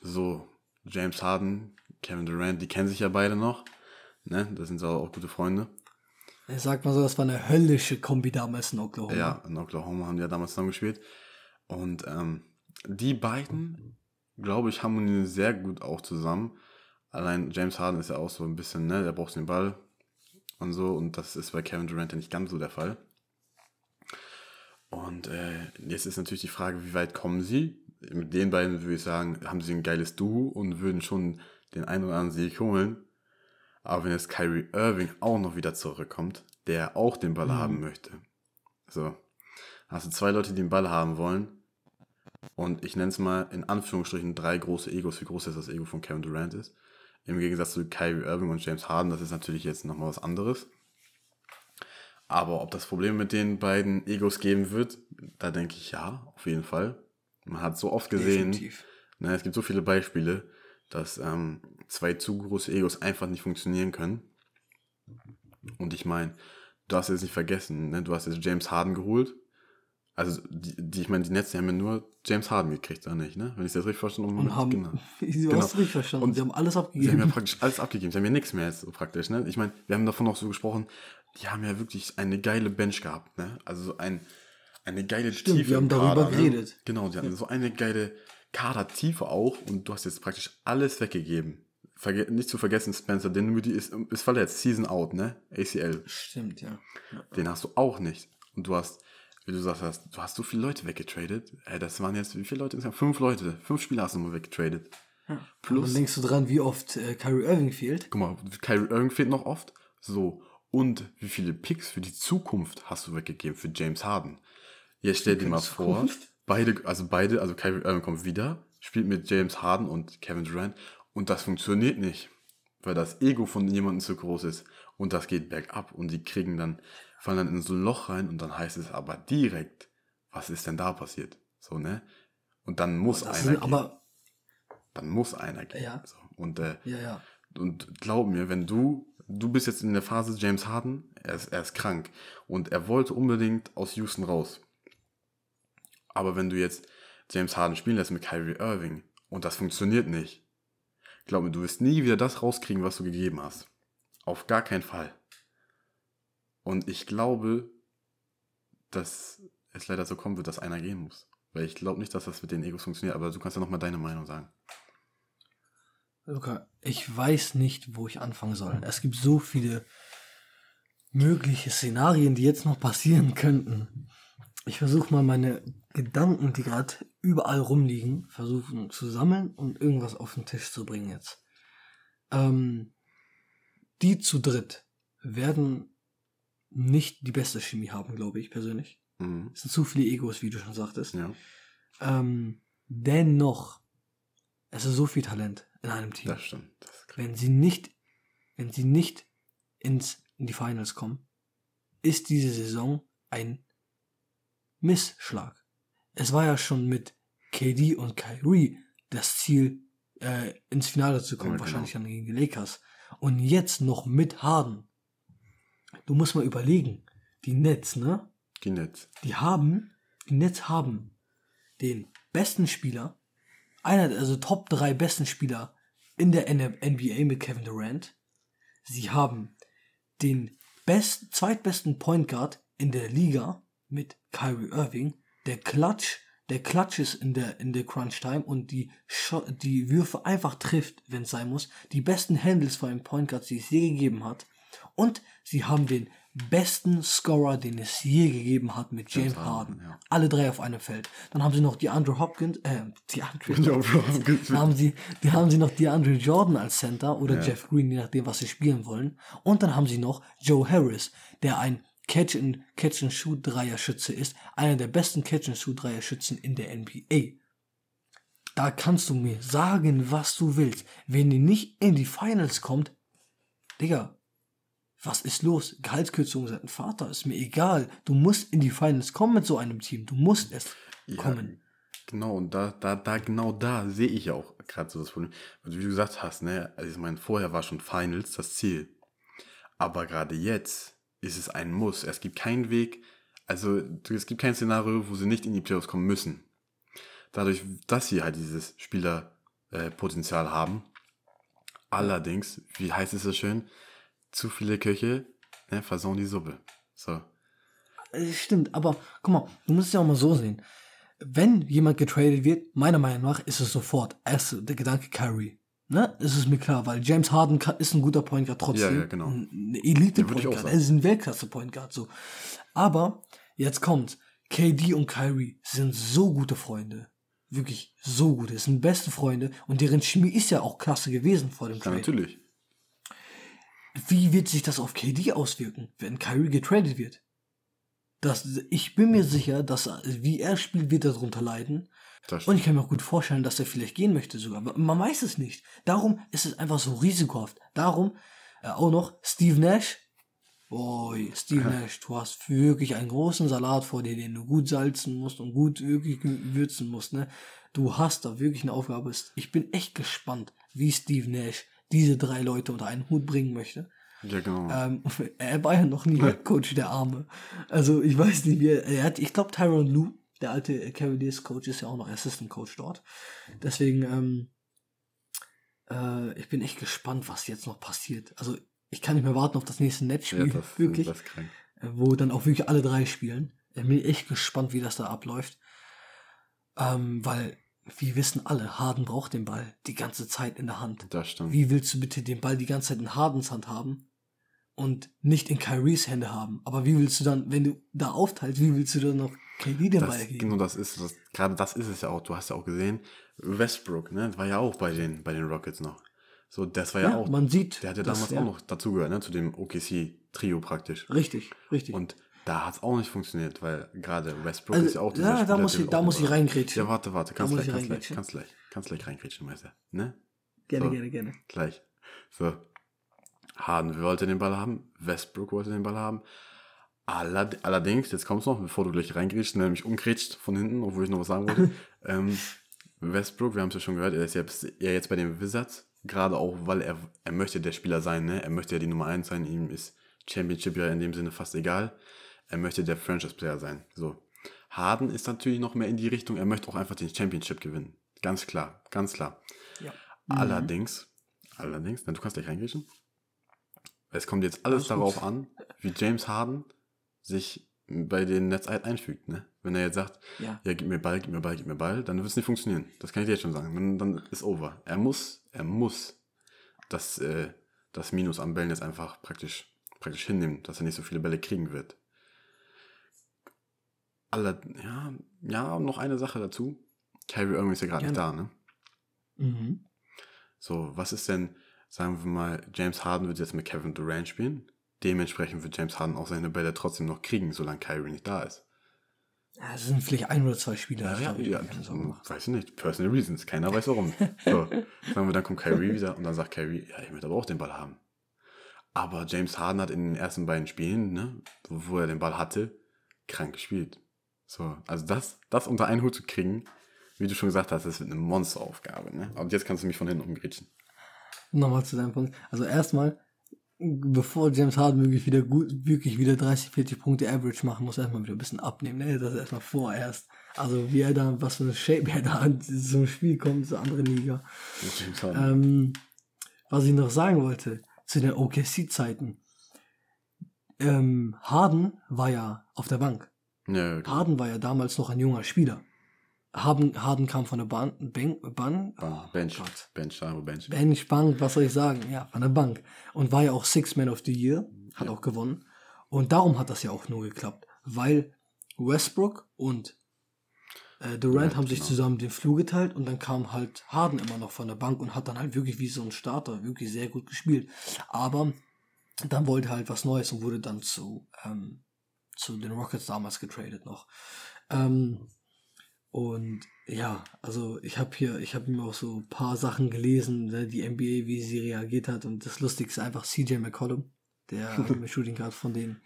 so, James Harden, Kevin Durant, die kennen sich ja beide noch. Ne? Das sind so auch gute Freunde. Ich sag mal so, das war eine höllische Kombi damals in Oklahoma. Ja, in Oklahoma haben die ja damals zusammen gespielt. Und ähm, die beiden, glaube ich, harmonieren sehr gut auch zusammen. Allein James Harden ist ja auch so ein bisschen, ne, der braucht den Ball und so. Und das ist bei Kevin Durant ja nicht ganz so der Fall. Und äh, jetzt ist natürlich die Frage, wie weit kommen sie? Mit den beiden würde ich sagen, haben sie ein geiles Duo und würden schon den einen oder anderen Sieg holen. Aber wenn jetzt Kyrie Irving auch noch wieder zurückkommt, der auch den Ball haben möchte, so, hast du zwei Leute, die den Ball haben wollen. Und ich nenne es mal in Anführungsstrichen drei große Egos, wie groß jetzt das Ego von Kevin Durant ist. Im Gegensatz zu Kyrie Irving und James Harden, das ist natürlich jetzt nochmal was anderes. Aber ob das Problem mit den beiden Egos geben wird, da denke ich ja, auf jeden Fall. Man hat so oft gesehen, Definitiv. ne, es gibt so viele Beispiele, dass ähm, zwei zu große Egos einfach nicht funktionieren können. Und ich meine, du hast jetzt nicht vergessen, ne, du hast jetzt James Harden geholt. Also, die, die ich meine, die Nets die haben ja nur James Harden gekriegt, oder nicht, ne? Wenn ich das richtig verstanden habe. Und haben, genau. du Genau. richtig verstanden, Und sie haben alles Sie haben ja abgegeben. praktisch alles abgegeben. Sie haben ja nichts mehr jetzt so praktisch, ne? Ich meine, wir haben davon auch so gesprochen, die haben ja wirklich eine geile Bench gehabt, ne? Also so ein, eine geile Stimmt, Tiefe. wir haben darüber Kader, geredet. Ne? Genau, die hatten so eine geile Kadertiefe auch und du hast jetzt praktisch alles weggegeben. Verge nicht zu vergessen, Spencer Dinwiddie ist, ist verletzt, Season out, ne? ACL. Stimmt, ja. ja. Den hast du auch nicht. Und du hast, wie du sagst, hast, du hast so viele Leute weggetradet. Ey, das waren jetzt, wie viele Leute? insgesamt? Fünf Leute. Fünf Spieler hast du nur weggetradet. Plus. Und denkst du dran, wie oft äh, Kyrie Irving fehlt? Guck mal, Kyrie Irving fehlt noch oft. So. Und wie viele Picks für die Zukunft hast du weggegeben für James Harden? Jetzt stell dir mal vor, Zukunft? Beide, also beide, also Kyrie Irving kommt wieder, spielt mit James Harden und Kevin Durant und das funktioniert nicht, weil das Ego von jemandem zu groß ist und das geht bergab und die kriegen dann, fallen dann in so ein Loch rein und dann heißt es aber direkt, was ist denn da passiert? So, ne? Und dann muss Das einer sind gehen. aber, dann muss einer gehen. Ja. So. Und äh, ja, ja. und glaub mir, wenn du, du bist jetzt in der Phase James Harden, er ist, er ist krank und er wollte unbedingt aus Houston raus. Aber wenn du jetzt James Harden spielen lässt mit Kyrie Irving und das funktioniert nicht, glaub mir, du wirst nie wieder das rauskriegen, was du gegeben hast. Auf gar keinen Fall. Und ich glaube, dass es leider so kommen wird, dass einer gehen muss. Weil ich glaube nicht, dass das mit den Egos funktioniert, aber du kannst ja nochmal deine Meinung sagen. Luca, ich weiß nicht, wo ich anfangen soll. Es gibt so viele mögliche Szenarien, die jetzt noch passieren könnten. Ich versuche mal meine Gedanken, die gerade überall rumliegen, versuchen zu sammeln und irgendwas auf den Tisch zu bringen jetzt. Ähm, die zu dritt werden nicht die beste Chemie haben, glaube ich persönlich. Mhm. Es sind zu viele Egos, wie du schon sagtest. Ja, Ähm, dennoch, es ist so viel Talent in einem Team. das stimmt. Das. Wenn sie nicht, wenn sie nicht ins, in die Finals kommen, ist diese Saison ein Missschlag. Es war ja schon mit KD und Kyrie das Ziel, äh, ins Finale zu kommen, Ja, genau. wahrscheinlich dann gegen die Lakers. Und jetzt noch mit Harden. Du musst mal überlegen, die Nets, ne? Die Nets. die haben, die Nets haben den besten Spieler, einer, der- also Top 3 besten Spieler in der NBA mit Kevin Durant. Sie haben den best, zweitbesten Point Guard in der Liga mit Kyrie Irving. Der Clutch, der Clutch ist in der, in der Crunch Time und die, die Würfe einfach trifft, wenn es sein muss. Die besten Handles von einem Point Guard, die es je gegeben hat. Und sie haben den besten Scorer, den es je gegeben hat mit James Harden. Ja. Alle drei auf einem Feld. Dann haben sie noch die Andrew Hopkins, äh, die Andrew dann haben sie, die haben sie noch DeAndre Jordan als Center oder Ja. Jeff Green, je nachdem, was sie spielen wollen. Und dann haben sie noch Joe Harris, der ein Catch and Catch and Shoot Dreierschütze ist, einer der besten Catch and Shoot Dreierschützen in der NBA. Da kannst du mir sagen, was du willst. Wenn die nicht in die Finals kommt, Digga, was ist los? Gehaltskürzung seit dem Vater, ist mir egal. Du musst in die Finals kommen mit so einem Team. Du musst es Ja, kommen. Genau, und da, da, da, genau da sehe ich auch gerade so das Problem. Also wie du gesagt hast, ne, also ich meine, vorher war schon Finals das Ziel. Aber gerade jetzt ist es ein Muss. Es gibt keinen Weg, also es gibt kein Szenario, wo sie nicht in die Playoffs kommen müssen. Dadurch, dass sie halt dieses Spielerpotenzial äh, haben. Allerdings, wie heißt es so schön, zu viele Köche ne, versauen die Suppe. So. Äh, Stimmt, aber guck mal, du musst es ja auch mal so sehen. Wenn jemand getradet wird, meiner Meinung nach ist es sofort erst der Gedanke Kyrie. Ne? Das ist mir klar, weil James Harden kann, ist ein guter Point Guard trotzdem. Ja, ja, genau. Ein Elite Ja, Point Guard. Er ist ein Weltklasse Point Guard so. Aber jetzt kommt, KD und Kyrie sind so gute Freunde. Wirklich so gute. Es sind beste Freunde und deren Chemie ist ja auch klasse gewesen vor dem Ja, Trade. natürlich. Wie wird sich das auf KD auswirken, wenn Kyrie getradet wird? Das, ich bin mir sicher, dass wie er spielt, wird er darunter leiden. Und ich kann mir auch gut vorstellen, dass er vielleicht gehen möchte sogar. Aber man weiß es nicht. Darum ist es einfach so risikohaft. Darum äh, auch noch Steve Nash. Boy, Steve Nash, du hast wirklich einen großen Salat vor dir, den du gut salzen musst und gut wirklich würzen musst. Ne? Du hast da wirklich eine Aufgabe. Ich bin echt gespannt, wie Steve Nash diese drei Leute unter einen Hut bringen möchte. Ja, genau. Ähm, er war ja noch nie Headcoach, der Arme. Also ich weiß nicht, wie er, er hat, ich glaube Tyron Lue, der alte Cavaliers Coach, ist ja auch noch Assistant Coach dort. Deswegen, ähm, äh, ich bin echt gespannt, was jetzt noch passiert. Also ich kann nicht mehr warten auf das nächste ja, Netzspiel, das, wirklich, das äh, wo dann auch wirklich alle drei spielen. Ich bin echt gespannt, wie das da abläuft. Ähm, weil wir wissen alle, Harden braucht den Ball die ganze Zeit in der Hand. Das stimmt. Wie willst du bitte den Ball die ganze Zeit in Hardens Hand haben und nicht in Kyries Hände haben? Aber wie willst du dann, wenn du da aufteilst, wie willst du dann noch KD Ball geben? genau das ist das, gerade das ist es ja auch. Du hast ja auch gesehen, Westbrook, ne, war ja auch bei den, bei den Rockets noch. So, das war ja, Ja, auch, man sieht, der hat ja damals der- auch noch dazugehört, ne, zu dem OKC-Trio praktisch. Richtig, richtig. Und da hat es auch nicht funktioniert, weil gerade Westbrook Also, ist ja auch ja, da muss der ich- da muss ich reingrätschen. Ja, warte, warte, kannst gleich, ich kannst gleich, kannst gleich, kannst gleich reingrätschen, Meister, ne? gerne, so. gerne, gerne. Gleich. So. Harden wollte den Ball haben, Westbrook wollte den Ball haben. Allerd allerdings, jetzt kommt's noch, bevor du gleich reingrätschst, nämlich umgrätscht von hinten, obwohl ich noch was sagen wollte. ähm, Westbrook, wir haben es ja schon gehört, er ist jetzt, er jetzt bei den Wizards, gerade auch, weil er, er möchte der Spieler sein, ne? Er möchte ja die Nummer 1 sein, ihm ist Championship ja in dem Sinne fast egal. Er möchte der Franchise-Player sein. So. Harden ist natürlich noch mehr in die Richtung, er möchte auch einfach den Championship gewinnen. Ganz klar, ganz klar. Ja. Allerdings, allerdings, na, du kannst gleich reingrätschen. Es kommt jetzt alles darauf an, wie James Harden sich bei den Nets halt einfügt, ne? Wenn er jetzt sagt, Ja. ja, gib mir Ball, gib mir Ball, gib mir Ball, dann wird es nicht funktionieren. Das kann ich dir jetzt schon sagen. Dann, dann ist over. Er muss, er muss das, äh, das Minus am Bällen jetzt einfach praktisch, praktisch hinnehmen, dass er nicht so viele Bälle kriegen wird. Alle, ja, ja, noch eine Sache dazu. Kyrie Irving ist ja gerade nicht da, ne? Mhm. So, was ist denn, sagen wir mal, James Harden wird jetzt mit Kevin Durant spielen. Dementsprechend wird James Harden auch seine Bälle trotzdem noch kriegen, solange Kyrie nicht da ist. Ja, es sind vielleicht ein oder zwei Spieler. Ja, ja, machen. weiß ich nicht. Personal Reasons. Keiner weiß warum. So, sagen wir, dann kommt Kyrie wieder und dann sagt Kyrie, ja, ich möchte aber auch den Ball haben. Aber James Harden hat in den ersten beiden Spielen, ne, wo, wo er den Ball hatte, krank gespielt. So, also das, das unter einen Hut zu kriegen, wie du schon gesagt hast, das wird eine Monsteraufgabe, ne? Und jetzt kannst du mich von hinten umgrätschen. Nochmal zu deinem Punkt. Also erstmal, bevor James Harden wirklich wieder gut, wirklich wieder 30, 40 Punkte Average machen muss, erstmal wieder ein bisschen abnehmen. Ne? Das ist erstmal vorerst. Also wie er da, was für eine Shape er da zum Spiel kommt, zur anderen Liga. Ähm, was ich noch sagen wollte, zu den OKC-Zeiten. Ähm, Harden war ja auf der Bank. ja, genau. Harden war ja damals noch ein junger Spieler. Harden, Harden kam von der Bank, Bahn, Bank, Bench, Gott. Bench, Bench. Bench, Bank, was soll ich sagen? Ja, von der Bank. Und war ja auch Six Man of the Year, hat auch gewonnen. Und darum hat das ja auch nur geklappt, weil Westbrook und äh, Durant Durant, haben sich genau. zusammen den Flur geteilt und dann kam halt Harden immer noch von der Bank und hat dann halt wirklich wie so ein Starter wirklich sehr gut gespielt. Aber dann wollte er halt was Neues und wurde dann zu, ähm, zu den Rockets damals getradet noch. Ähm, und ja, also ich habe hier, ich habe mir auch so ein paar Sachen gelesen, ne, die NBA, wie sie reagiert hat. Und das Lustigste ist einfach CJ McCollum, der Shooting Guard von den,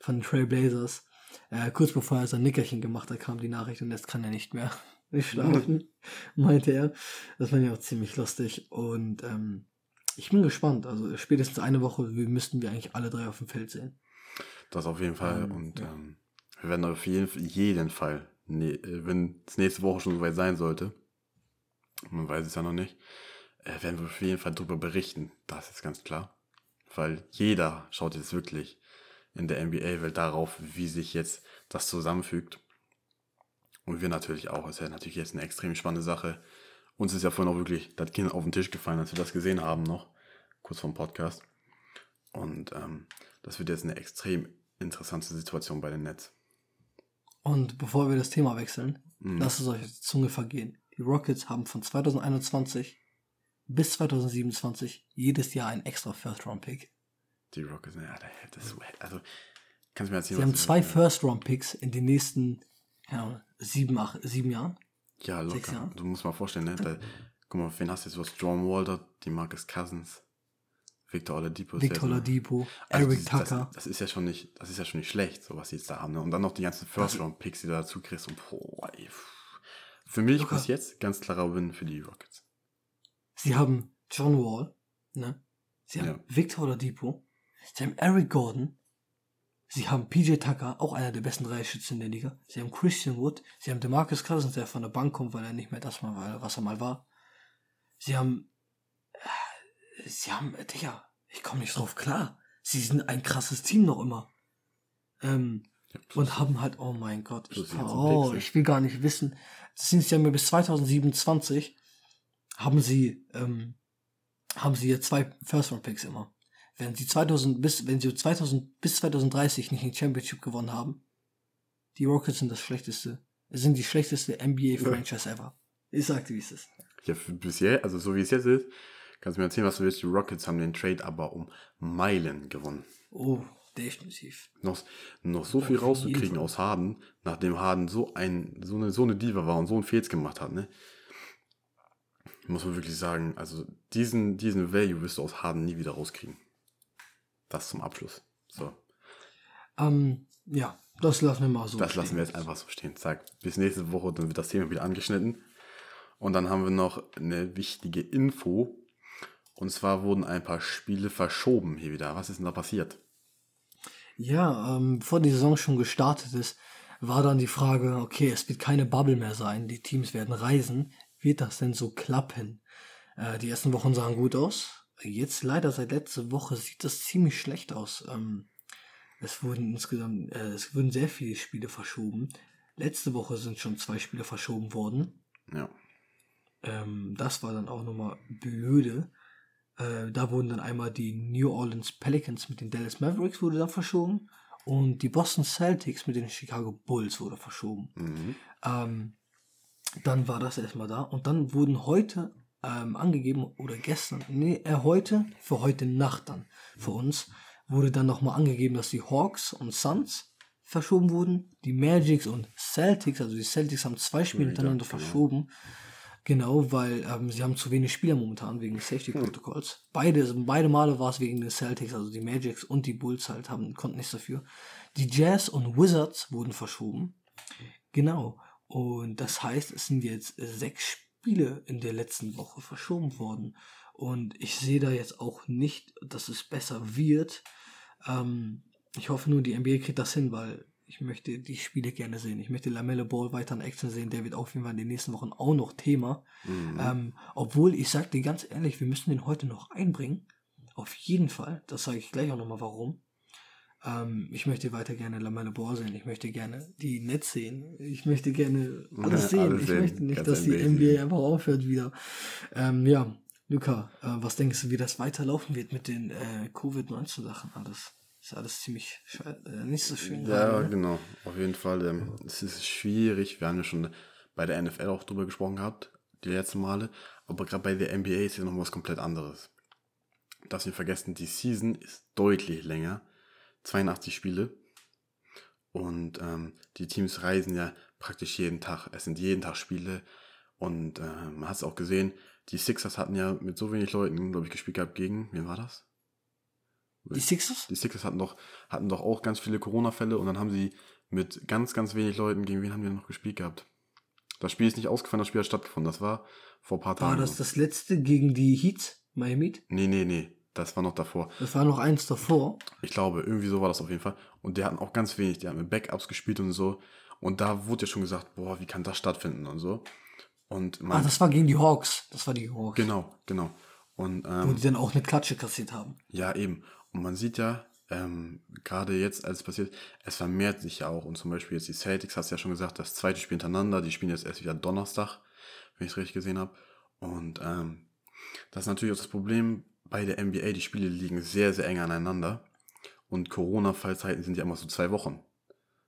von den Trail Blazers. Äh, kurz bevor er sein Nickerchen gemacht hat, kam die Nachricht und jetzt kann er nicht mehr nicht schlafen, meinte er. Das fand ich auch ziemlich lustig. Und ähm, ich bin gespannt. Also spätestens eine Woche wir- müssten wir eigentlich alle drei auf dem Feld sehen. Das auf jeden Fall. Ähm, und ja. ähm, wir werden auf jeden, jeden Fall, ne, äh, wenn es nächste Woche schon soweit sein sollte, man weiß es ja noch nicht, äh, werden wir auf jeden Fall darüber berichten. Das ist ganz klar. Weil jeder schaut jetzt wirklich in der NBA-Welt darauf, wie sich jetzt das zusammenfügt. Und wir natürlich auch. Es ist ja natürlich jetzt eine extrem spannende Sache. Uns ist ja vorhin auch wirklich das Kind auf den Tisch gefallen, als wir das gesehen haben noch, kurz vorm Podcast. Und ähm, das wird jetzt eine extrem interessante Situation bei den Nets. Und bevor wir das Thema wechseln, Mhm. lasst es euch auf die Zunge vergehen. Die Rockets haben von 2021 bis 2027 jedes Jahr einen extra First-Round-Pick. Die Rockets, Alter, das ist, also, kannst du mir erzählen, Sie haben zwei First-Round-Picks in den nächsten ja, sieben, acht, sieben Jahren. Ja, locker. Jahren? Du musst mal vorstellen, ne, da, guck mal, wen hast du jetzt? Du hast John Walter, die Marcus Cousins, Victor Oladipo. Victor Oladipo, Also Eric das, Tucker. Das, das ist ja schon nicht, das ist ja schon nicht schlecht, so was sie jetzt da haben. Ne? Und dann noch die ganzen First-Round-Picks, die du dazu kriegst. Und boah, ey. Für mich Luca. bis jetzt ganz klarer Win für die Rockets. Sie haben John Wall, ne? Sie haben Ja. Victor Oladipo. Sie haben Eric Gordon. Sie haben PJ Tucker, auch einer der besten Dreischützen in der Liga. Sie haben Christian Wood. Sie haben DeMarcus Cousins, der von der Bank kommt, weil er nicht mehr das mal war, was er mal war. Sie haben, sie haben, äh, Digga, ich komme nicht drauf klar. Sie sind ein krasses Team noch immer. Ähm, Ja, und haben halt, oh mein Gott, ich, ganzen oh, ich will gar nicht wissen. Das sind sie ja bis 2027 haben sie, ähm, haben sie jetzt zwei First Round Picks immer. Wenn sie 2000 bis, wenn sie 2000 bis 2030 nicht ein Championship gewonnen haben, die Rockets sind das schlechteste, sind die schlechteste NBA Franchise ever. Ich sagte, wie es ist. Ja, bisher, also so wie es jetzt ist, kannst du mir erzählen, was du willst. Die Rockets haben den Trade aber um Meilen gewonnen. Oh, definitiv. Noch, noch so viel rauszukriegen aus Harden, nachdem Harden so ein, so eine, so eine Diva war und so einen Fehls gemacht hat, ne? Muss man wirklich sagen, also diesen, diesen Value wirst du aus Harden nie wieder rauskriegen. Das zum Abschluss. So, Ähm, ja, das lassen wir mal so. das lassen wir jetzt einfach so stehen. Zack, bis nächste Woche, dann wird das Thema wieder angeschnitten. Und dann haben wir noch eine wichtige Info. Und zwar wurden ein paar Spiele verschoben hier wieder. Was ist denn da passiert? Ja, ähm, bevor die Saison schon gestartet ist, war dann die Frage, okay, es wird keine Bubble mehr sein, die Teams werden reisen. Wird das denn so klappen? Äh, die ersten Wochen sahen gut aus. Jetzt leider seit letzter Woche sieht das ziemlich schlecht aus. Ähm, Es wurden insgesamt, äh, es wurden sehr viele Spiele verschoben. Letzte Woche sind schon zwei Spiele verschoben worden. Ja. Ähm, das war dann auch nochmal blöde. Äh, da wurden dann einmal die New Orleans Pelicans mit den Dallas Mavericks wurde dann verschoben und die Boston Celtics mit den Chicago Bulls wurde verschoben. Mhm. Ähm, dann war das erstmal da und dann wurden heute ähm, angegeben oder gestern, nee, äh, heute, für heute Nacht dann, für uns, wurde dann nochmal angegeben, dass die Hawks und Suns verschoben wurden, die Magics und Celtics, also die Celtics haben zwei Spiele hintereinander genau. Genau, weil ähm, sie haben zu wenig Spieler momentan wegen des Safety Protocols. Beide, beide Male war es wegen den Celtics, also die Magics und die Bulls halt haben, konnten nichts dafür. Die Jazz und Wizards wurden verschoben. Genau. Und das heißt, es sind jetzt sechs Spiele in der letzten Woche verschoben worden. Und ich sehe da jetzt auch nicht, dass es besser wird. Ähm, ich hoffe nur, die NBA kriegt das hin, weil ich möchte die Spiele gerne sehen. Ich möchte Lamelle Ball weiter in Action sehen. Der wird auf jeden Fall in den nächsten Wochen auch noch Thema. Mhm. Ähm, obwohl, ich sag dir ganz ehrlich, wir müssen den heute noch einbringen. Auf jeden Fall. Das sage ich gleich auch nochmal warum. Ähm, ich möchte weiter gerne Lamelle Ball sehen. Ich möchte gerne die Nets sehen. Ich möchte gerne alles Ja, sehen. alles ich sehen. möchte nicht, Ganz dass die NBA einfach aufhört wieder. Ähm, ja, Luca, äh, was denkst du, wie das weiterlaufen wird mit den äh, Covid-19-Sachen alles? Ist alles ziemlich äh, nicht so schön. Ja, gerade, ne? genau. Auf jeden Fall. Ähm, es ist schwierig. Wir haben ja schon bei der NFL auch drüber gesprochen gehabt, die letzten Male. Aber gerade bei der NBA ist ja noch was komplett anderes. Dass wir vergessen, die Season ist deutlich länger. 82 Spiele. Und ähm, die Teams reisen ja praktisch jeden Tag. Es sind jeden Tag Spiele. Und äh, man hat es auch gesehen, die Sixers hatten ja mit so wenig Leuten, glaube ich, gespielt gehabt gegen, wen war das? Die Sixers? Die Sixers hatten doch, hatten doch auch ganz viele Corona-Fälle und dann haben sie mit ganz, ganz wenig Leuten, gegen wen haben wir noch gespielt gehabt? Das Spiel ist nicht ausgefallen, das Spiel hat stattgefunden. Das war vor ein paar War Tagen. das das letzte gegen die Heats? Miami Heat? Nee, nee, nee. Das war noch davor. Das war noch eins davor. Ich glaube, irgendwie so war das auf jeden Fall. Und die hatten auch ganz wenig. Die haben mit Backups gespielt und so. Und da wurde ja schon gesagt, boah, wie kann das stattfinden und so. Und Ah, man, das war gegen die Hawks. Das war die Hawks. genau, genau. Und Wo ähm, die dann auch eine Klatsche kassiert haben. Ja, eben. Und man sieht ja, ähm, gerade jetzt, als es passiert, es vermehrt sich ja auch. Und zum Beispiel jetzt die Celtics, hast du ja schon gesagt, das zweite Spiel hintereinander, die spielen jetzt erst wieder Donnerstag, wenn ich es richtig gesehen habe. Und ähm, das ist natürlich auch das Problem bei der NBA, die Spiele liegen sehr, sehr eng aneinander. Und Corona-Fallzeiten sind ja immer so zwei Wochen.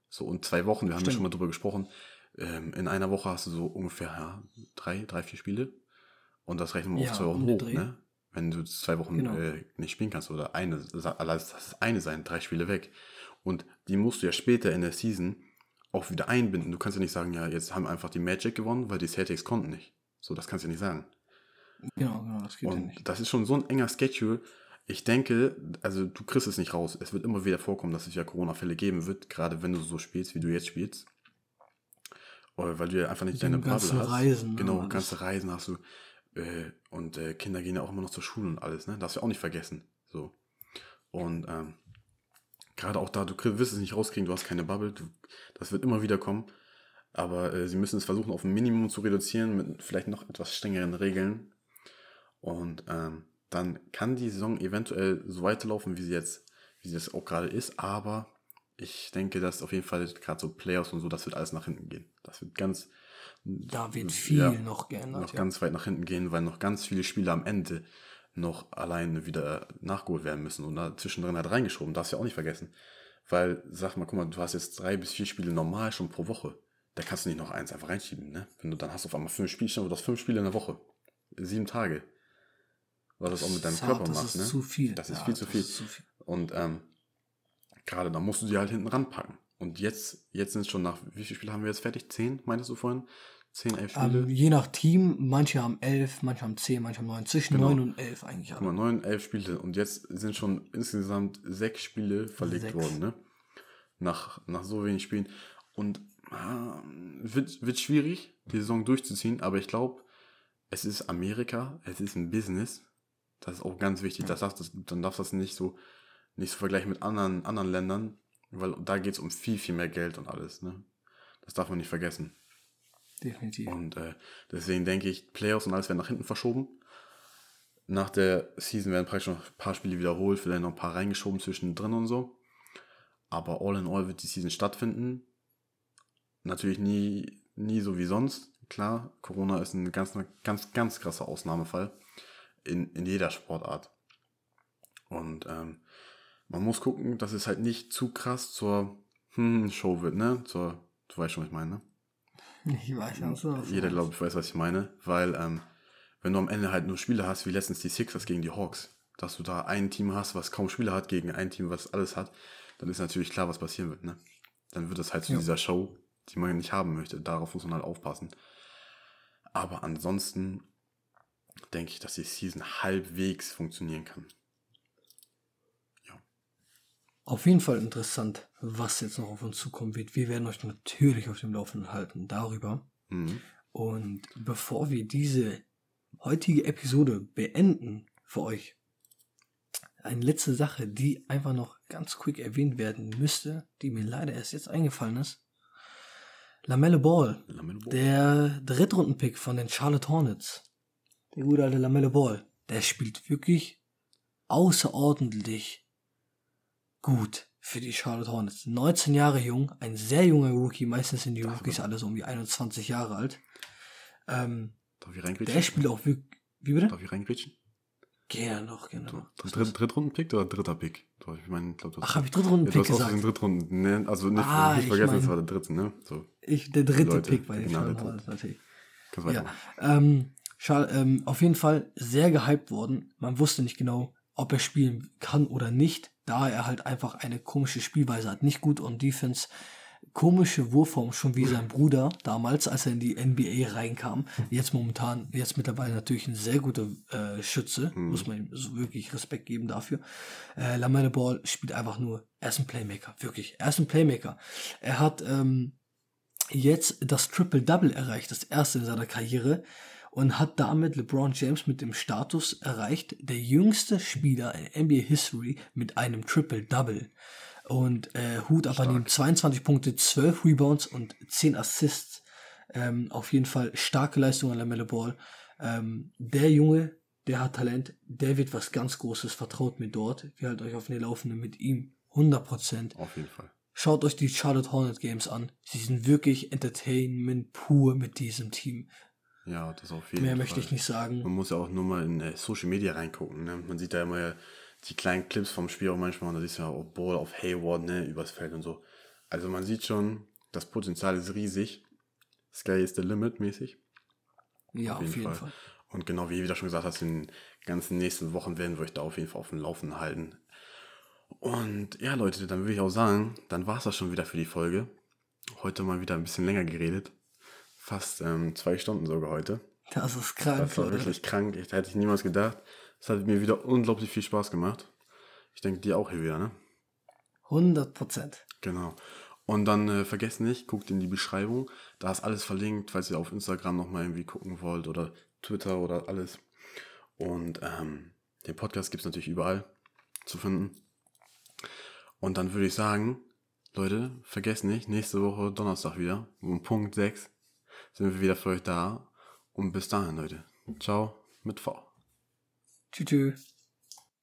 So, und zwei Wochen, wir haben ja Stimmt. schon mal drüber gesprochen, ähm, in einer Woche hast du so ungefähr ja, drei, drei, vier Spiele. Und das rechnen wir Ja, auf zwei Wochen hoch, ne? Wenn du zwei Wochen Genau. äh, nicht spielen kannst oder eine, lass das eine sein, drei Spiele weg. Und die musst du ja später in der Season auch wieder einbinden. Du kannst ja nicht sagen, ja, jetzt haben einfach die Magic gewonnen, weil die Celtics konnten nicht. So, das kannst du ja nicht sagen. Genau, genau, das geht ja Und nicht. das ist schon so ein enger Schedule. Ich denke, also du kriegst es nicht raus. Es wird immer wieder vorkommen, dass es ja Corona-Fälle geben wird, gerade wenn du so spielst, wie du jetzt spielst. Oder weil du ja einfach nicht deine Bubble hast. Reisen, ne, Genau, alles. ganze Reisen hast du. Äh, und äh, Kinder gehen ja auch immer noch zur Schule und alles, ne? Darfst du auch nicht vergessen. So. Und ähm, gerade auch da, du wirst es nicht rauskriegen, du hast keine Bubble, du, das wird immer wieder kommen. Aber äh, sie müssen es versuchen, auf ein Minimum zu reduzieren, mit vielleicht noch etwas strengeren Regeln. Und ähm, dann kann die Saison eventuell so weiterlaufen, wie sie jetzt, wie sie jetzt auch gerade ist, aber ich denke, dass auf jeden Fall gerade so Playoffs und so, das wird alles nach hinten gehen. Das wird ganz, Da wird viel ja, noch geändert. noch ja. ganz weit nach hinten gehen, weil noch ganz viele Spiele am Ende noch alleine wieder nachgeholt werden müssen und da zwischendrin halt reingeschoben. Darfst du ja auch nicht vergessen. Weil, sag mal, guck mal, du hast jetzt drei bis vier Spiele normal schon pro Woche. Da kannst du nicht noch eins einfach reinschieben, ne? Wenn du dann hast du auf einmal fünf Spiele, du hast fünf Spiele in der Woche. Sieben Tage. Was das auch mit deinem Körper das macht, ist ne? zu viel. Das ist Ja, viel zu das viel. ist zu viel. Und ähm, gerade da musst du die halt hinten ranpacken. Und jetzt, jetzt sind es schon nach, wie viele Spiele haben wir jetzt fertig? Zehn, meintest du vorhin? Zehn, elf Spiele? Ähm, je nach Team, manche haben elf, manche haben zehn, manche haben neun. Zwischen Genau. neun und elf eigentlich Guck mal, neun, elf Spiele. Und jetzt sind schon insgesamt sechs Spiele verlegt Sechs. worden, ne? Nach, nach so wenig Spielen. Und ah, wird, wird schwierig, die Saison durchzuziehen, aber ich glaube, es ist Amerika, es ist ein Business. Das ist auch ganz wichtig. Das darfst, das, dann darfst du das nicht so, nicht so vergleichen mit anderen, anderen Ländern, weil da geht es um viel, viel mehr Geld und alles, ne? Das darf man nicht vergessen. Definitiv. Und äh, deswegen denke ich, Playoffs und alles werden nach hinten verschoben. Nach der Season werden praktisch noch ein paar Spiele wiederholt, vielleicht noch ein paar reingeschoben zwischendrin und so. Aber all in all wird die Season stattfinden. Natürlich nie, nie so wie sonst. Klar, Corona ist ein ganz, ganz, ganz krasser Ausnahmefall in, in jeder Sportart. Und ähm, man muss gucken, dass es halt nicht zu krass zur hm, Show wird, ne? Zur, du weißt schon, was ich meine, ne? Ich weiß nicht, so. Jeder, glaube ich, weiß, was ich meine. Weil, ähm, wenn du am Ende halt nur Spiele hast, wie letztens die Sixers gegen die Hawks, dass du da ein Team hast, was kaum Spieler hat, gegen ein Team, was alles hat, dann ist natürlich klar, was passieren wird, ne? Dann wird es halt zu Ja. dieser Show, die man nicht haben möchte. Darauf muss man halt aufpassen. Aber ansonsten denke ich, dass die Season halbwegs funktionieren kann. Auf jeden Fall interessant, was jetzt noch auf uns zukommen wird. Wir werden euch natürlich auf dem Laufenden halten darüber. Mhm. Und bevor wir diese heutige Episode beenden für euch, eine letzte Sache, die einfach noch ganz quick erwähnt werden müsste, die mir leider erst jetzt eingefallen ist. Lamelle Ball, Lamelo Ball. der Drittrundenpick von den Charlotte Hornets, der gute alte Lamelle Ball, der spielt wirklich außerordentlich gut für die Charlotte Hornets. 19 Jahre jung, ein sehr junger Rookie, meistens sind die Rookies alle so um die 21 Jahre alt. Ähm, Darf ich reingrätschen? der spielt auch wirklich, wie bitte? Darf ich reingrätschen? Gerne noch, gerne noch. Dritt, Drittrunden-Pick oder dritter Pick? Ich meine, ich glaub, du hast- Ach, habe ich ja, Drittrunden-Pick auch gesagt? den Drittrunden, ne? Also nicht, Ah, nicht ich vergessen, mein- das war der dritte, ne? So, Ich, der dritte Leute, Pick bei den genau, Charlotte natürlich. Ja, ähm, Schal, ähm, auf jeden Fall sehr gehypt worden. Man wusste nicht genau, ob er spielen kann oder nicht, da er halt einfach eine komische Spielweise hat. Nicht gut on Defense, komische Wurfform, schon wie sein Bruder damals, als er in die NBA reinkam. Jetzt momentan, jetzt mittlerweile natürlich ein sehr guter äh, Schütze, muss man ihm so wirklich Respekt geben dafür. Äh, Lamelle Ball spielt einfach nur, er ist ein Playmaker, wirklich, er ist ein Playmaker. Er hat ähm, jetzt das Triple-Double erreicht, das erste in seiner Karriere und hat damit LeBron James mit dem Status erreicht, der jüngste Spieler in NBA History mit einem Triple-Double. Und äh, Hut ab an ihm 22 Punkte, 12 Rebounds und 10 Assists. Ähm, auf jeden Fall starke Leistung an Lamelle Ball. Ähm, der Junge, der hat Talent, der wird was ganz Großes, vertraut mir dort. Wir halten euch auf den Laufenden mit ihm. 100%. Auf jeden Fall. Schaut euch die Charlotte Hornet Games an. Sie sind wirklich Entertainment pur mit diesem Team. Ja, das auf jeden Mehr Fall. möchte ich nicht sagen. Man muss ja auch nur mal in äh, Social Media reingucken. Ne? Man sieht da immer ja die kleinen Clips vom Spiel auch manchmal und da siehst du ja auch Ball auf Hayward, ne, übers Feld und so. Also man sieht schon, das Potenzial ist riesig. Sky is the limit mäßig. Ja, auf jeden, Fall. Und genau wie du schon gesagt hast, in den ganzen nächsten Wochen werden wir euch da auf jeden Fall auf dem Laufenden halten. Und ja, Leute, dann würde ich auch sagen, dann war es das schon wieder für die Folge. Heute mal wieder ein bisschen länger geredet. Fast ähm, zwei Stunden sogar heute. Das ist krank. Das war Leute. wirklich krank. Ich, hätte ich niemals gedacht. Es hat mir wieder unglaublich viel Spaß gemacht. Ich denke, dir auch hier wieder, ne? 100 Prozent. Genau. Und dann äh, vergesst nicht, guckt in die Beschreibung. Da ist alles verlinkt, falls ihr auf Instagram nochmal irgendwie gucken wollt oder Twitter oder alles. Und ähm, den Podcast gibt es natürlich überall zu finden. Und dann würde ich sagen, Leute, vergesst nicht, nächste Woche Donnerstag wieder, um Punkt 6 sind wir wieder für euch da. Und bis dahin, Leute. Ciao mit V. Tschüss.